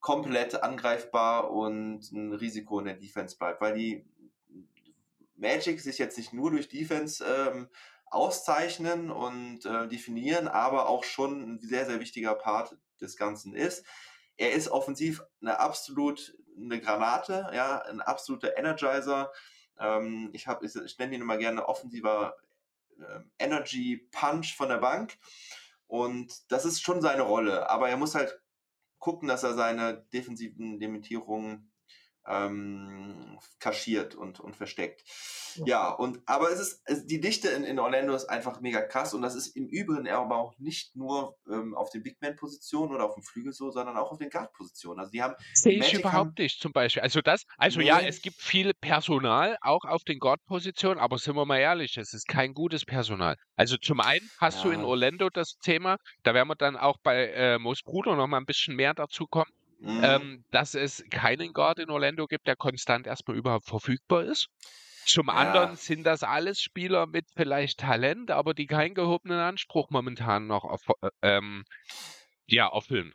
komplett angreifbar und ein Risiko in der Defense bleibt, weil die Magic sich jetzt nicht nur durch Defense ähm, auszeichnen und äh, definieren, aber auch schon ein sehr, sehr wichtiger Part des Ganzen ist. Er ist offensiv eine absolut eine Granate, ja, ein absoluter Energizer. Ähm, ich, hab, ich, ich nenne ihn immer gerne offensiver äh, Energy Punch von der Bank. Und das ist schon seine Rolle. Aber er muss halt gucken, dass er seine defensiven Limitierungen ähm, kaschiert und, und versteckt. Ja, und aber es ist, es, die Dichte in, in Orlando ist einfach mega krass und das ist im Übrigen aber auch nicht nur ähm, auf den Big Man-Positionen oder auf dem Flügel so, sondern auch auf den Guard-Positionen. Also die haben. Sehe ich überhaupt nicht zum Beispiel. Also das, also nee. ja, es gibt viel Personal auch auf den Guard-Positionen, aber sind wir mal ehrlich, es ist kein gutes Personal. Also zum einen hast ja. du in Orlando das Thema, da werden wir dann auch bei äh, Moos Bruder noch mal ein bisschen mehr dazu kommen Mhm. Ähm, dass es keinen Guard in Orlando gibt, der konstant erstmal überhaupt verfügbar ist. Zum ja. anderen sind das alles Spieler mit vielleicht Talent, aber die keinen gehobenen Anspruch momentan noch auf, äh, ähm, ja, erfüllen.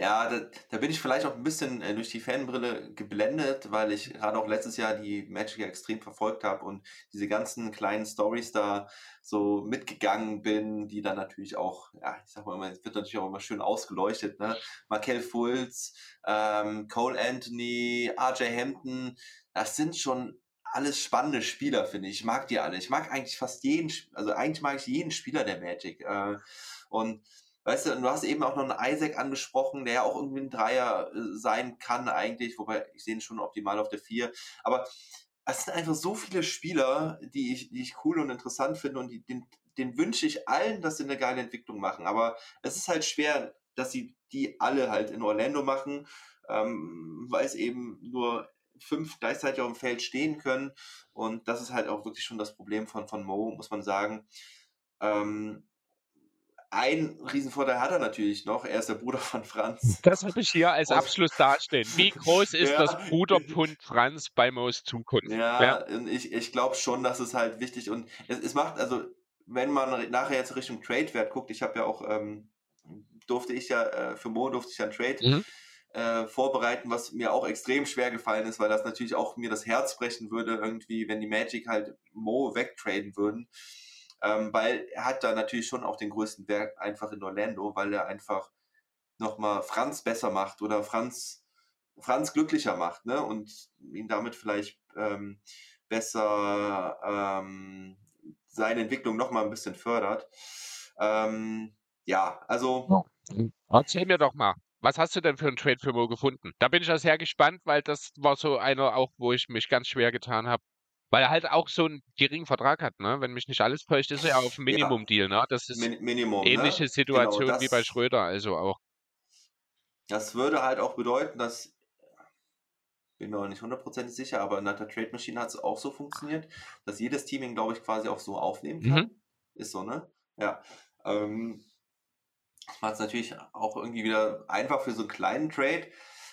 Ja, da, da, bin ich vielleicht auch ein bisschen äh, durch die Fanbrille geblendet, weil ich gerade auch letztes Jahr die Magic extrem verfolgt habe und diese ganzen kleinen Stories da so mitgegangen bin, die dann natürlich auch, ja, ich sag mal, es wird natürlich auch immer schön ausgeleuchtet, ne? Markel Fultz, ähm, Cole Anthony, RJ Hampton, das sind schon alles spannende Spieler, finde ich. Ich mag die alle. Ich mag eigentlich fast jeden, also eigentlich mag ich jeden Spieler der Magic. Äh, und Weißt du, du hast eben auch noch einen Isaac angesprochen, der ja auch irgendwie ein Dreier äh, sein kann eigentlich, wobei ich sehe ihn schon optimal auf der Vier. Aber es sind einfach so viele Spieler, die ich, die ich cool und interessant finde und die, den, den wünsche ich allen, dass sie eine geile Entwicklung machen. Aber es ist halt schwer, dass sie die alle halt in Orlando machen, ähm, weil es eben nur fünf gleichzeitig auf dem Feld stehen können. Und das ist halt auch wirklich schon das Problem von, von Mo, muss man sagen. Ähm, ein Riesenvorteil hat er natürlich noch. Er ist der Bruder von Franz. Das habe ich hier als Abschluss dastehen. Wie groß ist ja. das Bruderpfund Franz bei Moos Zukunft? Ja, ja. ich, ich glaube schon, dass es halt wichtig und es, es macht, also wenn man nachher jetzt Richtung Trade-Wert guckt, ich habe ja auch, ähm, durfte ich ja, äh, für Mo durfte ich ja ein Trade mhm. äh, vorbereiten, was mir auch extrem schwer gefallen ist, weil das natürlich auch mir das Herz brechen würde, irgendwie, wenn die Magic halt Mo wegtraden würden. Ähm, weil er hat da natürlich schon auch den größten Wert einfach in Orlando, weil er einfach nochmal Franz besser macht oder Franz, Franz glücklicher macht, ne? Und ihn damit vielleicht ähm, besser ähm, seine Entwicklung nochmal ein bisschen fördert. Ähm, ja, also. Erzähl mir doch mal, was hast du denn für einen Trade für Mo gefunden? Da bin ich ja sehr gespannt, weil das war so einer auch, wo ich mich ganz schwer getan habe, weil er halt auch so einen geringen Vertrag hat, ne? Wenn mich nicht alles täuscht, ist er ja auf Minimum-Deal, ne? Das ist Min Minimum, ne? ähnliche ne? Situation genau, das, wie bei Schröder, also auch. Das würde halt auch bedeuten, dass bin mir auch nicht hundertprozentig sicher, aber in der Trade Machine hat es auch so funktioniert, dass jedes Team ihn, glaube ich, quasi auch so aufnehmen kann. Mhm. Ist so, ne? Ja. Ähm, macht es natürlich auch irgendwie wieder einfach für so einen kleinen Trade.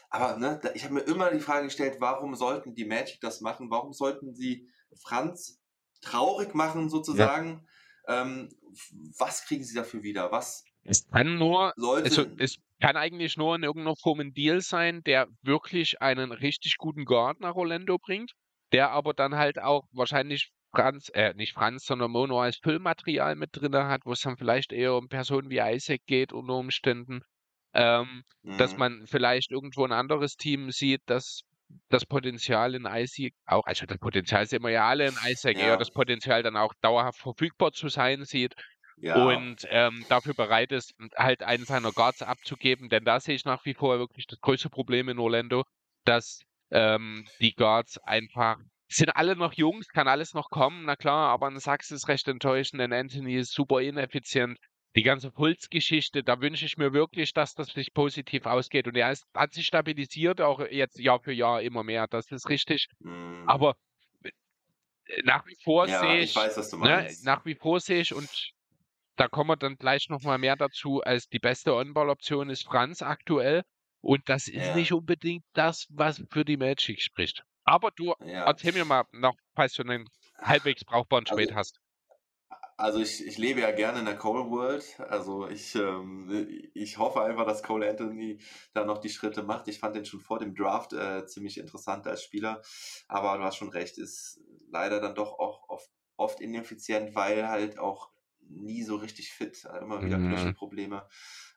Aber ne, ich habe mir immer die Frage gestellt, warum sollten die Magic das machen? Warum sollten sie Franz traurig machen sozusagen? Ja. Ähm, was kriegen sie dafür wieder? Was es kann nur, sollte, also es kann eigentlich nur in irgendeiner Form ein Deal sein, der wirklich einen richtig guten Guard nach Orlando bringt, der aber dann halt auch wahrscheinlich Franz, äh, nicht Franz, sondern Mono als Füllmaterial mit drin hat, wo es dann vielleicht eher um Personen wie Isaac geht unter Umständen ähm, mhm. dass man vielleicht irgendwo ein anderes Team sieht, das das Potenzial in Isaac auch, also das Potenzial sehen wir ja alle in Isaac, ja. eher das Potenzial dann auch dauerhaft verfügbar zu sein sieht ja. und ähm, dafür bereit ist, halt einen seiner Guards abzugeben, denn da sehe ich nach wie vor wirklich das größte Problem in Orlando, dass ähm, die Guards einfach sind alle noch jung, kann alles noch kommen, na klar, aber ein Sachs ist recht enttäuschend, denn Anthony ist super ineffizient die ganze Puls-Geschichte, da wünsche ich mir wirklich, dass das sich positiv ausgeht. Und er ist, hat sich stabilisiert, auch jetzt Jahr für Jahr immer mehr. Das ist richtig. Mhm. Aber äh, nach wie vor ja, sehe ich, ich weiß, ne, nach wie vor sehe ich und da kommen wir dann gleich nochmal mehr dazu, als die beste On-Ball-Option ist Franz aktuell. Und das ist ja. nicht unbedingt das, was für die Magic spricht. Aber du ja. erzähl mir mal noch, falls du einen halbwegs brauchbaren Trade also, hast. Also ich, ich lebe ja gerne in der Cole World. Also ich, ähm, ich hoffe einfach, dass Cole Anthony da noch die Schritte macht. Ich fand den schon vor dem Draft äh, ziemlich interessant als Spieler. Aber du hast schon recht, ist leider dann doch auch oft, oft ineffizient, weil halt auch nie so richtig fit, äh, immer wieder mhm. Knöchelprobleme.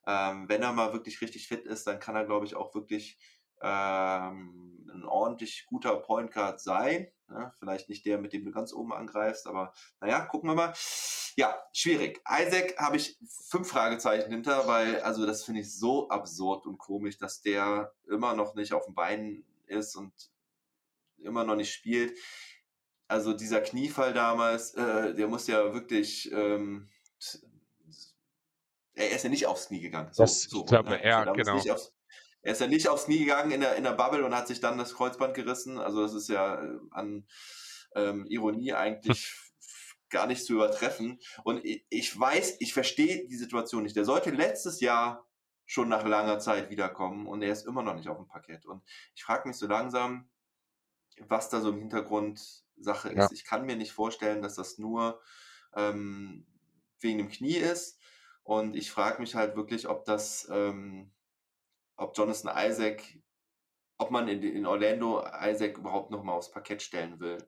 Ähm, wenn er mal wirklich richtig fit ist, dann kann er, glaube ich, auch wirklich ähm, ein ordentlich guter Point Guard sein. Ne? Vielleicht nicht der, mit dem du ganz oben angreifst, aber naja, gucken wir mal. Ja, schwierig. Isaac habe ich fünf Fragezeichen hinter, weil, also das finde ich so absurd und komisch, dass der immer noch nicht auf den Beinen ist und immer noch nicht spielt. Also dieser Kniefall damals, äh, der muss ja wirklich, ähm, er ist ja nicht aufs Knie gegangen. So, das, so, ich glaube, ne? er, also genau. Aufs, er ist ja nicht aufs Knie gegangen in der, in der Bubble und hat sich dann das Kreuzband gerissen. Also das ist ja äh, an ähm, Ironie eigentlich gar nicht zu übertreffen. Und ich, ich weiß, ich verstehe die Situation nicht. Der sollte letztes Jahr schon nach langer Zeit wiederkommen und er ist immer noch nicht auf dem Parkett. Und ich frage mich so langsam, was da so im Hintergrund Sache ist. Ja. Ich kann mir nicht vorstellen, dass das nur ähm, wegen dem Knie ist. Und ich frage mich halt wirklich, ob das, ähm, ob Jonathan Isaac, ob man in, in Orlando Isaac überhaupt nochmal aufs Parkett stellen will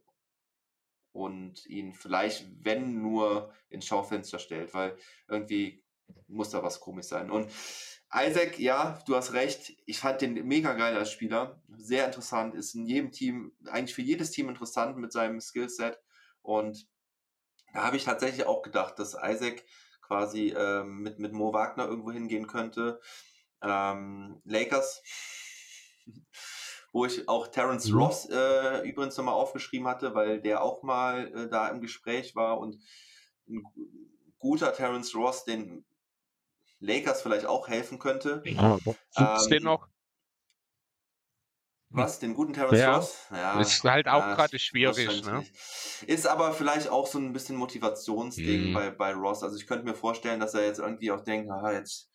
und ihn vielleicht, wenn nur, ins Schaufenster stellt, weil irgendwie muss da was komisch sein. Und Isaac, ja, du hast recht. Ich fand den mega geil als Spieler. Sehr interessant. Ist in jedem Team, eigentlich für jedes Team interessant mit seinem Skillset. Und da habe ich tatsächlich auch gedacht, dass Isaac quasi ähm, mit, mit Mo Wagner irgendwo hingehen könnte. Ähm, Lakers, wo ich auch Terence mhm. Ross äh, übrigens nochmal aufgeschrieben hatte, weil der auch mal äh, da im Gespräch war und ein guter Terence Ross, den Lakers vielleicht auch helfen könnte. Ja, ähm, den noch? Was, den guten Terence ja, Ross? Ja, ist halt auch ja, gerade schwierig. Ne? Ist aber vielleicht auch so ein bisschen Motivationsding mhm. bei, bei Ross. Also ich könnte mir vorstellen, dass er jetzt irgendwie auch denkt, aha, jetzt,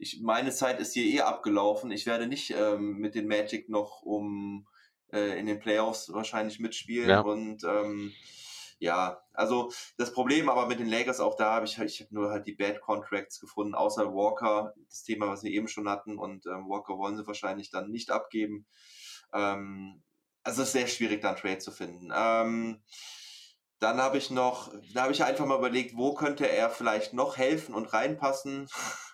ich, meine Zeit ist hier eh abgelaufen. Ich werde nicht ähm, mit den Magic noch um äh, in den Playoffs wahrscheinlich mitspielen. Ja. Und ähm, ja, also das Problem aber mit den Lakers auch da habe ich, ich habe nur halt die Bad Contracts gefunden, außer Walker, das Thema, was wir eben schon hatten und ähm, Walker wollen sie wahrscheinlich dann nicht abgeben. Ähm, also es ist sehr schwierig, da einen Trade zu finden. Ähm, dann habe ich noch, da habe ich einfach mal überlegt, wo könnte er vielleicht noch helfen und reinpassen.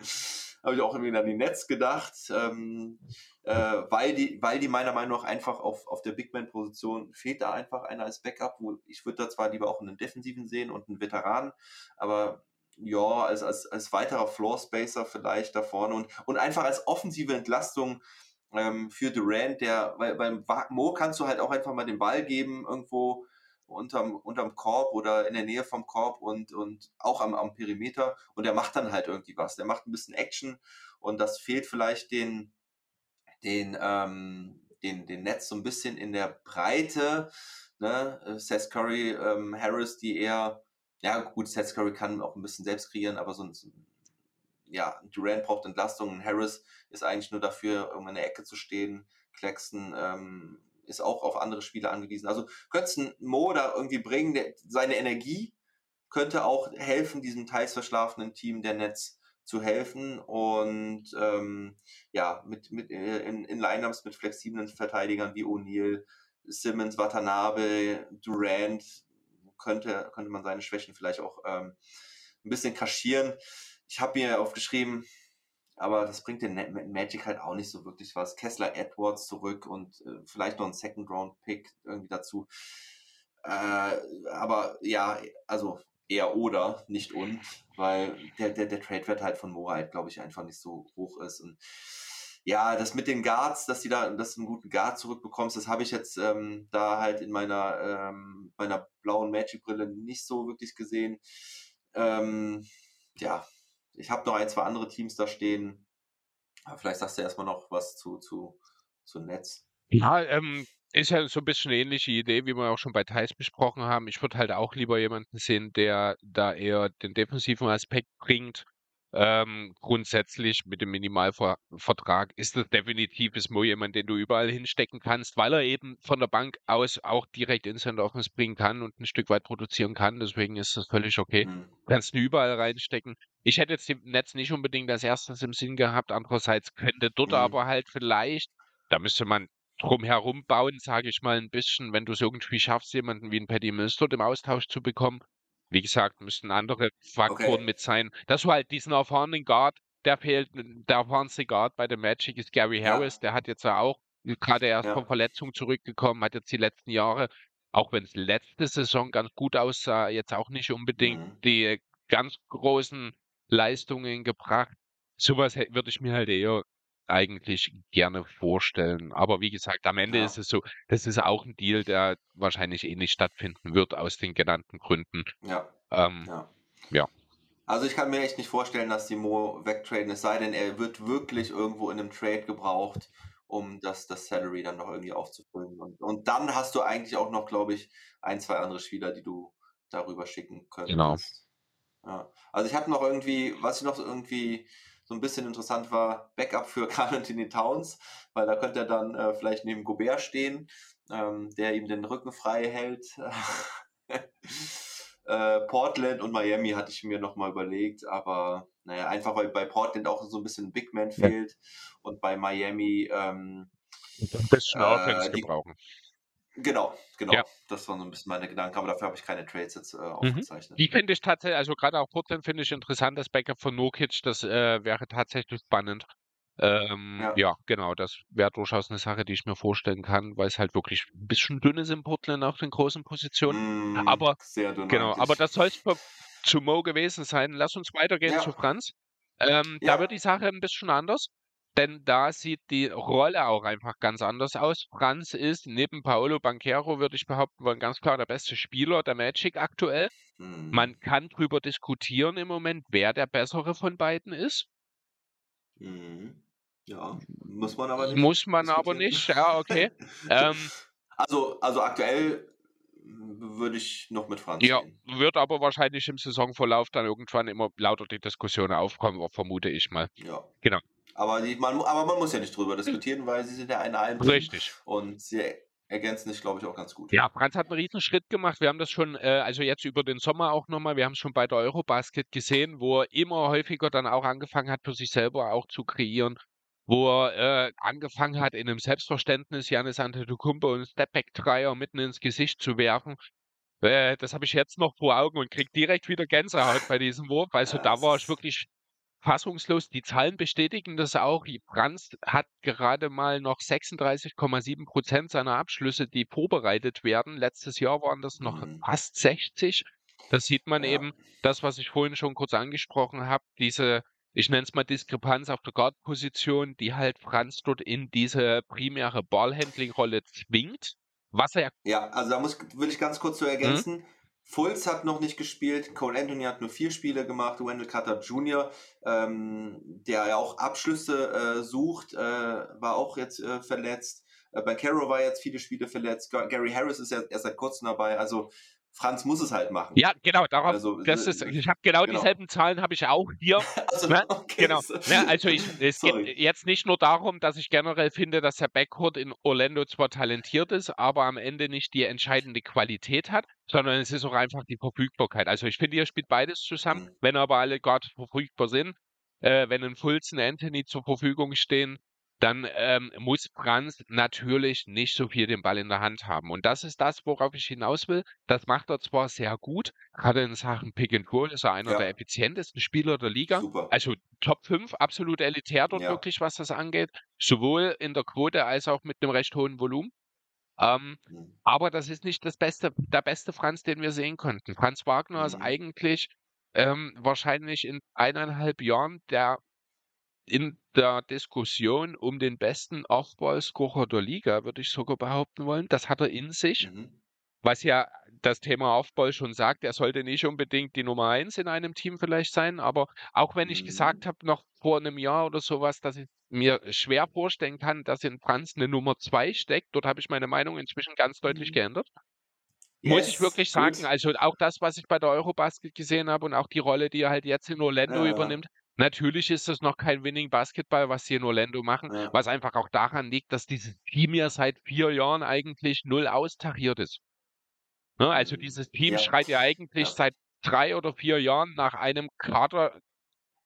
habe ich auch irgendwie an die Netz gedacht, ähm, äh, weil, die, weil die meiner Meinung nach einfach auf, auf der Big Man-Position fehlt da einfach einer als Backup, wo ich würde da zwar lieber auch einen Defensiven sehen und einen Veteran, aber ja, als, als, als weiterer Floor Spacer vielleicht da vorne und, und einfach als offensive Entlastung ähm, für Durant, der, weil beim Mo kannst du halt auch einfach mal den Ball geben irgendwo unterm, unterm Korb oder in der Nähe vom Korb und, und auch am, am Perimeter und der macht dann halt irgendwie was. Der macht ein bisschen Action und das fehlt vielleicht den, den, ähm, den, den Netz so ein bisschen in der Breite. Ne? Seth Curry, ähm, Harris, die eher, ja gut, Seth Curry kann auch ein bisschen selbst kreieren, aber so ein, ja, Durant braucht Entlastung Harris ist eigentlich nur dafür, um in der Ecke zu stehen. Claxton ähm, ist auch auf andere Spieler angewiesen. Also könntest Mo da irgendwie bringen, der, seine Energie könnte auch helfen, diesem teils verschlafenen Team der Netz zu helfen und ähm, ja, mit, mit äh, in, in Lineups mit flexiblen Verteidigern wie O'Neill, Simmons, Watanabe, Durant könnte, könnte man seine Schwächen vielleicht auch ähm, ein bisschen kaschieren. Ich habe mir aufgeschrieben, aber das bringt den Magic halt auch nicht so wirklich was. Kessler Edwards zurück und äh, vielleicht noch ein Second Round Pick irgendwie dazu. Äh, aber ja, also eher oder, nicht und, weil der, der, der Trade-Wert halt von Mora halt, glaube ich, einfach nicht so hoch ist. Und ja, das mit den Guards, dass die da, dass du einen guten Guard zurückbekommst, das habe ich jetzt ähm, da halt in meiner, ähm, meiner blauen Magic-Brille nicht so wirklich gesehen. Ähm, ja, ich habe noch ein, zwei andere Teams da stehen. Aber vielleicht sagst du erstmal noch was zu, zu, zu Netz. Ja, ähm, ist ja so ein bisschen eine ähnliche Idee, wie wir auch schon bei Thais besprochen haben. Ich würde halt auch lieber jemanden sehen, der da eher den defensiven Aspekt bringt ähm, grundsätzlich mit dem Minimalvertrag ist das definitiv ist Mo jemand, den du überall hinstecken kannst, weil er eben von der Bank aus auch direkt Instant Offense bringen kann und ein Stück weit produzieren kann. Deswegen ist das völlig okay. Mhm. Kannst ihn überall reinstecken. Ich hätte jetzt im Netz nicht unbedingt als erstes im Sinn gehabt. Andererseits könnte dort mhm. aber halt vielleicht, da müsste man drumherum bauen, sage ich mal ein bisschen, wenn du es irgendwie schaffst, jemanden wie ein Paddy Mills dort im Austausch zu bekommen, wie gesagt, müssen andere Faktoren okay. mit sein. Dass du halt diesen erfahrenen Guard, der fehlt, der erfahrenste Guard bei der Magic ist Gary Harris, ja. der hat jetzt auch gerade erst ja. von Verletzung zurückgekommen, hat jetzt die letzten Jahre, auch wenn es letzte Saison ganz gut aussah, jetzt auch nicht unbedingt mhm. die ganz großen Leistungen gebracht. Sowas würde ich mir halt eher eigentlich gerne vorstellen. Aber wie gesagt, am Ende Ja. ist es so, das ist auch ein Deal, der wahrscheinlich eh nicht stattfinden wird aus den genannten Gründen. Ja. Ähm, Ja. Ja. Also ich kann mir echt nicht vorstellen, dass die Mo wegtraden, es sei denn, er wird wirklich irgendwo in einem Trade gebraucht, um das, das Salary dann noch irgendwie aufzufüllen. Und, und dann hast du eigentlich auch noch, glaube ich, ein, zwei andere Spieler, die du darüber schicken könntest. Genau. Ja. Also ich habe noch irgendwie, was ich noch irgendwie so ein bisschen interessant war, Backup für Carl Anthony Towns, weil da könnte er dann äh, vielleicht neben Gobert stehen, ähm, der ihm den Rücken frei hält. äh, Portland und Miami hatte ich mir nochmal überlegt, aber naja, einfach weil bei Portland auch so ein bisschen Big Man Ja. fehlt und bei Miami ähm, ein bisschen Äh, Offense die- gebrauchen. Genau, genau. Ja. Das waren so ein bisschen meine Gedanken, aber dafür habe ich keine Trades jetzt äh, Mhm. aufgezeichnet. Die finde ich tatsächlich, also gerade auch Portland finde ich interessant, das Backup von Nokic, das äh, wäre tatsächlich spannend. Ähm, Ja. ja. genau, das wäre durchaus eine Sache, die ich mir vorstellen kann, weil es halt wirklich ein bisschen dünn ist in Portland auf den großen Positionen. Mm, aber- sehr dünn Genau, eigentlich. aber das soll es zu Mo gewesen sein. Lass uns weitergehen Ja. zu Franz. Ähm. Da wird die Sache ein bisschen anders, denn da sieht die Rolle auch einfach ganz anders aus. Franz ist neben Paolo Banquero, würde ich behaupten wollen, ganz klar der beste Spieler der Magic aktuell. Mm. Man kann drüber diskutieren im Moment, wer der bessere von beiden ist. Mhm. Ja, muss man aber nicht. Muss man aber nicht, ja, okay. Ähm, Also, also aktuell würde ich noch mit Franz ja, gehen. wird aber wahrscheinlich im Saisonverlauf dann irgendwann immer lauter die Diskussion aufkommen, vermute ich mal. Ja. Genau. Aber, die, man, aber man muss ja nicht drüber diskutieren, weil sie sind ja in einem Team Richtig. und sie ergänzen sich, glaube ich, auch ganz gut. Ja, Franz hat einen riesen Schritt gemacht. Wir haben das schon, äh, also jetzt über den Sommer auch nochmal, wir haben es schon bei der Eurobasket gesehen, wo er immer häufiger dann auch angefangen hat, für sich selber auch zu kreieren, wo er äh, angefangen hat, in einem Selbstverständnis Janis Antetokounmpo einen Stepback-Dreier mitten ins Gesicht zu werfen. Äh, das habe ich jetzt noch vor Augen und kriege direkt wieder Gänsehaut bei diesem Wurf. Also Ja, da war ich wirklich fassungslos. Die Zahlen bestätigen das auch. Franz hat gerade mal noch 36,7 Prozent seiner Abschlüsse, die vorbereitet werden. Letztes Jahr waren das noch Mhm. fast 60. Das sieht man Ja. eben, das, was ich vorhin schon kurz angesprochen habe, diese, ich nenne es mal Diskrepanz auf der Guard-Position, die halt Franz dort in diese primäre Ballhandling-Rolle zwingt. Was er Ja, also da muss, will ich ganz kurz so Mhm. Fultz hat noch nicht gespielt, Cole Anthony hat nur vier Spiele gemacht, Wendell Carter Jr., ähm, der ja auch Abschlüsse äh, sucht, äh, war auch jetzt äh, verletzt. Äh, Bankero war jetzt viele Spiele verletzt. Ga- Gary Harris ist ja erst seit kurzem dabei. Also Franz muss es halt machen. Ja, genau, darauf, Also, das äh, ist, ich habe genau, genau. dieselben Zahlen habe ich auch hier. Also, Ne? okay, Genau. Ne, also ich, es Sorry. geht jetzt nicht nur darum, dass ich generell finde, dass der Backcourt in Orlando zwar talentiert ist, aber am Ende nicht die entscheidende Qualität hat, sondern es ist auch einfach die Verfügbarkeit. Also ich finde, ihr spielt beides zusammen, Mhm. wenn aber alle gerade verfügbar sind. Äh, wenn ein Fulz, ein Anthony zur Verfügung stehen, dann ähm, muss Franz natürlich nicht so viel den Ball in der Hand haben. Und das ist das, worauf ich hinaus will. Das macht er zwar sehr gut, gerade in Sachen Pick and Roll ist er einer Ja. der effizientesten Spieler der Liga. Super. Also Top 5, absolut elitär dort Ja. wirklich, was das angeht. Sowohl in der Quote als auch mit einem recht hohen Volumen. Ähm, Mhm. aber das ist nicht das beste, der beste Franz, den wir sehen konnten. Franz Wagner ist Mhm. eigentlich ähm, wahrscheinlich in eineinhalb Jahren der in der Diskussion um den besten Off-Ball-Scorer der Liga, würde ich sogar behaupten wollen. Das hat er in sich Mhm. was ja das Thema Aufball schon sagt, er sollte nicht unbedingt die Nummer eins in einem Team vielleicht sein, aber auch wenn ich Mhm. gesagt habe, noch vor einem Jahr oder sowas, dass ich mir schwer vorstellen kann, dass in Franz eine Nummer zwei steckt, dort habe ich meine Meinung inzwischen ganz deutlich Mhm. geändert. Muss ich Yes, wirklich gut. sagen, also auch das, was ich bei der Eurobasket gesehen habe und auch die Rolle, die er halt jetzt in Orlando Ja. übernimmt, natürlich ist das noch kein Winning Basketball, was sie in Orlando machen, Ja. was einfach auch daran liegt, dass dieses Team ja seit vier Jahren eigentlich null austariert ist. Ne, also Mhm. dieses Team Ja. schreit ja eigentlich Ja. seit drei oder vier Jahren nach einem Kader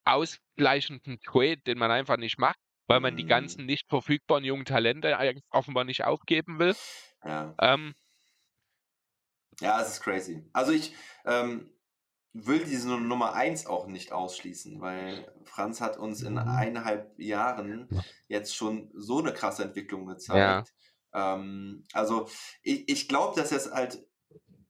ausgleichenden Trade, den man einfach nicht macht, weil man die Mhm. ganzen nicht verfügbaren jungen Talente offenbar nicht aufgeben will. Ja. Ähm, Ja, es ist crazy. Also ich ähm, will diese Nu- Nummer 1 auch nicht ausschließen, weil Franz hat uns in eineinhalb Jahren jetzt schon so eine krasse Entwicklung gezeigt. Ähm, also ich, ich glaube, dass es halt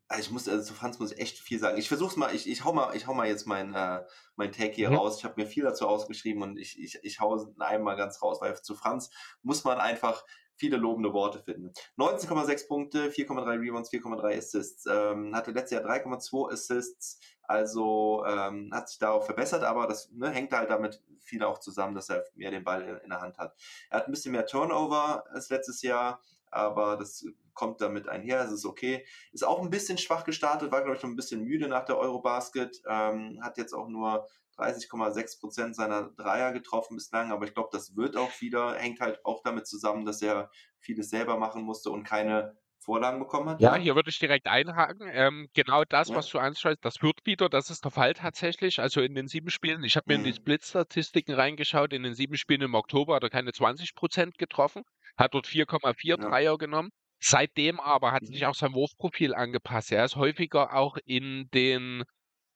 also ich muss, also zu Franz muss ich echt viel sagen. Ich versuch's mal, ich, ich hau mal, ich hau mal jetzt mein, äh, mein Tag hier mhm. raus. Ich habe mir viel dazu ausgeschrieben und ich, ich, ich hau einmal ganz raus, weil zu Franz muss man einfach viele lobende Worte finden. 19,6 Punkte, 4,3 Rebounds, 4,3 Assists. Ähm, hatte letztes Jahr 3,2 Assists, also ähm, hat sich darauf verbessert, aber das ne, hängt halt damit viel auch zusammen, dass er mehr den Ball in, in der Hand hat. Er hat ein bisschen mehr Turnover als letztes Jahr, aber das kommt damit einher, es ist okay. Ist auch ein bisschen schwach gestartet, war, glaube ich, noch ein bisschen müde nach der Eurobasket, ähm, hat jetzt auch nur 30,6 Prozent seiner Dreier getroffen bislang, aber ich glaube, das wird auch wieder, hängt halt auch damit zusammen, dass er vieles selber machen musste und keine Vorlagen bekommen hat. Ja, hier würde ich direkt einhaken. Ähm, genau das, ja. was du anschaust, das wird wieder, das ist der Fall tatsächlich. Also in den sieben Spielen, ich habe mir mhm. in die Split-Statistiken reingeschaut, in den sieben Spielen im Oktober hat er keine 20 Prozent getroffen, hat dort 4,4 ja. Dreier genommen. Seitdem aber hat sich mhm. auch sein Wurfprofil angepasst. Er ist häufiger auch in den,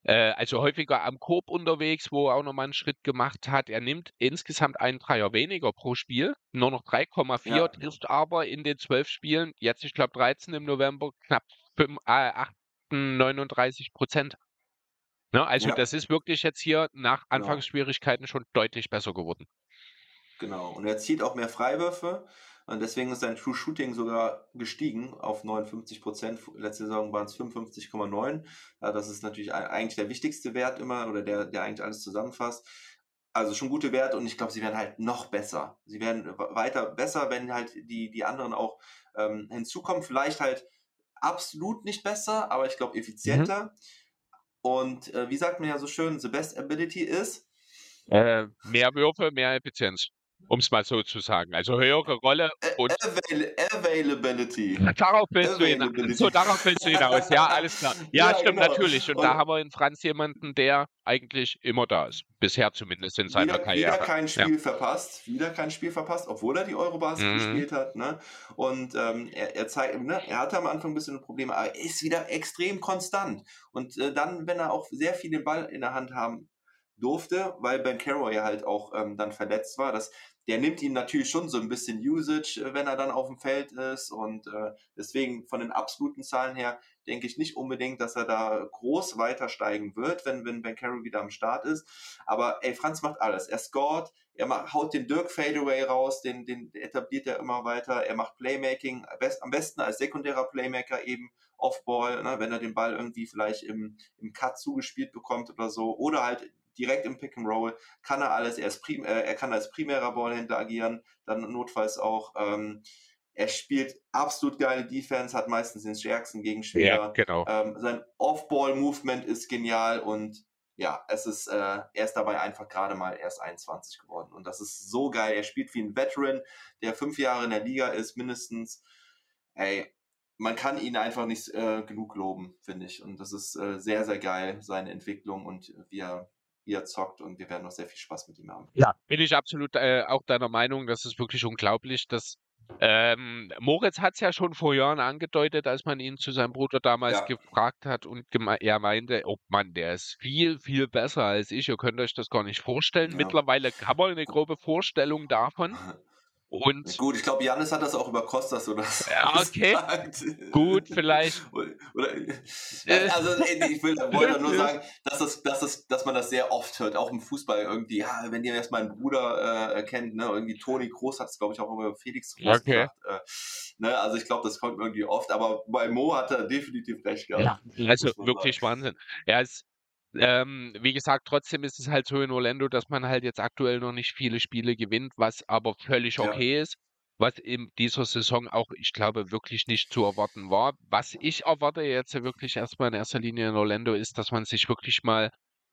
äh, also häufiger am Korb unterwegs, wo er auch nochmal einen Schritt gemacht hat. Er nimmt insgesamt einen Dreier weniger pro Spiel, nur noch 3,4, ja. trifft aber in den zwölf Spielen, jetzt ich glaube 13 im November, knapp 5, äh, 39 Prozent. Ne, also ja. das ist wirklich jetzt hier nach. Anfangsschwierigkeiten schon deutlich besser geworden. Genau. Und er zieht auch mehr Freiwürfe. Und deswegen ist sein True Shooting sogar gestiegen auf 59 Prozent. Letzte Saison waren es 55,9. Ja, das ist natürlich eigentlich der wichtigste Wert immer oder der, der eigentlich alles zusammenfasst. Also schon gute Werte und ich glaube, sie werden halt noch besser. Sie werden weiter besser, wenn halt die, die anderen auch ähm, hinzukommen. Vielleicht halt absolut nicht besser, aber ich glaube effizienter. Mhm. Und äh, wie sagt man ja so schön, the best ability is? Äh, mehr Würfe, mehr Effizienz um es mal so zu sagen. Also höhere Rolle und Avail Availability. Darauf willst du hinaus. So, darauf willst du hinaus. Ja, alles klar. Ja, ja stimmt genau. natürlich. Und, und, da haben wir in Franz jemanden, der eigentlich immer da ist. Bisher zumindest in seiner wieder, Karriere. Wieder kein Spiel ja. verpasst. Wieder kein Spiel verpasst, obwohl er die Eurobasket mhm. gespielt hat. Ne? Und ähm, er, er zeigt, ne, er hatte am Anfang ein bisschen Probleme, aber er ist wieder extrem konstant. Und äh, dann, wenn er auch sehr viel den Ball in der Hand haben durfte, weil Ben Carroll ja halt auch ähm, dann verletzt war. Das, der nimmt ihm natürlich schon so ein bisschen Usage, äh, wenn er dann auf dem Feld ist. Und äh, deswegen von den absoluten Zahlen her denke ich nicht unbedingt, dass er da groß weiter steigen wird, wenn, wenn Ben Carroll wieder am Start ist. Aber ey, Franz macht alles. Er scored, er macht, haut den Dirk Fadeaway raus, den, den etabliert er immer weiter. Er macht Playmaking, best, am besten als sekundärer Playmaker eben Offball, ne, wenn er den Ball irgendwie vielleicht im, im Cut zugespielt bekommt oder so. Oder halt direkt im Pick and Roll, kann er alles, er, ist prim, äh, er kann als primärer Ballhändler agieren, dann notfalls auch. Ähm, er spielt absolut geile Defense, hat meistens den stärksten Gegenspieler. Ja, genau. Ähm, sein Off-Ball-Movement ist genial und ja, es ist, äh, er ist dabei einfach gerade mal erst 21 geworden. Und das ist so geil. Er spielt wie ein Veteran, der fünf Jahre in der Liga ist, mindestens. Ey, man kann ihn einfach nicht äh, genug loben, finde ich. Und das ist äh, sehr, sehr geil, seine Entwicklung und wie er wie er zockt und wir werden noch sehr viel Spaß mit ihm haben. Ja, bin ich absolut äh, auch deiner Meinung. Das ist wirklich unglaublich, dass ähm, Moritz hat es ja schon vor Jahren angedeutet, als man ihn zu seinem Bruder damals ja. gefragt hat und er meinte, oh Mann, der ist viel, viel besser als ich. Ihr könnt euch das gar nicht vorstellen. Ja. Mittlerweile kann man eine grobe Vorstellung davon. Und Gut, ich glaube, Janis hat das auch über Costas oder so. Ja, okay. Gut, vielleicht. Oder, äh, also, ich will, wollte nur sagen, dass, das, dass, das, dass man das sehr oft hört, auch im Fußball irgendwie. Ja, wenn ihr erst meinen Bruder äh, kennt, ne, irgendwie Toni Groß hat es, glaube ich, auch immer über Felix Groß okay. gesagt. Äh, ne, also, ich glaube, das kommt irgendwie oft, aber bei Mo hat er definitiv recht gehabt. Ja, also wirklich sagen. Wahnsinn. Er ist ähm, wie gesagt, trotzdem ist es halt so in Orlando, dass man halt jetzt aktuell noch nicht viele Spiele gewinnt, was aber völlig okay ja. ist. Was in dieser Saison auch, ich glaube, wirklich nicht zu erwarten war. Was ich erwarte jetzt wirklich erstmal in erster Linie in Orlando ist, dass man sich wirklich mal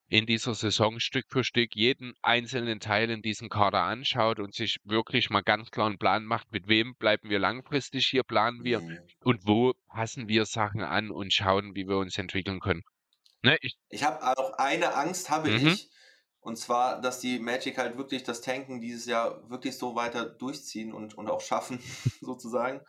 in dieser Saison Stück für Stück jeden einzelnen Teil in diesem Kader anschaut und sich wirklich mal ganz klar einen Plan macht, mit wem bleiben wir langfristig hier, planen wir mhm. und wo passen wir Sachen an und schauen, wie wir uns entwickeln können. Ne, ich ich habe auch eine Angst, habe mhm. ich. Und zwar, dass die Magic halt wirklich das Tanken dieses Jahr wirklich so weiter durchziehen und, und auch schaffen, sozusagen.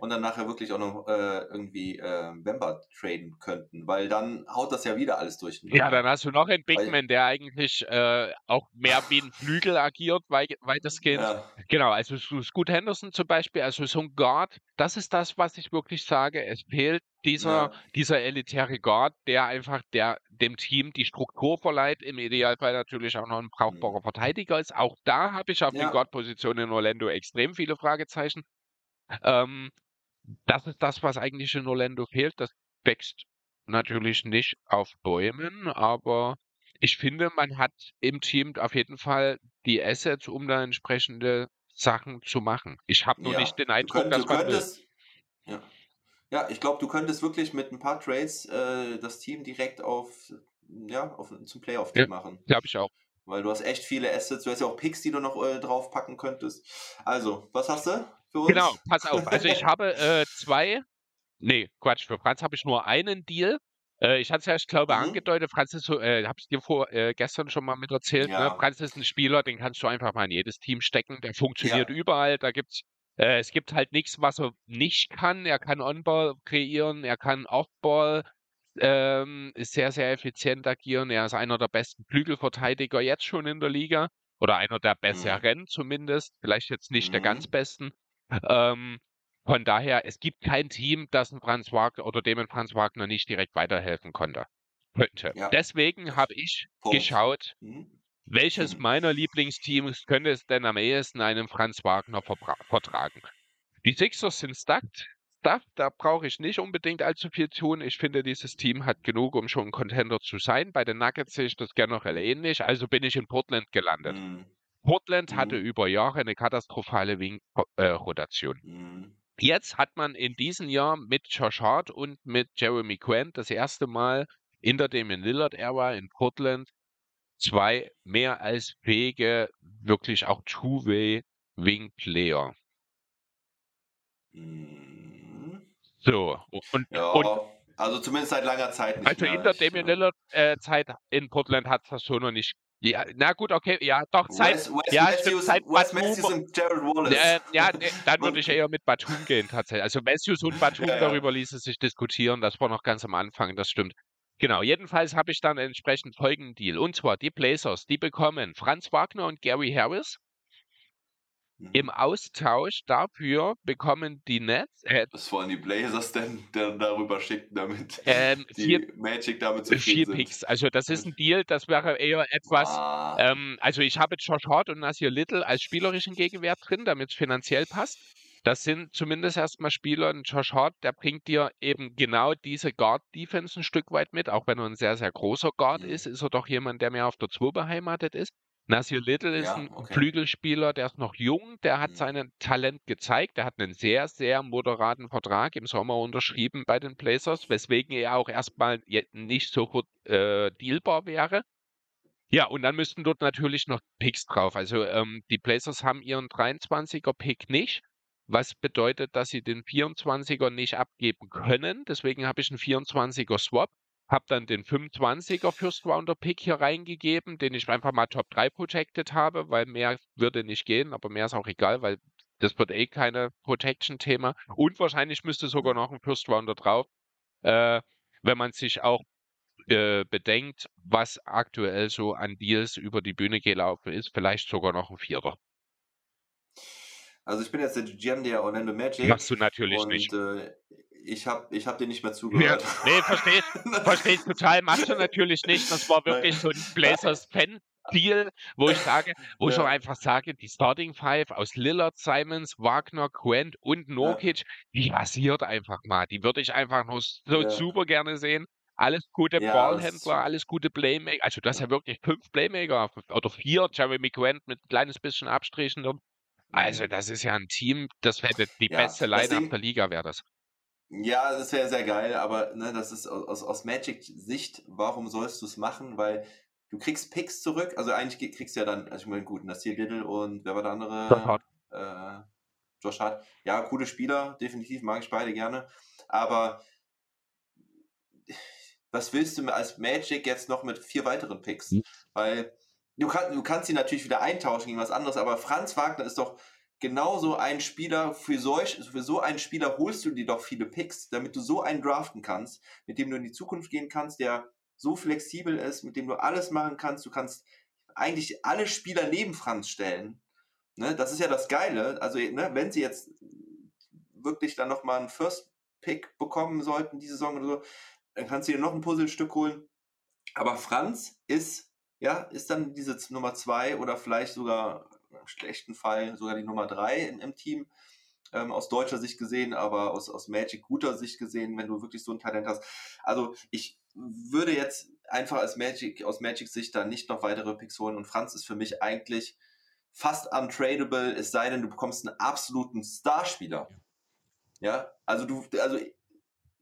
Und dann nachher wirklich auch noch äh, irgendwie äh, Bemba traden könnten, weil dann haut das ja wieder alles durch. Ja, dann hast du noch einen Bigman, der eigentlich äh, auch mehr wie ein Flügel agiert, weit, weitestgehend. Ja. Genau, also Scoot Henderson zum Beispiel, also so ein Guard, das ist das, was ich wirklich sage. Es fehlt dieser, ja. dieser elitäre Guard, der einfach der, dem Team die Struktur verleiht, im Idealfall natürlich auch noch ein brauchbarer mhm. Verteidiger ist. Auch da habe ich auf ja. den Guard-Positionen in Orlando extrem viele Fragezeichen. Ähm, das ist das, was eigentlich in Orlando fehlt. Das wächst natürlich nicht auf Bäumen, aber ich finde, man hat im Team auf jeden Fall die Assets, um da entsprechende Sachen zu machen. Ich habe nur ja, nicht den Eindruck, könnt, dass man könntest, ja. ja. ich glaube, du könntest wirklich mit ein paar Trades äh, das Team direkt auf, ja, auf, zum Playoff-Team ja, machen. Glaube ich auch. Weil du hast echt viele Assets, du hast ja auch Picks, die du noch äh, draufpacken könntest. Also, was hast du? Für uns? Genau, pass auf. Also ich habe äh, zwei, nee, Quatsch, für Franz habe ich nur einen Deal. Äh, ich hatte es ja, ich glaube, mhm. angedeutet, Franz ist so, äh, habe ich dir vor, äh, gestern schon mal mit erzählt, ne? ja. ne? Franz ist ein Spieler, den kannst du einfach mal in jedes Team stecken, der funktioniert ja. überall, da gibt's äh, es gibt halt nichts, was er nicht kann. Er kann On-Ball kreieren, er kann Off-Ball, ähm, ist sehr, sehr effizient agieren. Er ist einer der besten Flügelverteidiger jetzt schon in der Liga. Oder einer der mhm. besseren mhm. zumindest. Vielleicht jetzt nicht mhm. der ganz besten. Ähm, von daher, es gibt kein Team, das ein Franz Wagner oder dem ein Franz Wagner nicht direkt weiterhelfen konnte. Könnte. Ja. Deswegen habe ich Punkt. geschaut, mhm. welches mhm. meiner Lieblingsteams könnte es denn am ehesten einem Franz Wagner vertragen. Die Sixers sind stacked. Stuff, da brauche ich nicht unbedingt allzu viel tun. Ich finde, dieses Team hat genug, um schon ein Contender zu sein. Bei den Nuggets sehe ich das generell ähnlich. Also bin ich in Portland gelandet. Mhm. Portland hatte mhm. über Jahre eine katastrophale Wing-Rotation. Äh, mhm. Jetzt hat man in diesem Jahr mit Josh Hart und mit Jeremy Quinn das erste Mal in der Damian Lillard-Ära in Portland zwei mehr als fähige, wirklich auch Two-Way-Wing-Player. Mhm. So, und, ja, und also zumindest seit langer Zeit nicht Also mehr. in der Damian Lillard-Zeit äh, in Portland hat es das so noch nicht ja, na gut, okay, ja, doch, Zeit, Wes, Wes ja, Matthews, seit Wes Matthews und Gerald Wallace. Äh, ja, nee, dann würde ich eher mit Batum gehen, tatsächlich. Also Matthews und Batum, ja, ja. darüber ließ es sich diskutieren, das war noch ganz am Anfang, das stimmt. Genau, jedenfalls habe ich dann entsprechend folgenden Deal. Und zwar die Blazers, die bekommen Franz Wagner und Gary Harris im mhm. Austausch dafür bekommen die Nets. Äh, Was wollen die Blazers denn dann darüber schicken, damit ähm, die vier, Magic damit zufrieden vier sind? Picks. Also das ist ein Deal, das wäre eher etwas. Ah. Ähm, also ich habe Josh Hart und Nasir Little als spielerischen Gegenwert drin, damit es finanziell passt. Das sind zumindest erstmal Spieler. Ein Josh Hart, der bringt dir eben genau diese Guard-Defense ein Stück weit mit. Auch wenn er ein sehr, sehr großer Guard mhm. ist, ist er doch jemand, der mehr auf der 2 beheimatet ist. Nasir Little ist ja, ein okay. Flügelspieler, der ist noch jung, der hat mhm. sein Talent gezeigt, der hat einen sehr, sehr moderaten Vertrag im Sommer unterschrieben bei den Blazers, weswegen er auch erstmal nicht so äh, dealbar wäre. Ja, und dann müssten dort natürlich noch Picks drauf. Also ähm, die Blazers haben ihren 23er Pick nicht, was bedeutet, dass sie den 24er nicht abgeben können. Deswegen habe ich einen 24er Swap habe dann den 25er First Rounder Pick hier reingegeben, den ich einfach mal Top 3 protected habe, weil mehr würde nicht gehen, aber mehr ist auch egal, weil das wird eh keine Protection-Thema. Und wahrscheinlich müsste sogar noch ein First Rounder drauf, äh, wenn man sich auch äh, bedenkt, was aktuell so an Deals über die Bühne gelaufen ist, vielleicht sogar noch ein Vierer. Also ich bin jetzt der GM der Orlando Magic. Machst du natürlich und, nicht. Äh, ich habe ich hab dir nicht mehr zugehört. Ja, nee, verstehe versteh ich total. Machst du natürlich nicht. Das war wirklich so ein Blazers-Fan. Deal, wo ich sage, wo ja. ich auch einfach sage, die Starting Five aus Lillard, Simons, Wagner, Quent und Nokic, ja. die rasiert einfach mal. Die würde ich einfach noch so ja. super gerne sehen. Alles gute Ballhändler, alles gute Playmaker. Also du hast ja wirklich fünf Playmaker oder vier. Jeremy Quent mit ein kleines bisschen Abstrichen. Also das ist ja ein Team, das wäre die beste Line-Up der Liga, wäre das. Ja, das wäre sehr geil, aber ne, das ist aus, aus Magic-Sicht, warum sollst du es machen? Weil du kriegst Picks zurück, also eigentlich kriegst du ja dann, also ich meine, gut, Nasir Little und wer war der andere? Josh Hart. Äh, Josh Hart. Ja, coole Spieler, definitiv, mag ich beide gerne. Aber was willst du als Magic jetzt noch mit vier weiteren Picks? Hm. Weil du, kann, du kannst sie natürlich wieder eintauschen gegen was anderes, aber Franz Wagner ist doch genauso einen Spieler, für, solch, für so einen Spieler holst du dir doch viele Picks, damit du so einen draften kannst, mit dem du in die Zukunft gehen kannst, der so flexibel ist, mit dem du alles machen kannst. Du kannst eigentlich alle Spieler neben Franz stellen. Ne, das ist ja das Geile. Also, ne, wenn sie jetzt wirklich dann nochmal einen First Pick bekommen sollten, diese Saison oder so, dann kannst du dir noch ein Puzzlestück holen. Aber Franz ist, ja, ist dann diese Nummer zwei oder vielleicht sogar im schlechten Fall sogar die Nummer drei im, im Team. Ähm, aus deutscher Sicht gesehen, aber aus, aus Magic guter Sicht gesehen, wenn du wirklich so ein Talent hast. Also ich würde jetzt einfach als Magic, aus Magics Sicht da nicht noch weitere Picks holen und Franz ist für mich eigentlich fast untradable, es sei denn, du bekommst einen absoluten Starspieler. Ja, also du, also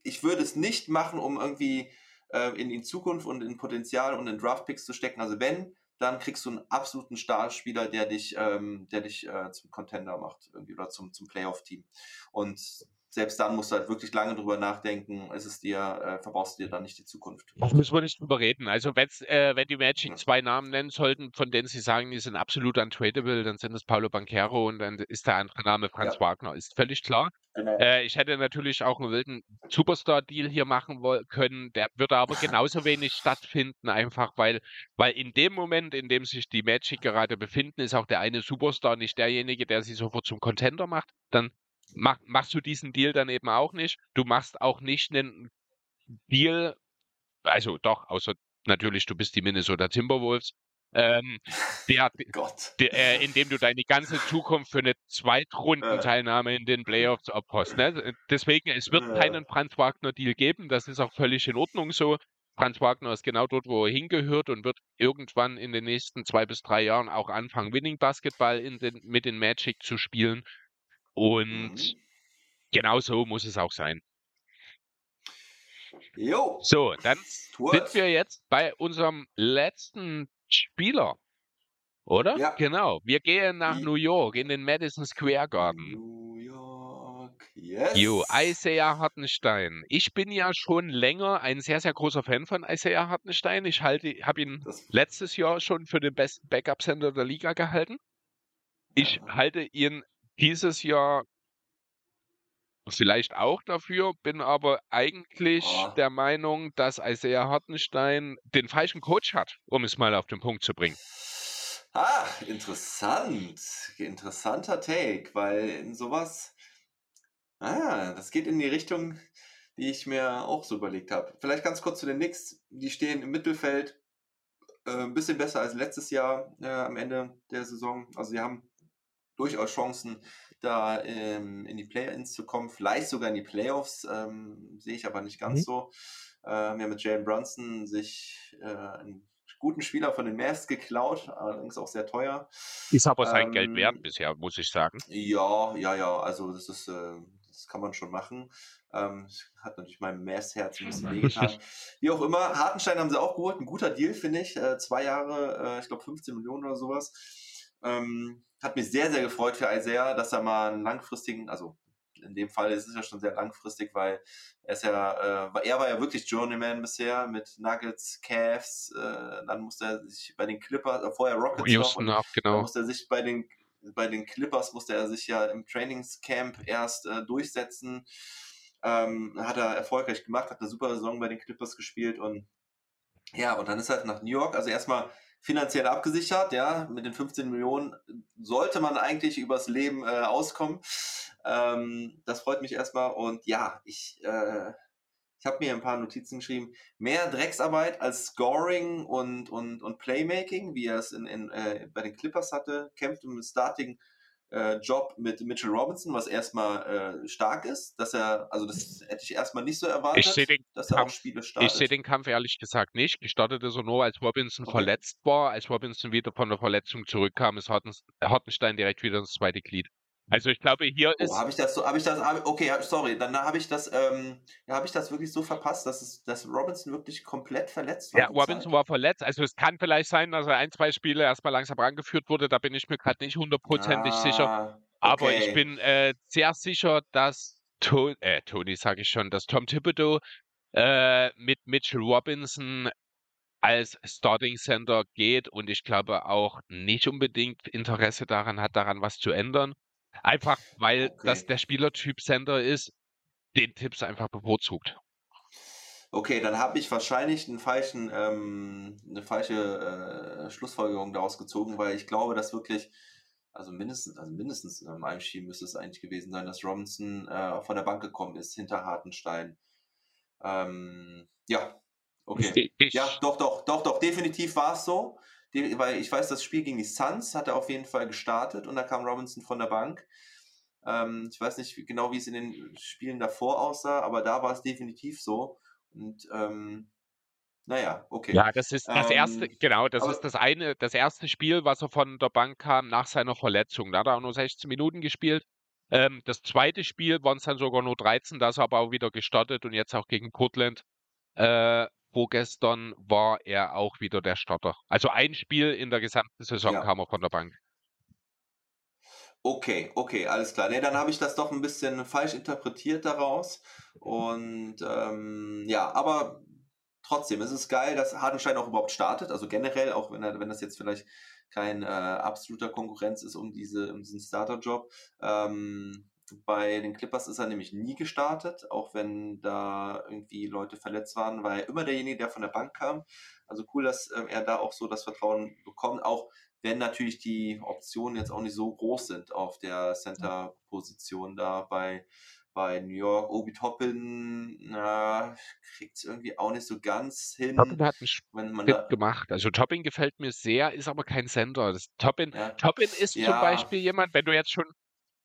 ich würde es nicht machen, um irgendwie äh, in, in Zukunft und in Potenzial und in Draftpicks zu stecken. Also wenn, dann kriegst du einen absoluten Starspieler, der dich, ähm, der dich äh, zum Contender macht irgendwie oder zum, zum Playoff-Team. Und selbst dann musst du halt wirklich lange drüber nachdenken, ist es dir, äh, verbrauchst du dir dann nicht die Zukunft. Das müssen wir nicht drüber reden. Also äh, wenn die Magic zwei Namen nennen sollten, von denen sie sagen, die sind absolut untradable, dann sind es Paulo Banquero und dann ist der andere Name Franz ja. Wagner. Ist völlig klar. Genau. Äh, ich hätte natürlich auch einen wilden Superstar-Deal hier machen können, der würde aber genauso wenig stattfinden, einfach weil, weil in dem Moment, in dem sich die Magic gerade befinden, ist auch der eine Superstar nicht derjenige, der sie sofort zum Contender macht. Dann mach, machst du diesen Deal dann eben auch nicht. Du machst auch nicht einen Deal, also doch, außer natürlich, du bist die Minnesota Timberwolves, ähm, der, der äh, indem du deine ganze Zukunft für eine Zweitrundenteilnahme in den Playoffs opferst. Ne? Deswegen, es wird keinen Franz Wagner-Deal geben, das ist auch völlig in Ordnung so. Franz Wagner ist genau dort, wo er hingehört und wird irgendwann in den nächsten zwei bis drei Jahren auch anfangen, Winning Basketball in den, mit den Magic zu spielen. Und mhm. genau so muss es auch sein. Jo. So, dann sind wir jetzt bei unserem letzten Spieler. Oder? Ja. Genau. Wir gehen nach New York in den Madison Square Garden. New York, yes. Jo, Isaiah Hartenstein. Ich bin ja schon länger ein sehr, sehr großer Fan von Isaiah Hartenstein. Ich halte, habe ihn das letztes Jahr schon für den besten Backup-Center der Liga gehalten. Ich halte ihn dieses Jahr vielleicht auch dafür, bin aber eigentlich oh. der Meinung, dass Isaiah Hartenstein den falschen Coach hat, um es mal auf den Punkt zu bringen. Ah, interessant. Interessanter Take, weil in sowas, ah, das geht in die Richtung, die ich mir auch so überlegt habe. Vielleicht ganz kurz zu den Knicks. Die stehen im Mittelfeld, äh, ein bisschen besser als letztes Jahr äh, am Ende der Saison. Also sie haben durchaus Chancen, da ähm, in die Play-Ins zu kommen, vielleicht sogar in die Playoffs, ähm, sehe ich aber nicht ganz mhm. so. Äh, haben ja mit Jalen Brunson sich äh, einen guten Spieler von den Mavs geklaut, allerdings auch sehr teuer. Ist aber sein ähm, Geld wert bisher, muss ich sagen. Ja, ja, ja, also das ist, äh, das kann man schon machen. Ähm, hat natürlich mein Mavs-Herz ein bisschen wehgetan. Wie auch immer, Hartenstein haben sie auch geholt, ein guter Deal, finde ich. Äh, zwei Jahre, äh, ich glaube 15 Millionen oder sowas. Ähm, hat mich sehr, sehr gefreut für Isaiah, dass er mal einen langfristigen, also in dem Fall ist es ja schon sehr langfristig, weil er ist ja, äh, er war ja wirklich Journeyman bisher mit Nuggets, Cavs, äh, dann musste er sich bei den Clippers, äh, vorher Rockets Houston noch, genau. dann musste er sich bei den bei den Clippers musste er sich ja im Trainingscamp erst äh, durchsetzen. Ähm, hat er erfolgreich gemacht, hat eine super Saison bei den Clippers gespielt und ja, und dann ist er halt nach New York. Also erstmal finanziell abgesichert, ja, mit den 15 Millionen sollte man eigentlich übers Leben äh, auskommen. Ähm, das freut mich erstmal und ja, ich, äh, ich habe mir ein paar Notizen geschrieben. Mehr Drecksarbeit als Scoring und, und, und Playmaking, wie er es in, in, äh, bei den Clippers hatte, kämpft im Starting äh, Job mit Mitchell Robinson, was erstmal äh, stark ist, dass er, also das hätte ich erstmal nicht so erwartet, dass er Kampf, auch Spiele startet. Ich sehe den Kampf ehrlich gesagt nicht. Gestartet ist er nur, als Robinson okay. verletzt war. Als Robinson wieder von der Verletzung zurückkam, ist Hartenstein direkt wieder ins zweite Glied. Also ich glaube, hier oh, ist. habe ich das so, habe ich das, okay, sorry, dann habe ich das, ähm, habe ich das wirklich so verpasst, dass es, dass Robinson wirklich komplett verletzt war. Ja, Robinson Zeit. war verletzt. Also es kann vielleicht sein, dass er ein, zwei Spiele erstmal langsam rangeführt wurde. Da bin ich mir gerade nicht hundertprozentig ah, sicher. Aber okay. ich bin äh, sehr sicher, dass to äh, Tony, sage ich schon, dass Tom Thibodeau äh, mit Mitchell Robinson als Starting Center geht und ich glaube auch nicht unbedingt Interesse daran hat, daran was zu ändern. Einfach, weil okay. das der Spielertyp Center ist, den Tipps einfach bevorzugt. Okay, dann habe ich wahrscheinlich einen falschen, ähm, eine falsche äh, Schlussfolgerung daraus gezogen, weil ich glaube, dass wirklich, also mindestens, also mindestens in einem Spiel müsste es eigentlich gewesen sein, dass Robinson äh, von der Bank gekommen ist, hinter Hartenstein. Ähm, ja, okay. Ich, ja, doch, doch, doch, doch, definitiv war es so. Die, weil ich weiß, das Spiel gegen die Suns hat er auf jeden Fall gestartet und da kam Robinson von der Bank. Ähm, ich weiß nicht genau, wie es in den Spielen davor aussah, aber da war es definitiv so. Und ähm, naja, okay. Ja, das ist das erste, ähm, genau, das ist das eine, das erste Spiel, was er von der Bank kam nach seiner Verletzung. Da hat er auch nur 16 Minuten gespielt. Ähm, das zweite Spiel waren es dann sogar nur 13, da ist er aber auch wieder gestartet und jetzt auch gegen Portland. Äh, vorgestern war er auch wieder der Starter. Also ein Spiel in der gesamten Saison ja. kam er von der Bank. Okay, okay, alles klar. Nee, dann habe ich das doch ein bisschen falsch interpretiert daraus. Und ähm, ja, aber trotzdem, es ist geil, dass Hardenstein auch überhaupt startet. Also generell, auch wenn, er, wenn das jetzt vielleicht kein äh, absoluter Konkurrenz ist um, diese, um diesen Starterjob. Ähm, bei den Clippers ist er nämlich nie gestartet, auch wenn da irgendwie Leute verletzt waren, war er immer derjenige, der von der Bank kam. Also cool, dass äh, er da auch so das Vertrauen bekommt, auch wenn natürlich die Optionen jetzt auch nicht so groß sind auf der Center-Position da bei, bei New York. Obi Toppin kriegt es irgendwie auch nicht so ganz hin. Toppin hat einen da, gemacht. Also Toppin gefällt mir sehr, ist aber kein Center. Das Toppin, ja. Toppin ist ja. zum Beispiel jemand, wenn du jetzt schon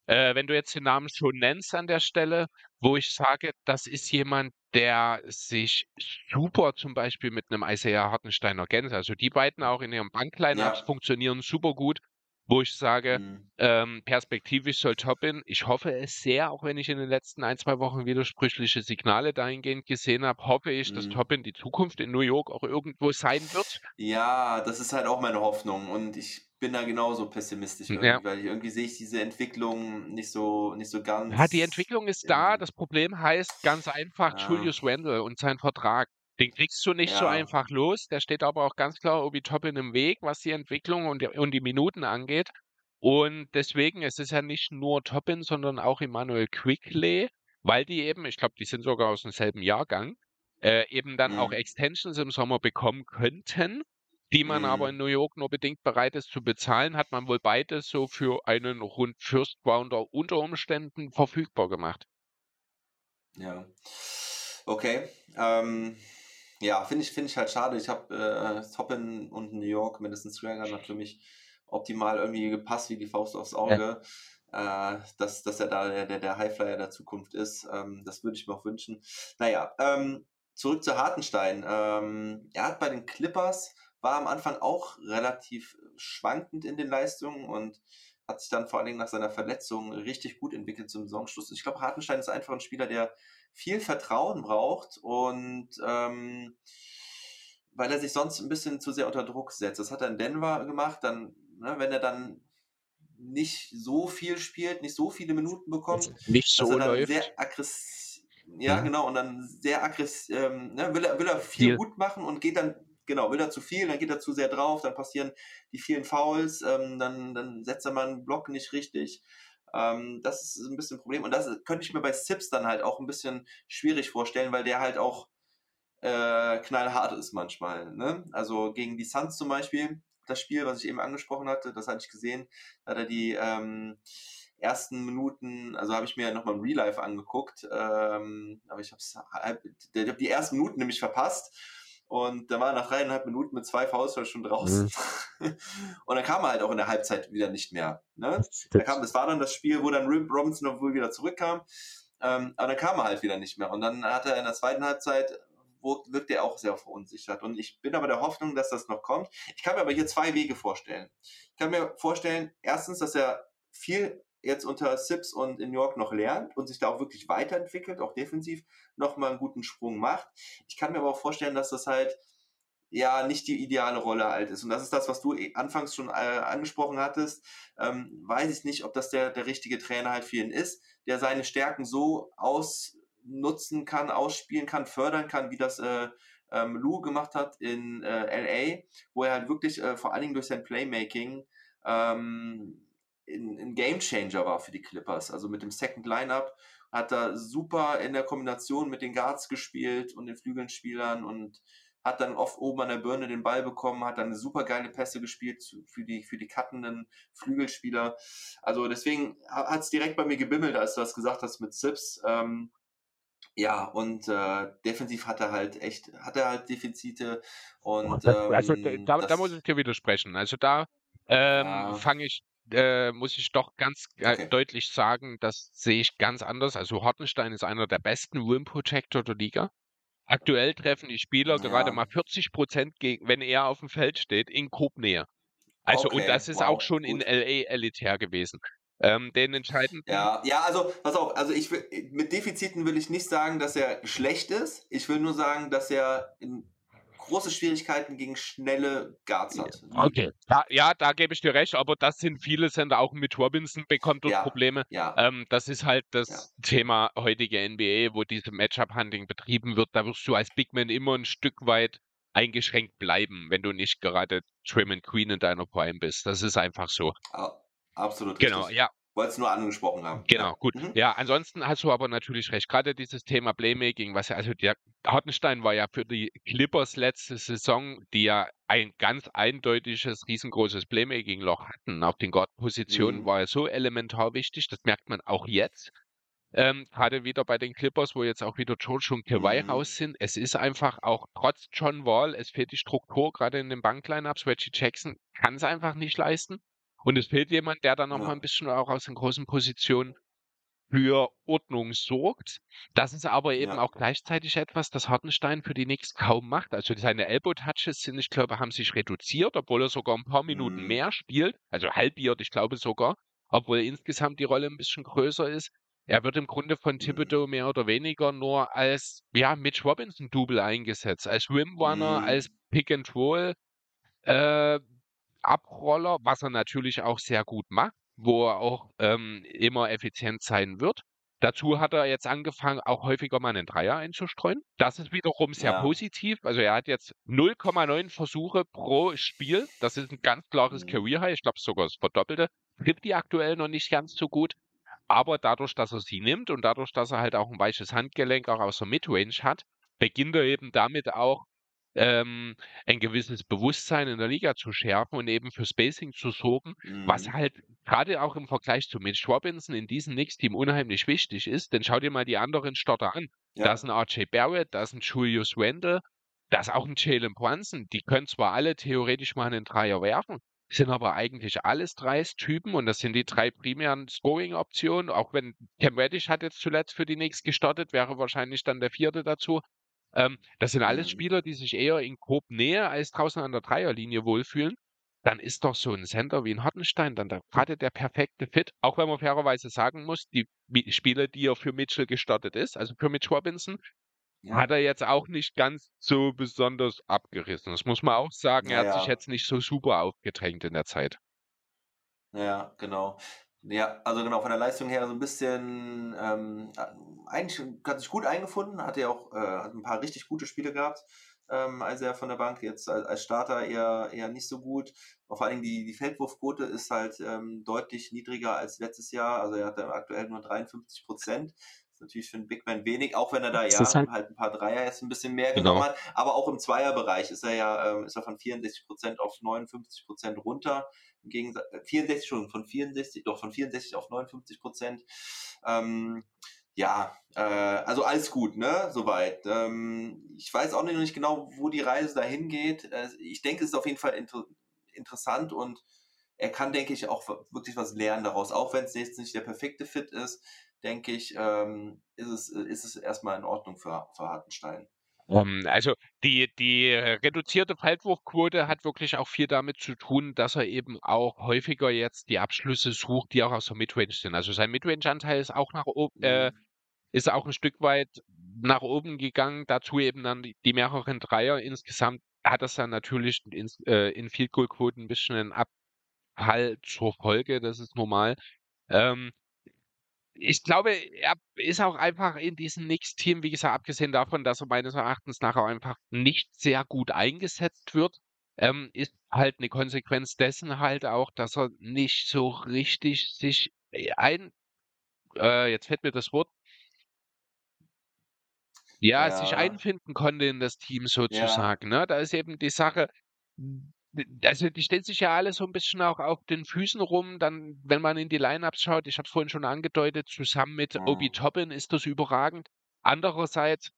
äh, wenn du jetzt den Namen schon nennst an der Stelle, wo ich sage, das ist jemand, der sich super zum Beispiel mit einem Isaiah Hartenstein ergänzt. Also die beiden auch in ihrem Bankline-Ups ja. funktionieren super gut, wo ich sage, mhm. ähm, perspektivisch soll Toppin. Ich hoffe es sehr, auch wenn ich in den letzten ein, zwei Wochen widersprüchliche Signale dahingehend gesehen habe, hoffe ich, mhm. dass Toppin die Zukunft in New York auch irgendwo sein wird. Ja, das ist halt auch meine Hoffnung und ich bin da genauso pessimistisch, ja. weil irgendwie sehe ich diese Entwicklung nicht so, nicht so ganz. Ja, die Entwicklung ist da. Das Problem heißt ganz einfach ja. Julius Randle und sein Vertrag. Den kriegst du nicht ja. so einfach los. Der steht aber auch ganz klar Obi Toppin im Weg, was die Entwicklung und die, und die Minuten angeht. Und deswegen, es ist ja nicht nur Toppin, sondern auch Emmanuel Quickley, weil die eben, ich glaube, die sind sogar aus demselben Jahrgang, äh, eben dann mhm. auch Extensions im Sommer bekommen könnten die man mhm. aber in New York nur bedingt bereit ist zu bezahlen, hat man wohl beides so für einen rund First Rounder unter Umständen verfügbar gemacht. Ja. Okay. Ähm, ja, finde ich, find ich halt schade. Ich habe äh, Toppen und New York, mindestens Swagger, hat für mich optimal irgendwie gepasst wie die Faust aufs Auge. Ja. Äh, dass, dass er da der, der Highflyer der Zukunft ist. Ähm, das würde ich mir auch wünschen. Naja, ähm, zurück zu Hartenstein. Ähm, er hat bei den Clippers war am Anfang auch relativ schwankend in den Leistungen und hat sich dann vor allen Dingen nach seiner Verletzung richtig gut entwickelt zum Saisonschluss. Ich glaube, Hartenstein ist einfach ein Spieler, der viel Vertrauen braucht und ähm, weil er sich sonst ein bisschen zu sehr unter Druck setzt. Das hat er in Denver gemacht, dann, ne, wenn er dann nicht so viel spielt, nicht so viele Minuten bekommt, nicht so dass er dann läuft. sehr aggressiv, ja, ja, genau, und dann sehr aggressiv, ähm, ne, will, er, will er viel, viel gut machen und geht dann genau, will er zu viel, dann geht er zu sehr drauf, dann passieren die vielen Fouls, ähm, dann, dann setzt er mal einen Block nicht richtig. Ähm, das ist ein bisschen ein Problem. Und das könnte ich mir bei Sips dann halt auch ein bisschen schwierig vorstellen, weil der halt auch äh, knallhart ist manchmal. Ne? Also gegen die Suns zum Beispiel, das Spiel, was ich eben angesprochen hatte, das hatte ich gesehen, da hat er die ähm, ersten Minuten, also habe ich mir nochmal im Real Life angeguckt, ähm, aber ich habe die ersten Minuten nämlich verpasst und da war er nach dreieinhalb Minuten mit zwei Fouls schon draußen. Mhm. und dann kam er halt auch in der Halbzeit wieder nicht mehr. Ne? Da kam, das war dann das Spiel, wo dann Rip Robinson wohl wieder zurückkam. Ähm, aber dann kam er halt wieder nicht mehr. Und dann hat er in der zweiten Halbzeit wo wirkt er auch sehr verunsichert. Und ich bin aber der Hoffnung, dass das noch kommt. Ich kann mir aber hier zwei Wege vorstellen. Ich kann mir vorstellen, erstens, dass er viel jetzt unter Sips und in New York noch lernt und sich da auch wirklich weiterentwickelt, auch defensiv nochmal einen guten Sprung macht. Ich kann mir aber auch vorstellen, dass das halt ja nicht die ideale Rolle halt ist. Und das ist das, was du eh anfangs schon äh, angesprochen hattest. Ähm, weiß ich nicht, ob das der, der richtige Trainer halt für ihn ist, der seine Stärken so ausnutzen kann, ausspielen kann, fördern kann, wie das äh, ähm, Lou gemacht hat in äh, LA, wo er halt wirklich äh, vor allen Dingen durch sein Playmaking ähm, ein, ein Game Changer war für die Clippers. Also mit dem Second Lineup hat er super in der Kombination mit den Guards gespielt und den Flügelspielern und hat dann oft oben an der Birne den Ball bekommen, hat dann super geile Pässe gespielt für die, für die cuttenden Flügelspieler. Also deswegen hat es direkt bei mir gebimmelt, als du das gesagt hast mit Sips. Ähm, ja, und äh, defensiv hat er halt echt, hat er halt Defizite und ähm, also da, da, muss ich dir widersprechen. Also da ähm, ja. fange ich, äh, muss ich doch ganz äh, okay. deutlich sagen, das sehe ich ganz anders. Also Hartenstein ist einer der besten Rim Protector der Liga. Aktuell treffen die Spieler ja. gerade mal 40 Prozent, wenn er auf dem Feld steht, in Grobnähe. Also, okay. und das ist wow. auch schon Gut. in LA elitär gewesen. Ähm, den entscheidenden. Ja, ja, also, pass auf, also ich will, mit Defiziten will ich nicht sagen, dass er schlecht ist. Ich will nur sagen, dass er in große Schwierigkeiten gegen schnelle Guards hat. Okay, ja, ja, da gebe ich dir recht, aber das sind viele Sender, auch mit Robinson bekommt ja, Probleme. Ja. Ähm, das ist halt das ja. Thema heutige NBA, wo diese Matchup-Hunting betrieben wird. Da wirst du als Big Man immer ein Stück weit eingeschränkt bleiben, wenn du nicht gerade Trim and Queen in deiner Prime bist. Das ist einfach so. Absolut genau, richtig. Genau, ja wollte es nur angesprochen haben. Genau, ja. gut. Mhm. Ja, ansonsten hast du aber natürlich recht. Gerade dieses Thema Playmaking, was ja, also der Hartenstein war ja für die Clippers letzte Saison, die ja ein ganz eindeutiges, riesengroßes Playmaking-Loch hatten. Auf den Guard-Positionen mhm. war er so elementar wichtig. Das merkt man auch jetzt. Ähm, gerade wieder bei den Clippers, wo jetzt auch wieder George und Kawhi mhm. raus sind. Es ist einfach auch trotz John Wall, es fehlt die Struktur, gerade in den Banklineups. Reggie Jackson kann es einfach nicht leisten. Und es fehlt jemand, der dann noch ja. mal ein bisschen auch aus den großen Positionen für Ordnung sorgt. Das ist aber eben ja. auch gleichzeitig etwas, das Hartenstein für die Knicks kaum macht. Also seine Elbow-Touches sind, ich glaube, haben sich reduziert, obwohl er sogar ein paar Minuten mhm. mehr spielt. Also halbiert, ich glaube sogar. Obwohl insgesamt die Rolle ein bisschen größer ist. Er wird im Grunde von mhm. Thibodeau mehr oder weniger nur als, ja, Mitch Robinson-Double eingesetzt. Als Rim-Runner, mhm. als Pick-and-Roll. Äh, Abroller, was er natürlich auch sehr gut macht, wo er auch ähm, immer effizient sein wird. Dazu hat er jetzt angefangen, auch häufiger mal einen Dreier einzustreuen. Das ist wiederum sehr ja. positiv. Also er hat jetzt 0,9 Versuche pro Spiel. Das ist ein ganz klares mhm. Career High. Ich glaube sogar das Verdoppelte. Trifft die aktuell noch nicht ganz so gut. Aber dadurch, dass er sie nimmt und dadurch, dass er halt auch ein weiches Handgelenk auch aus der Midrange hat, beginnt er eben damit auch ähm, ein gewisses Bewusstsein in der Liga zu schärfen und eben für Spacing zu sorgen, mhm. was halt gerade auch im Vergleich zu Mitch Robinson in diesem Knicks-Team unheimlich wichtig ist. Denn schau dir mal die anderen Starter an. Ja. Da ist ein RJ Barrett, da ist ein Julius Randle, da ist auch ein Jalen Brunson. Die können zwar alle theoretisch mal einen Dreier werfen, sind aber eigentlich alles drei Typen und das sind die drei primären Scoring-Optionen. Auch wenn Cam Reddish hat jetzt zuletzt für die Knicks gestartet, wäre wahrscheinlich dann der vierte dazu. Ähm, das sind alles mhm. Spieler, die sich eher in grob Nähe als draußen an der Dreierlinie wohlfühlen. Dann ist doch so ein Center wie ein Hartenstein dann gerade der perfekte Fit. Auch wenn man fairerweise sagen muss, die Spiele, die er für Mitchell gestartet ist, also für Mitch Robinson, ja. hat er jetzt auch nicht ganz so besonders abgerissen. Das muss man auch sagen. Er ja, hat sich jetzt nicht so super aufgedrängt in der Zeit. Ja, genau. Ja, also genau, von der Leistung her so ein bisschen, ähm, eigentlich hat sich gut eingefunden, hat ja auch äh, hat ein paar richtig gute Spiele gehabt, ähm, als er von der Bank jetzt als, als Starter eher, eher nicht so gut. vor allem die, die Feldwurfquote ist halt ähm, deutlich niedriger als letztes Jahr, also er hat aktuell nur 53 Prozent. ist natürlich für einen Big Man wenig, auch wenn er da ja halt, halt, ein paar Dreier jetzt ein bisschen mehr genau. genommen hat. Aber auch im Zweierbereich ist er ja ähm, ist er von 64 Prozent auf 59 Prozent runter im Gegensatz, 64 äh, schon, von 64, doch von 64 auf 59 Prozent. Ähm, ja, äh, also alles gut, ne, soweit. Ähm, ich weiß auch nicht genau, wo die Reise dahin geht. Äh, ich denke, es ist auf jeden Fall inter interessant und er kann, denke ich, auch wirklich was lernen daraus. Auch wenn es jetzt nicht der perfekte Fit ist, denke ich, ähm, ist, es, ist es erstmal in Ordnung für, für Hartenstein. Um, ähm, also die, die reduzierte Feldwurfquote hat wirklich auch viel damit zu tun, dass er eben auch häufiger jetzt die Abschlüsse sucht, die auch aus der Midrange sind. Also sein Midrange-Anteil ist auch nach oben, äh, mhm. ist auch ein Stück weit nach oben gegangen. Dazu eben dann die, die mehreren Dreier. Insgesamt hat das dann natürlich in, äh, in Field Goal Quoten ein bisschen einen Abfall zur Folge. Das ist normal. Ähm, ich glaube, er ist auch einfach in diesem Knicks-Team, wie gesagt, abgesehen davon, dass er meines Erachtens nachher einfach nicht sehr gut eingesetzt wird, ähm, ist halt eine Konsequenz dessen halt auch, dass er nicht so richtig sich äh, ein, äh, jetzt fällt mir das Wort, ja, sich Ja. einfinden konnte in das Team sozusagen, ne? Da ist eben die Sache also die stellt sich ja alle so ein bisschen auch auf den Füßen rum, dann, wenn man in die Lineups schaut, ich habe es vorhin schon angedeutet, zusammen mit Obi Mhm. Toppin ist das überragend. Andererseits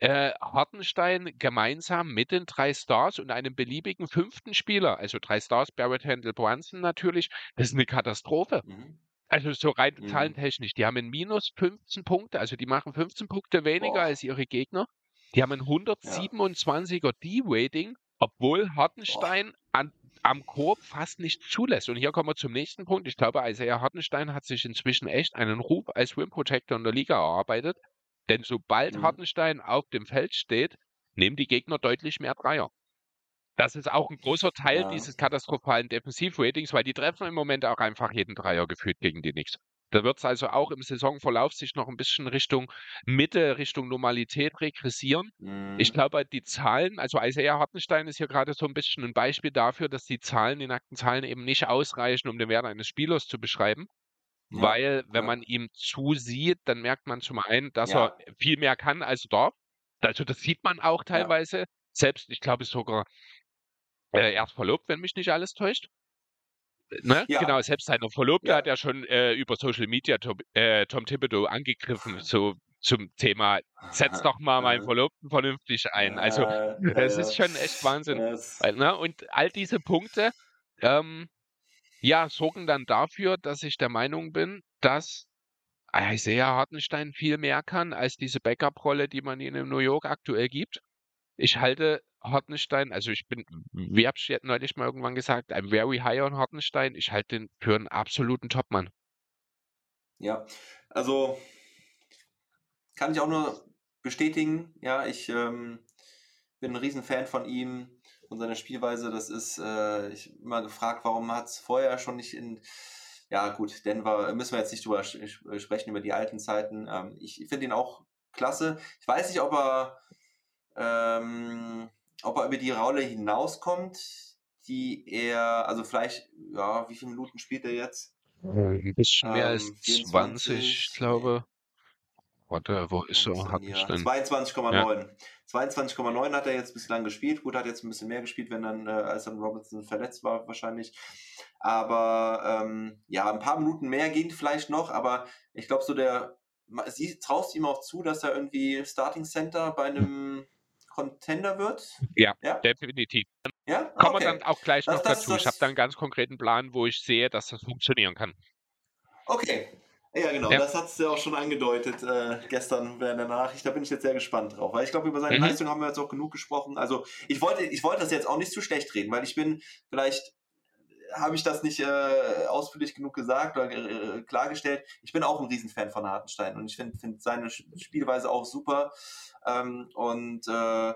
äh, Hartenstein gemeinsam mit den drei Stars und einem beliebigen fünften Spieler, also drei Stars, Barrett, Handel, Brunson natürlich, das ist eine Katastrophe. Mhm. Also so rein Mhm. zahlentechnisch. Die haben ein minus 15 Punkte, also die machen 15 Punkte weniger Boah. als ihre Gegner. Die haben ein 127er D-Rating, obwohl Hartenstein an, am Korb fast nicht zulässt. Und hier kommen wir zum nächsten Punkt. Ich glaube, Isaiah Hartenstein hat sich inzwischen echt einen Ruf als Rim Protector in der Liga erarbeitet. Denn sobald Mhm. Hartenstein auf dem Feld steht, nehmen die Gegner deutlich mehr Dreier. Das ist auch ein großer Teil Ja. dieses katastrophalen Defensivratings, weil die treffen im Moment auch einfach jeden Dreier gefühlt gegen die Knicks. Da wird es also auch im Saisonverlauf sich noch ein bisschen Richtung Mitte, Richtung Normalität regressieren. Ich Mhm. glaube, die Zahlen, also Isaiah Hartenstein ist hier gerade so ein bisschen ein Beispiel dafür, dass die Zahlen, die nackten Zahlen eben nicht ausreichen, um den Wert eines Spielers zu beschreiben. Ja, Weil, wenn ja. man ihm zusieht, dann merkt man zum einen, dass Ja. er viel mehr kann, als er darf. Also das sieht man auch teilweise. Selbst, ich glaube, sogar äh, erst verlobt, wenn mich nicht alles täuscht. Ne? Ja. Genau, selbst seine Verlobte Ja. hat ja schon äh, über Social Media Tom, äh, Tom Thibodeau angegriffen, so zum Thema, setz doch mal meinen Verlobten vernünftig ein. Also, es ist schon echt Wahnsinn. es- Weil, ne? Und all diese Punkte, ähm, ja, sorgen dann dafür, dass ich der Meinung bin, dass Isaiah Hartenstein viel mehr kann als diese Backup-Rolle, die man ihm in New York aktuell gibt. Ich halte Hartenstein, also ich bin, wie hab ich neulich mal irgendwann gesagt, I'm very high on Hartenstein. Ich halte den für einen absoluten Topmann. Ja, also kann ich auch nur bestätigen. Ja, ich ähm, bin ein Riesenfan von ihm und seiner Spielweise. Das ist, äh, ich immer gefragt, warum hat es vorher schon nicht in, ja gut, Denver, müssen wir jetzt nicht drüber sprechen, über die alten Zeiten. Ähm, ich finde ihn auch klasse. Ich weiß nicht, ob er, ähm, ob er über die Rolle hinauskommt, die er, also vielleicht, ja, wie viele Minuten spielt er jetzt? Ein bisschen mehr als Ähm, 20, 24, ich glaube. Warte, wo ist er? Warum ist denn hier? Hartenstein. 22,9. 22,9 hat er jetzt bislang gespielt. Gut, hat jetzt ein bisschen mehr gespielt, wenn dann, äh, als dann Robinson verletzt war, wahrscheinlich. Aber ähm, ja, ein paar Minuten mehr ging vielleicht noch, aber ich glaube, so der. Sie traust ihm auch zu, dass er irgendwie Starting Center bei einem Contender wird? Ja, Ja? definitiv. Ja? Kommen Okay. wir dann auch gleich Das- noch das- dazu. Ich habe das- da einen ganz konkreten Plan, wo ich sehe, dass das funktionieren kann. Okay. Ja, genau, Ja. das hat es ja auch schon angedeutet äh, gestern während der Nachricht. Da bin ich jetzt sehr gespannt drauf, weil ich glaube, über seine Mhm. Leistung haben wir jetzt auch genug gesprochen. Also, ich wollte, ich wollte das jetzt auch nicht zu schlecht reden, weil ich bin, vielleicht habe ich das nicht äh, ausführlich genug gesagt oder äh, klargestellt. Ich bin auch ein Riesenfan von Hartenstein und ich finde find seine Spielweise auch super. Ähm, und äh,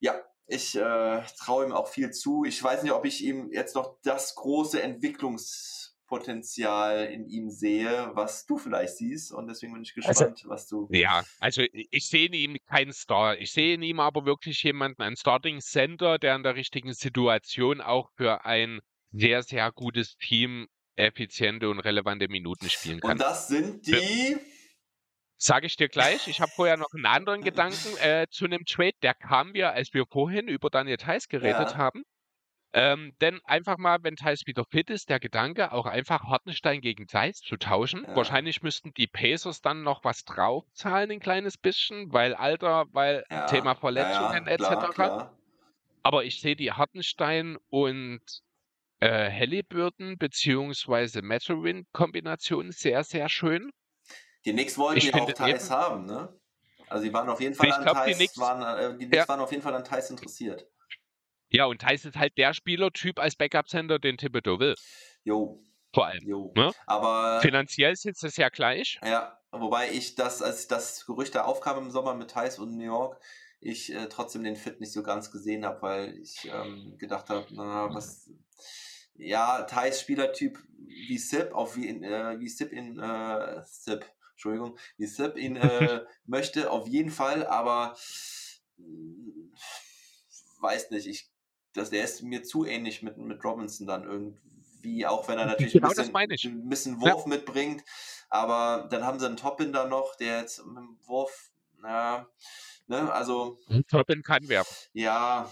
ja, ich äh, traue ihm auch viel zu. Ich weiß nicht, ob ich ihm jetzt noch das große Entwicklungspotenzial in ihm sehe, was du vielleicht siehst. Und deswegen bin ich Also gespannt, was du. Ja, also ich sehe in ihm keinen Star. Ich sehe in ihm aber wirklich jemanden, einen Starting Center, der in der richtigen Situation auch für ein sehr, sehr gutes Team effiziente und relevante Minuten spielen kann. Und das sind die. Sage ich dir gleich. Ich habe vorher noch einen anderen Gedanken äh, zu einem Trade. Der kam mir, als wir vorhin über Daniel Theiss geredet Ja. haben. Ähm, denn einfach mal, wenn Theiss wieder fit ist, der Gedanke, auch einfach Hartenstein gegen Theiss zu tauschen. Ja. Wahrscheinlich müssten die Pacers dann noch was draufzahlen, ein kleines bisschen, weil Alter, weil Ja, Thema Verletzungen etc. Aber ich sehe die Hartenstein und äh, Halliburton beziehungsweise Mathurin-Kombination sehr, sehr schön. Die Knicks wollten Ich ja auch Thais haben, ne? Also die waren auf jeden Fall Ich an glaub, die Thais, Knicks- waren, äh, die Knicks Ja. waren auf jeden Fall an Thais interessiert. Ja, und Thais ist halt der Spielertyp als Backup-Center, den Thibodeau will. Jo, Vor allem. jo. Ne? Aber Finanziell sitzt es ja gleich. ja, wobei ich das, als das Gerücht da aufkam im Sommer mit Thais und New York, ich äh, trotzdem den Fit nicht so ganz gesehen habe, weil ich ähm, gedacht habe, na, was. Ja, Thais Spielertyp wie Sip, auf wie, in, äh, wie Sip in äh, Sip, Entschuldigung, wie Sip ihn äh, möchte, auf jeden Fall, aber mh, weiß nicht, ich das, der ist mir zu ähnlich mit, mit Robinson dann irgendwie, auch wenn er natürlich genau ein, bisschen, ein bisschen Wurf ja. mitbringt. Aber dann haben sie einen Toppin da noch, der jetzt mit dem Wurf, na, ne, also. Toppin kann werfen. Ja.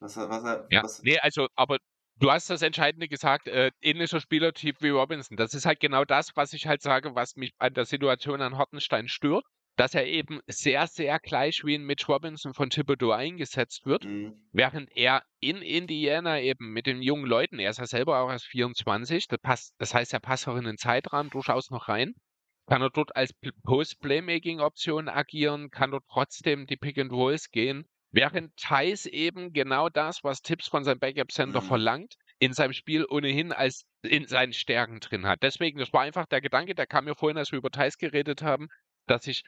Was, was, ja. Was, nee, also, aber Du hast das Entscheidende gesagt, äh, ähnlicher Spielertyp wie Robinson. Das ist halt genau das, was ich halt sage, was mich an der Situation an Hartenstein stört dass er eben sehr, sehr gleich wie ein Mitch Robinson von Thibodeau eingesetzt wird, mhm. während er in Indiana eben mit den jungen Leuten, er ist ja selber auch erst 24, das, passt, das heißt, er passt auch in den Zeitrahmen durchaus noch rein, kann er dort als Post-Playmaking-Option agieren, kann dort trotzdem die Pick-and-Rolls gehen, während Thais eben genau das, was Tipps von seinem Backup-Center mhm. verlangt, in seinem Spiel ohnehin als in seinen Stärken drin hat. Deswegen, das war einfach der Gedanke, der kam mir vorhin, als wir über Thais geredet haben, dass ich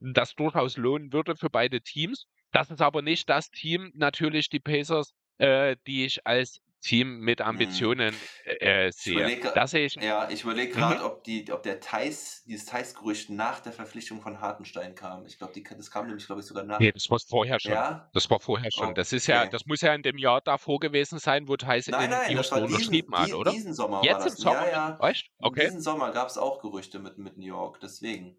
das durchaus lohnen würde für beide Teams. Das ist aber nicht das Team, natürlich die Pacers, äh, die ich als Team mit mhm. Ambitionen äh, sehe. Überleg, das sehe ich. Ja, ich überlege gerade, mhm. ob, die, ob der Thais, dieses Thais-Gerücht nach der Verpflichtung von Hartenstein kam. Ich glaube, das kam nämlich, glaube ich, sogar nach. Nee, das war vorher schon. Ja? Das war vorher schon. Okay. Das ist ja, das muss ja in dem Jahr davor gewesen sein, wo Thais nein, in nein, Houston unterschrieben hat, oder? Diesen Sommer Jetzt war das. im Sommer, ja, ja. Okay. Diesen Sommer gab es auch Gerüchte mit, mit New York, deswegen.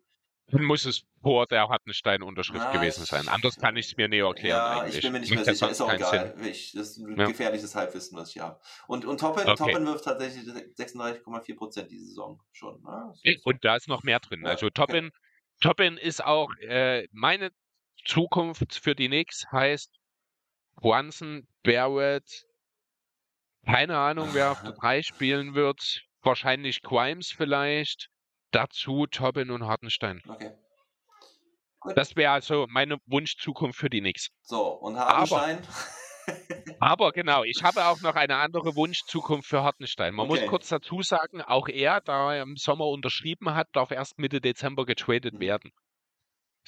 Dann muss es vor der Hartenstein-Unterschrift ja, gewesen sein. Anders kann ich es mir näher erklären. Ja, eigentlich. ich bin mir nicht mehr sicher. Ist auch egal. Ich, das ist ein ja. gefährliches Halbwissen, was ich habe. Und, und Toppen, okay. Toppen wirft tatsächlich 36,4 Prozent diese Saison schon. Ne? Und da ist noch mehr drin. Ja. Also Toppen, Toppen ist auch äh, meine Zukunft für die Knicks heißt Brunson, Barrett, keine Ahnung, wer auf der 3 spielen wird. Wahrscheinlich Grimes vielleicht. Dazu Tobin und Hartenstein. Okay. Gut. Das wäre also meine Wunschzukunft für die Knicks. So, und Hartenstein? Aber, aber genau, ich habe auch noch eine andere Wunschzukunft für Hartenstein. Man okay. muss kurz dazu sagen, auch er, da er im Sommer unterschrieben hat, darf erst Mitte Dezember getradet mhm. werden.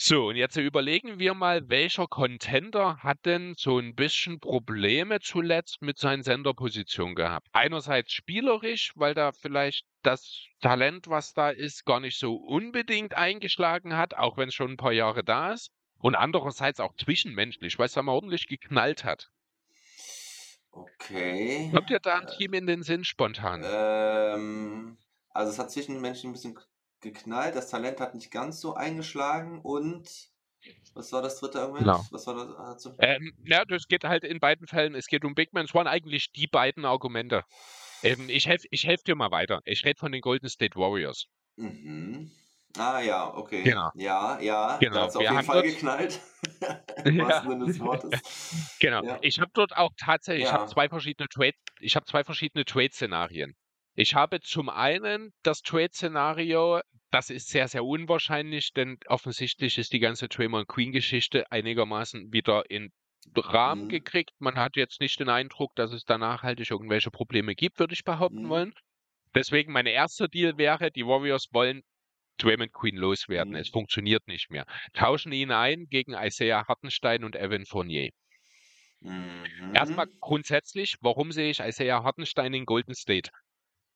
So, und jetzt überlegen wir mal, welcher Contender hat denn so ein bisschen Probleme zuletzt mit seinen Senderpositionen gehabt? Einerseits spielerisch, weil da vielleicht das Talent, was da ist, gar nicht so unbedingt eingeschlagen hat, auch wenn es schon ein paar Jahre da ist. Und andererseits auch zwischenmenschlich, weil es da mal ordentlich geknallt hat. Okay. Kommt dir da ein Team in den Sinn spontan? Ähm, also es hat zwischenmenschlich ein bisschen geknallt. Das Talent hat nicht ganz so eingeschlagen und was war das dritte Argument? Genau. Was war das? Also ähm, ja, das geht halt in beiden Fällen. Es geht um Big Man. Es waren eigentlich die beiden Argumente. Ähm, ich helfe ich helf dir mal weiter. Ich rede von den Golden State Warriors. Mhm. Ah ja, okay. Genau. Ja, ja. Genau. Da hat auf jeden Fall geknallt. ja. genau. Ja. Ich habe dort auch tatsächlich, ja. ich habe zwei verschiedene Trade, ich habe zwei verschiedene Trade-Szenarien. Ich habe zum einen das Trade-Szenario, das ist sehr, sehr unwahrscheinlich, denn offensichtlich ist die ganze Draymond Queen-Geschichte einigermaßen wieder in Rahmen mhm. gekriegt. Man hat jetzt nicht den Eindruck, dass es da nachhaltig irgendwelche Probleme gibt, würde ich behaupten mhm. wollen. Deswegen mein erster Deal wäre, die Warriors wollen Draymond Queen loswerden. Mhm. Es funktioniert nicht mehr. Tauschen ihn ein gegen Isaiah Hartenstein und Evan Fournier. Mhm. Erstmal grundsätzlich, warum sehe ich Isaiah Hartenstein in Golden State?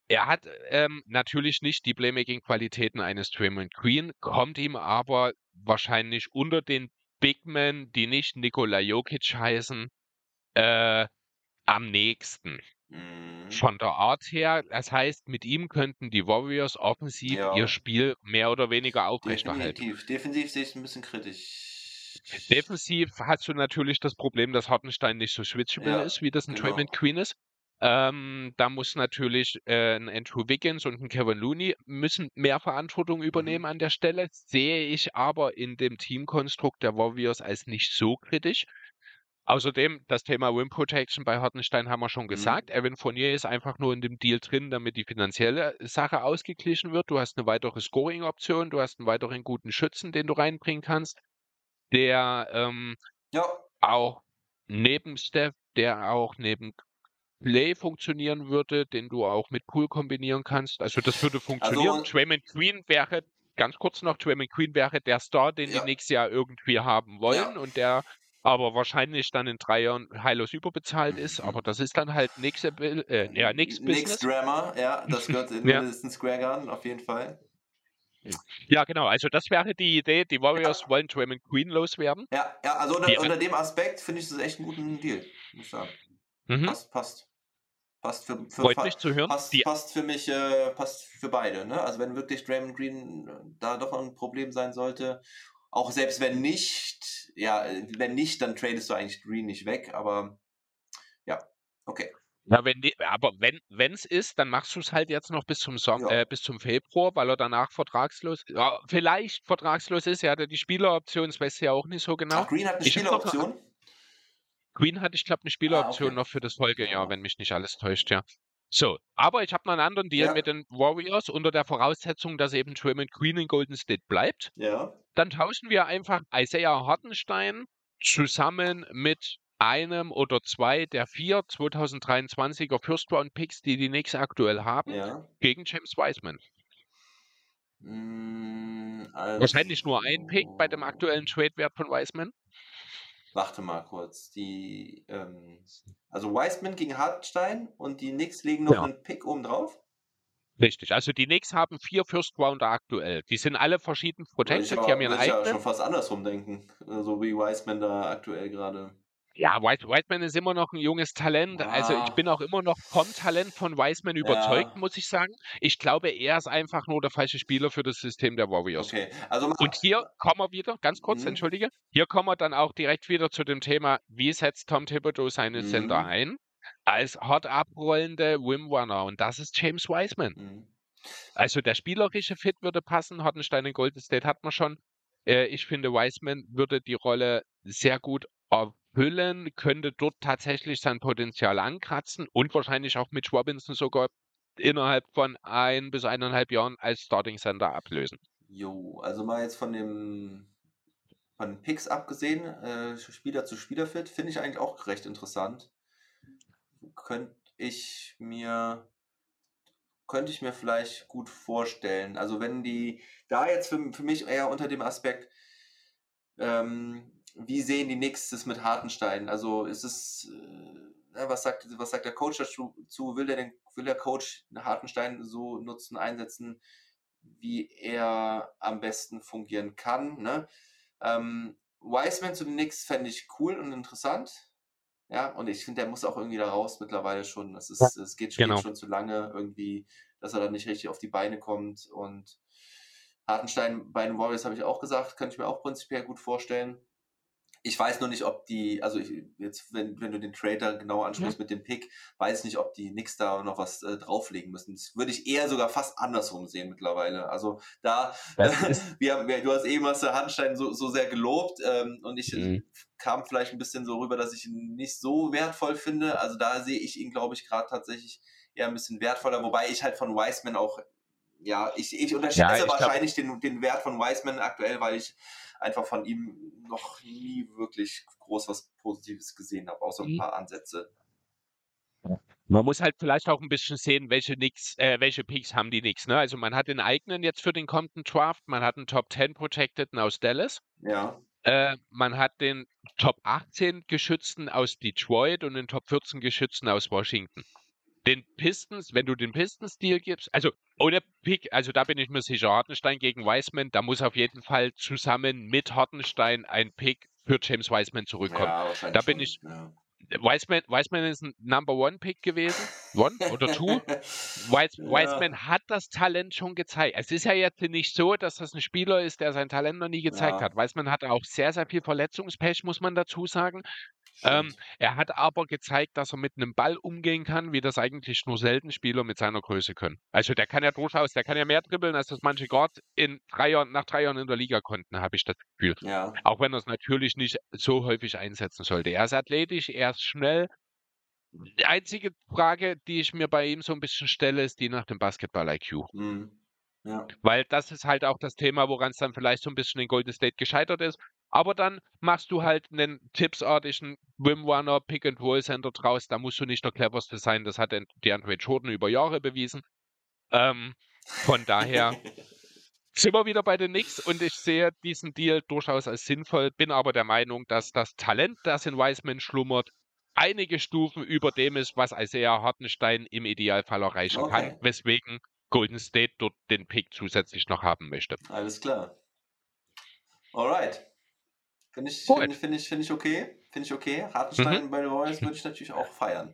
Er hat ähm, natürlich nicht die Playmaking-Qualitäten eines Draymond Green, kommt ihm aber wahrscheinlich unter den Big Men, die nicht Nikola Jokic heißen, äh, am nächsten. Mhm. Von der Art her, das heißt, mit ihm könnten die Warriors offensiv ja. ihr Spiel mehr oder weniger aufrechterhalten. Definitiv. Defensiv sehe ich es ein bisschen kritisch. Defensiv hast du natürlich das Problem, dass Hartenstein nicht so switchable ja, ist, wie das ein genau. Draymond Queen ist. Ähm, da muss natürlich äh, ein Andrew Wiggins und ein Kevin Looney müssen mehr Verantwortung mhm. übernehmen an der Stelle. Sehe ich aber in dem Teamkonstrukt der Warriors als nicht so kritisch. Außerdem, das Thema Rim Protection bei Hartenstein haben wir schon mhm. gesagt. Mhm. Evan Fournier ist einfach nur in dem Deal drin, damit die finanzielle Sache ausgeglichen wird. Du hast eine weitere Scoring-Option, du hast einen weiteren guten Schützen, den du reinbringen kannst, der ähm, ja. auch neben Steph, der auch neben Play funktionieren würde, den du auch mit Pool kombinieren kannst. Also das würde funktionieren. Also, Draymond Queen wäre, ganz kurz noch, Draymond Queen wäre der Star, den ja. die nächstes Jahr irgendwie haben wollen ja. und der aber wahrscheinlich dann in drei Jahren heillos überbezahlt ist. Aber das ist dann halt nix, äh, ja, nix. Nix Drama, ja, das gehört in ja. Madison Square Garden auf jeden Fall. Ja, genau. Also das wäre die Idee. Die Warriors ja. wollen Draymond Queen loswerden. Ja, ja also unter, unter dem Aspekt finde ich das echt einen guten Deal, muss ich sagen. Mhm. Passt, passt. Passt für, für Freut mich zu hören. Passt, die, passt für mich, äh, passt für beide. Ne? Also wenn wirklich Draymond Green äh, da doch ein Problem sein sollte, auch selbst wenn nicht, ja, wenn nicht, dann tradest du eigentlich Green nicht weg, aber ja, okay. Ja, wenn die, aber wenn es ist, dann machst du es halt jetzt noch bis zum Som ja. äh, bis zum Februar, weil er danach vertragslos, ja, vielleicht vertragslos ist. Er hatte die Spieleroption, das weiß ja auch nicht so genau. Ach, Green hat eine ich Spieleroption. Green hatte, ich glaube, eine Spieleroption ah, okay. noch für das Folgejahr, wenn mich nicht alles täuscht, ja. So, aber ich habe noch einen anderen Deal ja. mit den Warriors unter der Voraussetzung, dass eben Draymond Green in Golden State bleibt. Ja. Dann tauschen wir einfach Isaiah Hartenstein zusammen mit einem oder zwei der vier 2023er First Round Picks, die die Knicks aktuell haben, ja. gegen James Wiseman. Mm, also, Wahrscheinlich nur ein Pick bei dem aktuellen Trade-Wert von Wiseman. Warte mal kurz. Die, ähm, also Wiseman gegen Hartstein und die Knicks legen noch ja. einen Pick oben drauf? Richtig, also die Knicks haben vier First Rounder aktuell. Die sind alle verschieden protected, die haben ihren eigenen. Ich ja schon fast andersrum denken, so wie Wiseman da aktuell gerade. Ja, White, Whiteman ist immer noch ein junges Talent. Ja. Also ich bin auch immer noch vom Talent von Wiseman überzeugt, ja. muss ich sagen. Ich glaube, er ist einfach nur der falsche Spieler für das System der Warriors. Okay. Also Und hier kommen wir wieder, ganz kurz, mhm. entschuldige, hier kommen wir dann auch direkt wieder zu dem Thema, wie setzt Tom Thibodeau seine mhm. Center ein? Als hart abrollende Wim Runner. Und das ist James Wiseman. Mhm. Also der spielerische Fit würde passen. Hartenstein in Golden State hat man schon. Äh, ich finde, Wiseman würde die Rolle sehr gut Hüllen könnte dort tatsächlich sein Potenzial ankratzen und wahrscheinlich auch mit Robinson sogar innerhalb von ein bis eineinhalb Jahren als Starting Center ablösen. Jo, also mal jetzt von dem von den Picks abgesehen, äh, Spieler zu Spieler fit, finde ich eigentlich auch recht interessant. Könnte ich mir könnte ich mir vielleicht gut vorstellen. Also wenn die da jetzt für, für mich eher unter dem Aspekt ähm, wie sehen die das mit Hartenstein? Also ist es, äh, was, sagt, was sagt der Coach dazu? Will der, den, will der Coach Hartenstein so nutzen, einsetzen, wie er am besten fungieren kann? Ne? Ähm, Wiseman zu den Knicks fände ich cool und interessant. Ja, und ich finde, der muss auch irgendwie da raus mittlerweile schon. Das ist, es ja, geht, genau. schon zu lange irgendwie, dass er dann nicht richtig auf die Beine kommt. Und Hartenstein bei den Warriors habe ich auch gesagt, könnte ich mir auch prinzipiell gut vorstellen. Ich weiß nur nicht, ob die, also ich, jetzt, wenn, wenn du den Trader genau ansprichst ja. mit dem Pick, weiß nicht, ob die Knicks da noch was äh, drauflegen müssen. Das würde ich eher sogar fast andersrum sehen mittlerweile. Also da, wir haben, wir, du hast eben was der Handstein so, so sehr gelobt ähm, und ich mhm. kam vielleicht ein bisschen so rüber, dass ich ihn nicht so wertvoll finde. Also da sehe ich ihn, glaube ich, gerade tatsächlich eher ein bisschen wertvoller, wobei ich halt von Wiseman auch, ja, ich, ich unterschätze ja, ich wahrscheinlich glaub... den, den Wert von Wiseman aktuell, weil ich einfach von ihm noch nie wirklich groß was Positives gesehen habe, außer ein mhm. paar Ansätze. Man muss halt vielleicht auch ein bisschen sehen, welche Nix, äh, welche Peaks haben die Knicks. Ne? Also man hat den eigenen jetzt für den kommenden Draft, man hat einen Top 10 Protected aus Dallas. Ja. Äh, man hat den Top 18 Geschützten aus Detroit und den Top 14 Geschützten aus Washington den Pistons, wenn du den Pistons-Deal gibst, also ohne Pick, also da bin ich mir sicher, Hartenstein gegen Wiseman, da muss auf jeden Fall zusammen mit Hartenstein ein Pick für James Wiseman zurückkommen. Ja, da bin ich, ja. Wiseman, Wiseman ist ein Number One Pick gewesen. One oder two. Wise, ja. Wiseman hat das Talent schon gezeigt. Es ist ja jetzt nicht so, dass das ein Spieler ist, der sein Talent noch nie gezeigt ja. hat. Wiseman hatte auch sehr, sehr viel Verletzungspech, muss man dazu sagen. Ähm, er hat aber gezeigt, dass er mit einem Ball umgehen kann, wie das eigentlich nur selten Spieler mit seiner Größe können. Also der kann ja durchaus, der kann ja mehr dribbeln, als das manche Guard in drei Jahren, nach drei Jahren in der Liga konnten, habe ich das Gefühl. Ja. Auch wenn er es natürlich nicht so häufig einsetzen sollte. Er ist athletisch, er ist schnell. Die einzige Frage, die ich mir bei ihm so ein bisschen stelle, ist die nach dem Basketball-IQ. Mhm. Ja. Weil das ist halt auch das Thema, woran es dann vielleicht so ein bisschen in Golden State gescheitert ist. Aber dann machst du halt einen tippsartigen Wim Runner Pick and Roll Center draus. Da musst du nicht der cleverste sein. Das hat DeAndre Jordan über Jahre bewiesen. Ähm, von daher sind wir wieder bei den Knicks und ich sehe diesen Deal durchaus als sinnvoll. Bin aber der Meinung, dass das Talent, das in Wiseman schlummert, einige Stufen über dem ist, was Isaiah Hartenstein im Idealfall erreichen okay. kann. Weswegen Golden State dort den Pick zusätzlich noch haben möchte. Alles klar. Alright. Finde ich, find, find ich, find ich okay. Finde ich okay. Hartenstein mhm. bei den Royals würde ich natürlich auch feiern.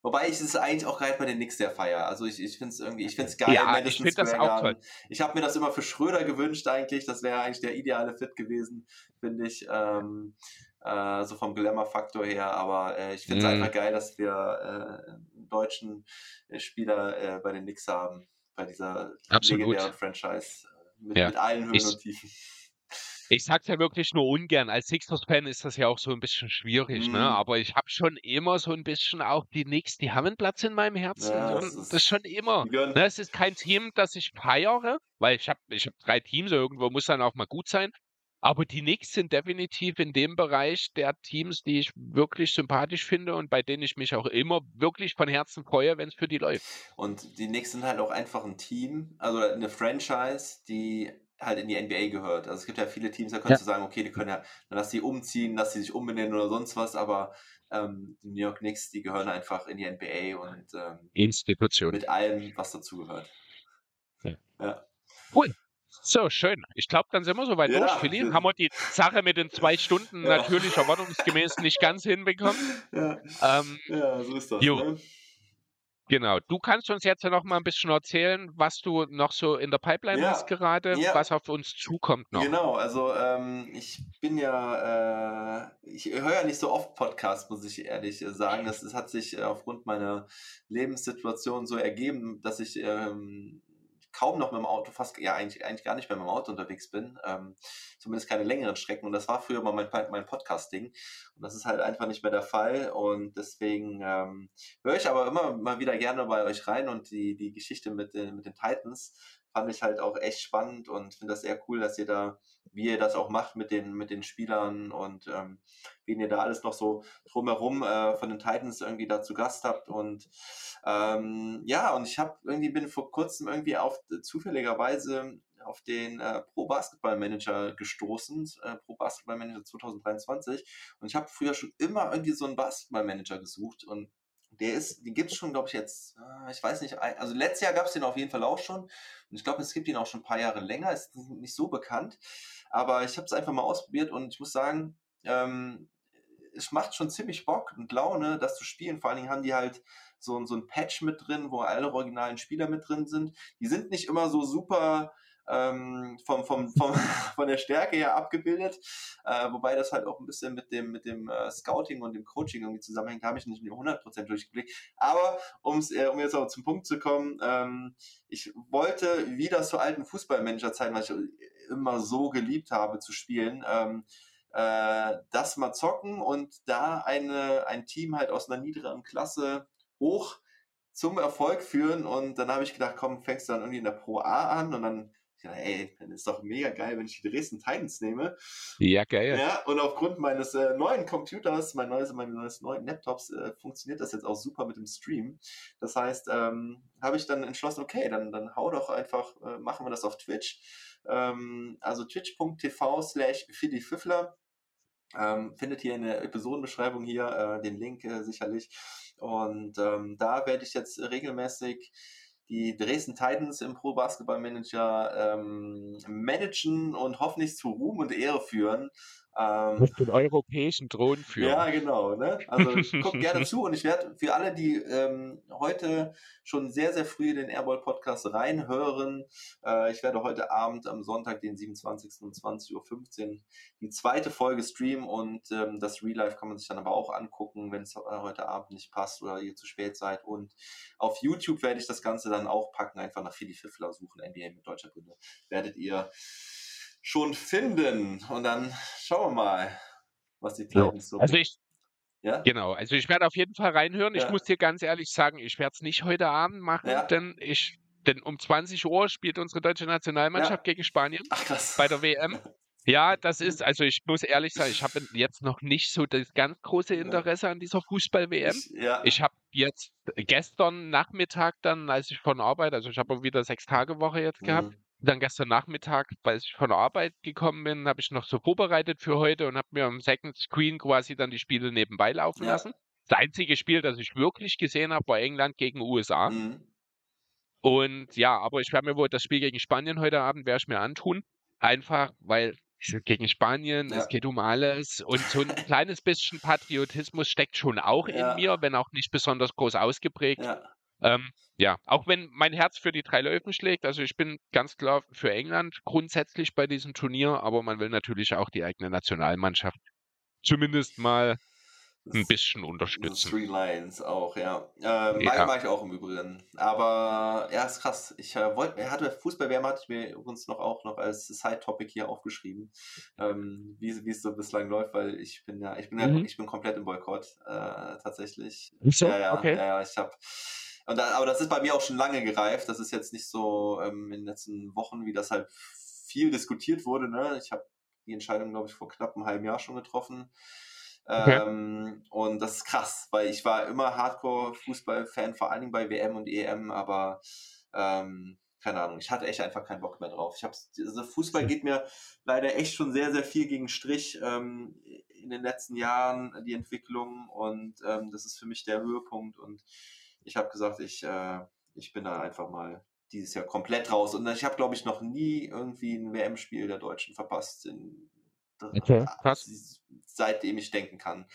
Wobei ich es eigentlich auch gerade bei den Knicks der feier. Also ich, ich finde es irgendwie, ich finde es geil. Ja, ich finde das auch toll. Ich habe mir das immer für Schröder gewünscht eigentlich. Das wäre eigentlich der ideale Fit gewesen, finde ich. Ähm, äh, so vom Glamour-Faktor her. Aber äh, ich finde es mm. einfach geil, dass wir äh, einen deutschen äh, Spieler äh, bei den Knicks haben. Bei dieser Absolut. legendären Franchise. Äh, mit, ja. mit allen Höhen ich, und Tiefen. Ich sag's ja wirklich nur ungern. Als Sixers-Fan ist das ja auch so ein bisschen schwierig, ne? Mhm. Aber ich habe schon immer so ein bisschen auch die Knicks, die haben einen Platz in meinem Herzen. Ja, das, ist, das schon immer. Ne, es ist kein Team, das ich feiere, weil ich habe ich hab drei Teams, irgendwo muss dann auch mal gut sein. Aber die Knicks sind definitiv in dem Bereich der Teams, die ich wirklich sympathisch finde und bei denen ich mich auch immer wirklich von Herzen freue, wenn es für die läuft. Und die Knicks sind halt auch einfach ein Team, also eine Franchise, die halt in die NBA gehört. Also es gibt ja viele Teams, da könntest ja. du sagen, okay, die können ja, dann lass die umziehen, lass die sich umbenennen oder sonst was, aber ähm, die New York Knicks, die gehören einfach in die NBA und ähm, Institution. Mit allem, was dazu gehört. Ja. ja. Cool. So, schön. Ich glaube, dann sind wir soweit ja. durch, Philly. Haben wir die Sache mit den zwei Stunden ja. natürlich erwartungsgemäß nicht ganz hinbekommen. Ja, ähm, ja so ist das. Ne? Genau. Du kannst uns jetzt ja noch mal ein bisschen erzählen, was du noch so in der Pipeline ja, hast gerade, ja. was auf uns zukommt noch. Genau, also ähm, ich bin ja, äh, ich höre ja nicht so oft Podcasts, muss ich ehrlich sagen. Das, das hat sich aufgrund meiner Lebenssituation so ergeben, dass ich ähm, kaum noch mit dem Auto, fast ja eigentlich, eigentlich gar nicht mehr mit dem Auto unterwegs bin. Ähm, zumindest keine längeren Strecken. Und das war früher mal mein, mein Podcast-Ding. Und das ist halt einfach nicht mehr der Fall. Und deswegen ähm, höre ich aber immer mal wieder gerne bei euch rein und die, die Geschichte mit den, mit den Titans fand ich halt auch echt spannend und finde das sehr cool, dass ihr da, wie ihr das auch macht mit den, mit den Spielern und ähm, wen ihr da alles noch so drumherum äh, von den Titans irgendwie da zu Gast habt. Und ähm, ja, und ich habe irgendwie bin vor kurzem irgendwie auf zufälligerweise auf den äh, Pro Basketball Manager gestoßen, äh, Pro Basketball Manager 2023. Und ich habe früher schon immer irgendwie so einen Basketball Manager gesucht und der ist, den gibt es schon, glaube ich, jetzt, äh, ich weiß nicht, also letztes Jahr gab es den auf jeden Fall auch schon. Und ich glaube, es gibt ihn auch schon ein paar Jahre länger, ist nicht so bekannt. Aber ich habe es einfach mal ausprobiert und ich muss sagen, ähm, es macht schon ziemlich Bock und Laune, das zu spielen. Vor allen Dingen haben die halt so, so ein Patch mit drin, wo alle originalen Spieler mit drin sind. Die sind nicht immer so super ähm, vom, vom, vom, von der Stärke her abgebildet, äh, wobei das halt auch ein bisschen mit dem, mit dem äh, Scouting und dem Coaching irgendwie zusammenhängt, habe ich nicht 100% durchgeblickt. Aber um's, äh, um jetzt auch zum Punkt zu kommen, ähm, ich wollte wieder zur alten Fußballmanager-Zeit, was ich immer so geliebt habe zu spielen, ähm, äh, das mal zocken und da eine, ein Team halt aus einer niedrigeren Klasse hoch zum Erfolg führen und dann habe ich gedacht, komm, fängst du dann irgendwie in der Pro A an und dann ja, ey, dann ist doch mega geil, wenn ich die Dresden Titans nehme. Ja, geil. Ja, und aufgrund meines äh, neuen Computers, mein neues, meines neuen Laptops, äh, funktioniert das jetzt auch super mit dem Stream. Das heißt, ähm, habe ich dann entschlossen, okay, dann, dann hau doch einfach, äh, machen wir das auf Twitch. Ähm, also twitch.tv slash Fiddler. Ähm, findet ihr in der Episodenbeschreibung hier äh, den Link äh, sicherlich. Und ähm, da werde ich jetzt regelmäßig die Dresden Titans im Pro Basketball Manager ähm, managen und hoffentlich zu Ruhm und Ehre führen. Ähm, Mit den europäischen Drohnen führen. Ja, genau. Ne? Also guckt gerne zu und ich werde für alle, die ähm, heute schon sehr, sehr früh den Airball Podcast reinhören, äh, ich werde heute Abend am Sonntag, den 27. um 20.15 Uhr die zweite Folge streamen und ähm, das Real Life kann man sich dann aber auch angucken, wenn es äh, heute Abend nicht passt oder ihr zu spät seid. Und auf YouTube werde ich das Ganze dann auch packen, einfach nach Philly Fiffler suchen, NBA mit deutscher Brille. Werdet ihr schon finden. Und dann schauen wir mal, was die Titans so. Also ich, ja? Genau, also ich werde auf jeden Fall reinhören. Ja. Ich muss dir ganz ehrlich sagen, ich werde es nicht heute Abend machen, ja. denn ich denn um 20 Uhr spielt unsere deutsche Nationalmannschaft gegen Spanien Ach, bei der WM. Ja, das ist, also ich muss ehrlich sagen, ich habe jetzt noch nicht so das ganz große Interesse an dieser Fußball-WM. Ich, ich habe jetzt gestern Nachmittag dann, als ich von Arbeit, also ich habe wieder sechs Tage Woche jetzt gehabt, mhm. Dann gestern Nachmittag, weil ich von der Arbeit gekommen bin, habe ich noch so vorbereitet für heute und habe mir am Second Screen quasi dann die Spiele nebenbei laufen ja. lassen. Das einzige Spiel, das ich wirklich gesehen habe, war England gegen USA. Mhm. Und ja, aber ich werde mir wohl das Spiel gegen Spanien heute Abend werde ich mir antun. Einfach, weil gegen Spanien, ja. es geht um alles. Und so ein kleines bisschen Patriotismus steckt schon auch ja. in mir, wenn auch nicht besonders groß ausgeprägt. Ja. Ähm, ja, auch wenn mein Herz für die drei Löwen schlägt, also ich bin ganz klar für England grundsätzlich bei diesem Turnier, aber man will natürlich auch die eigene Nationalmannschaft zumindest mal ein bisschen unterstützen. Three Lions auch, ja. Ähm, ja. Mag ich auch im Übrigen. Aber ja, ist krass. Ich äh, wollte, er hatte Fußball-WM hatte ich mir übrigens noch auch noch als Side-Topic hier aufgeschrieben, ähm, wie, wie es so bislang läuft, weil ich bin ja, ich bin mhm. ja, ich bin komplett im Boykott, äh, tatsächlich. So? Ja, ja, okay. ja, ich habe da, aber das ist bei mir auch schon lange gereift. Das ist jetzt nicht so ähm, in den letzten Wochen, wie das halt viel diskutiert wurde. Ne? Ich habe die Entscheidung, glaube ich, vor knapp einem halben Jahr schon getroffen. Okay. Ähm, und das ist krass, weil ich war immer Hardcore-Fußball-Fan, vor allen Dingen bei WM und EM, aber ähm, keine Ahnung, ich hatte echt einfach keinen Bock mehr drauf. Ich hab's, also Fußball geht mir leider echt schon sehr, sehr viel gegen Strich ähm, in den letzten Jahren, die Entwicklung und ähm, das ist für mich der Höhepunkt und ich habe gesagt, ich, äh, ich bin da einfach mal dieses Jahr komplett raus und ich habe, glaube ich, noch nie irgendwie ein WM-Spiel der Deutschen verpasst in Okay, krass. Seitdem ich denken kann.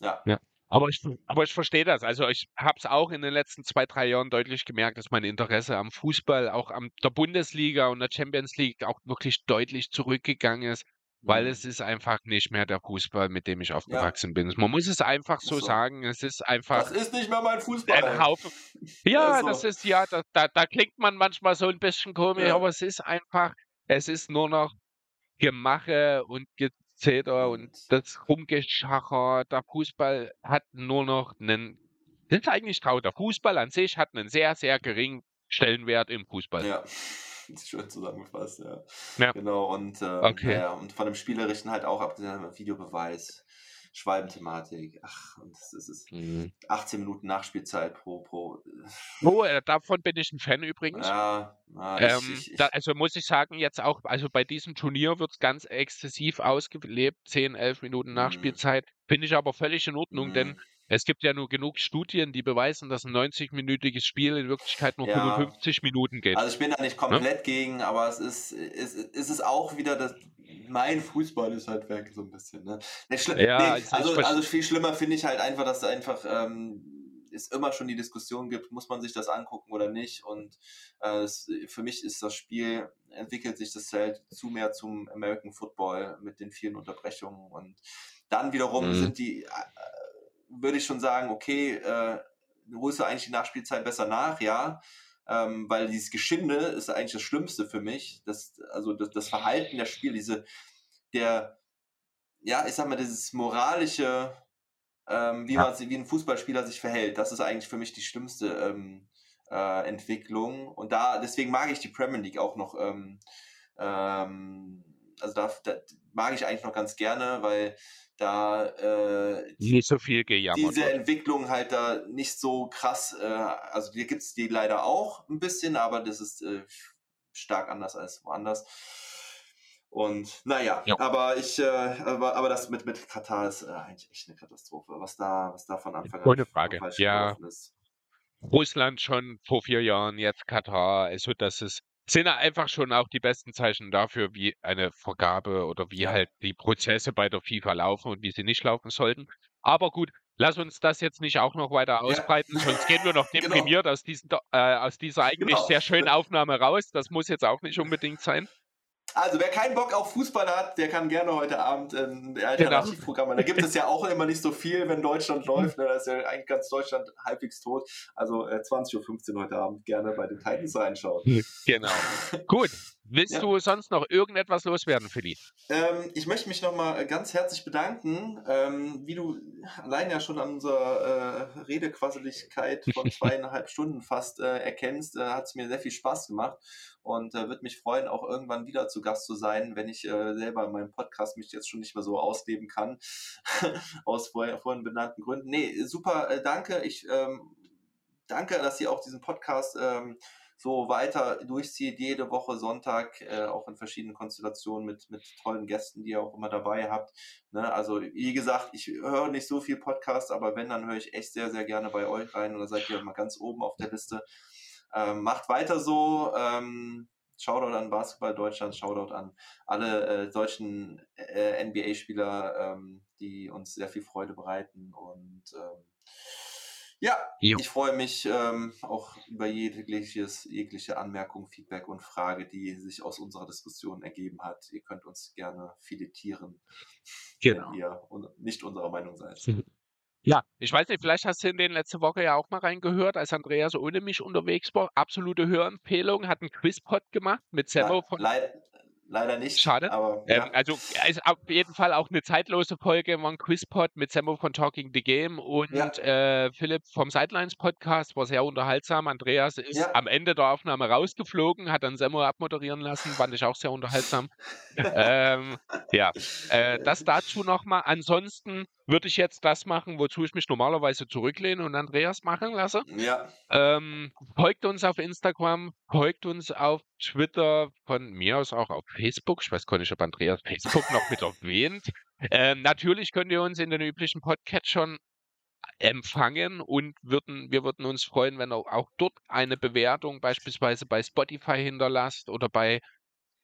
Ja. ja. Aber ich, aber ich verstehe das. Also ich habe es auch in den letzten zwei, drei Jahren deutlich gemerkt, dass mein Interesse am Fußball, auch am der Bundesliga und der Champions League auch wirklich deutlich zurückgegangen ist, weil mhm. es ist einfach nicht mehr der Fußball, mit dem ich aufgewachsen ja. bin. Man muss es einfach so, so, sagen. Es ist einfach. Das ist nicht mehr mein Fußball. Ein Haufen. Ja, also. das ist ja, da, da, da, klingt man manchmal so ein bisschen komisch, ja. aber es ist einfach, es ist nur noch Gemache und Gezeter und das Rumgeschacher. Der Fußball hat nur noch einen. Das ist eigentlich traurig. Der Fußball an sich hat einen sehr, sehr geringen Stellenwert im Fußball. Ja, schön zusammengefasst, ja. ja. Genau, und, äh, okay. ja, und von dem Spielerischen halt auch abgesehen, Videobeweis. Schwalbenthematik. Ach, und das ist. Mhm. 18 Minuten Nachspielzeit pro. pro oh, äh, davon bin ich ein Fan übrigens. Ja, ja ähm, ich, ich, da, also muss ich sagen, jetzt auch, also bei diesem Turnier wird es ganz exzessiv ausgelebt. 10, 11 Minuten mhm. Nachspielzeit. Mhm. Finde ich aber völlig in Ordnung, mhm. denn es gibt ja nur genug Studien, die beweisen, dass ein 90-minütiges Spiel in Wirklichkeit nur ja. 55 Minuten geht. Also ich bin da nicht komplett ja? gegen, aber es ist, es, es ist auch wieder das, mein Fußball ist halt weg, so ein bisschen. Ne? Nee, ja, nee, also, also viel schlimmer finde ich halt einfach, dass einfach ähm, es immer schon die Diskussion gibt, muss man sich das angucken oder nicht. Und äh, es, für mich ist das Spiel, entwickelt sich das halt zu mehr zum American Football mit den vielen Unterbrechungen. Und dann wiederum mhm. sind die, äh, würde ich schon sagen, okay, äh, holst du eigentlich die Nachspielzeit besser nach, ja ähm, weil dieses Geschinde ist eigentlich das Schlimmste für mich. Das, also das, das Verhalten der Spiel, diese, der, ja, ich sag mal, dieses moralische, ähm, wie, man, wie ein Fußballspieler sich verhält, das ist eigentlich für mich die schlimmste ähm, äh, Entwicklung. Und da, deswegen mag ich die Premier League auch noch, ähm, ähm, also da, da mag ich eigentlich noch ganz gerne, weil da äh, nicht so viel gejammert diese wird. Entwicklung halt da nicht so krass, äh, also hier gibt es die leider auch ein bisschen, aber das ist äh, stark anders als woanders. Und naja, ja. aber ich, äh, aber, aber das mit, mit Katar ist äh, eigentlich echt eine Katastrophe, was da, was da von Anfang an Frage. Ja. Ist. Russland schon vor vier Jahren, jetzt Katar. Also das ist sind einfach schon auch die besten Zeichen dafür, wie eine Vergabe oder wie halt die Prozesse bei der FIFA laufen und wie sie nicht laufen sollten. Aber gut, lass uns das jetzt nicht auch noch weiter ausbreiten, ja. sonst gehen wir noch genau. deprimiert genau. aus, diesen, äh, aus dieser eigentlich genau. sehr schönen Aufnahme raus. Das muss jetzt auch nicht unbedingt sein. Also wer keinen Bock auf Fußball hat, der kann gerne heute Abend ein genau. Alternativprogramm. Genau. Da gibt es ja auch immer nicht so viel, wenn Deutschland läuft. Ne? Da ist ja eigentlich ganz Deutschland halbwegs tot. Also äh, 20.15 Uhr heute Abend gerne bei den Titans reinschauen. Genau. Gut. Willst ja. du sonst noch irgendetwas loswerden, Philipp? Ähm, ich möchte mich nochmal ganz herzlich bedanken. Ähm, wie du allein ja schon an unserer äh, Redequasseligkeit von zweieinhalb Stunden fast äh, erkennst, äh, hat es mir sehr viel Spaß gemacht und äh, würde mich freuen, auch irgendwann wieder zu Gast zu sein, wenn ich äh, selber in meinem Podcast mich jetzt schon nicht mehr so ausleben kann, aus vorher, vorhin benannten Gründen. Nee, super, äh, danke. Ich ähm, danke, dass ihr auch diesen Podcast ähm, so weiter durchzieht, jede Woche Sonntag, äh, auch in verschiedenen Konstellationen mit, mit tollen Gästen, die ihr auch immer dabei habt. Ne? Also, wie gesagt, ich höre nicht so viel Podcast, aber wenn, dann höre ich echt sehr, sehr gerne bei euch rein oder seid ihr mal ganz oben auf der Liste. Ähm, macht weiter so. Ähm, Shoutout an Basketball Deutschland, Shoutout an alle äh, deutschen äh, NBA-Spieler, ähm, die uns sehr viel Freude bereiten. Und ähm, ja, jo. ich freue mich ähm, auch über jegliches, jegliche Anmerkung, Feedback und Frage, die sich aus unserer Diskussion ergeben hat. Ihr könnt uns gerne filetieren, genau. wenn ihr nicht unserer Meinung seid. Ja, ich weiß nicht, vielleicht hast du in den letzte Woche ja auch mal reingehört, als Andreas ohne mich unterwegs war. Absolute Hörempfehlung, hat einen Quizpod gemacht mit Semmo von. Leid, Leider nicht. Schade. Aber, ähm, ja. also ist auf jeden Fall auch eine zeitlose Folge, ein Quizpod mit Sammo von Talking the Game und ja. äh, Philipp vom Sidelines Podcast, war sehr unterhaltsam. Andreas ist ja. am Ende der Aufnahme rausgeflogen, hat dann Sammo abmoderieren lassen, fand ich auch sehr unterhaltsam. ähm, ja, äh, das dazu nochmal. Ansonsten würde ich jetzt das machen, wozu ich mich normalerweise zurücklehne und Andreas machen lasse. Ja. Ähm, folgt uns auf Instagram, folgt uns auf Twitter, von mir aus auch auf Facebook. Ich weiß gar nicht, ob Andreas Facebook noch mit erwähnt. Ähm, natürlich könnt ihr uns in den üblichen Podcatchern empfangen und würden, wir würden uns freuen, wenn ihr auch dort eine Bewertung beispielsweise bei Spotify hinterlasst oder bei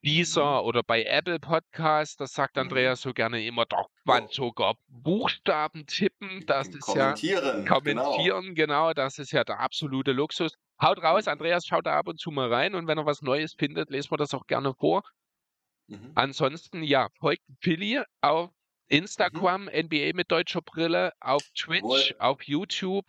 dieser mhm. oder bei Apple Podcast, das sagt Andreas so gerne immer, doch man sogar Buchstaben tippen, das ist kommentieren, ja kommentieren, genau. genau, das ist ja der absolute Luxus. Haut raus, Andreas schaut da ab und zu mal rein und wenn er was Neues findet, lesen wir das auch gerne vor. Mhm. Ansonsten, ja, folgt Philly auf mhm. Instagram, mhm. NBA mit deutscher Brille, auf Twitch, Wohl. auf YouTube.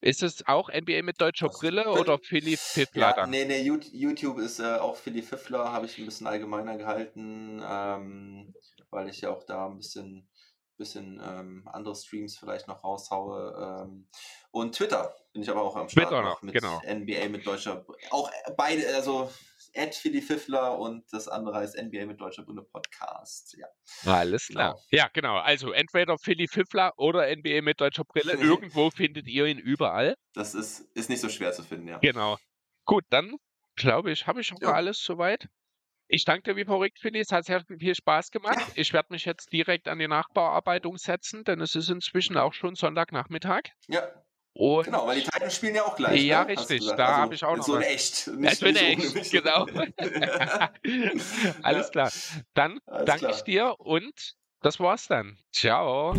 Ist es auch NBA mit deutscher Was? Brille oder Philly Fiffler? Ja, nee, nee, YouTube ist äh, auch Philly Fiffler, habe ich ein bisschen allgemeiner gehalten, ähm, weil ich ja auch da ein bisschen, bisschen ähm, andere Streams vielleicht noch raushaue. Ähm, und Twitter bin ich aber auch am Start Twitter noch, mit genau. NBA mit deutscher, auch beide, also Ed Philly Fiffler und das andere heißt NBA mit deutscher Bunde Podcast. Ja. Alles klar. Genau. Ja, genau. Also entweder Philly Fiffler oder NBA mit deutscher Brille. Irgendwo findet ihr ihn überall. Das ist, ist nicht so schwer zu finden, ja. Genau. Gut, dann glaube ich, habe ich schon ja. alles soweit. Ich danke dir wie verrückt, Philly. Es hat sehr viel Spaß gemacht. Ja. Ich werde mich jetzt direkt an die Nachbearbeitung setzen, denn es ist inzwischen auch schon Sonntagnachmittag. Ja. Und genau, weil die Titans spielen ja auch gleich. Ja, ne? richtig. Da also, habe ich auch noch. So in echt. Nicht, ja, in echt, genau. Alles klar. Dann Alles danke klar. ich dir und das war's dann. Ciao.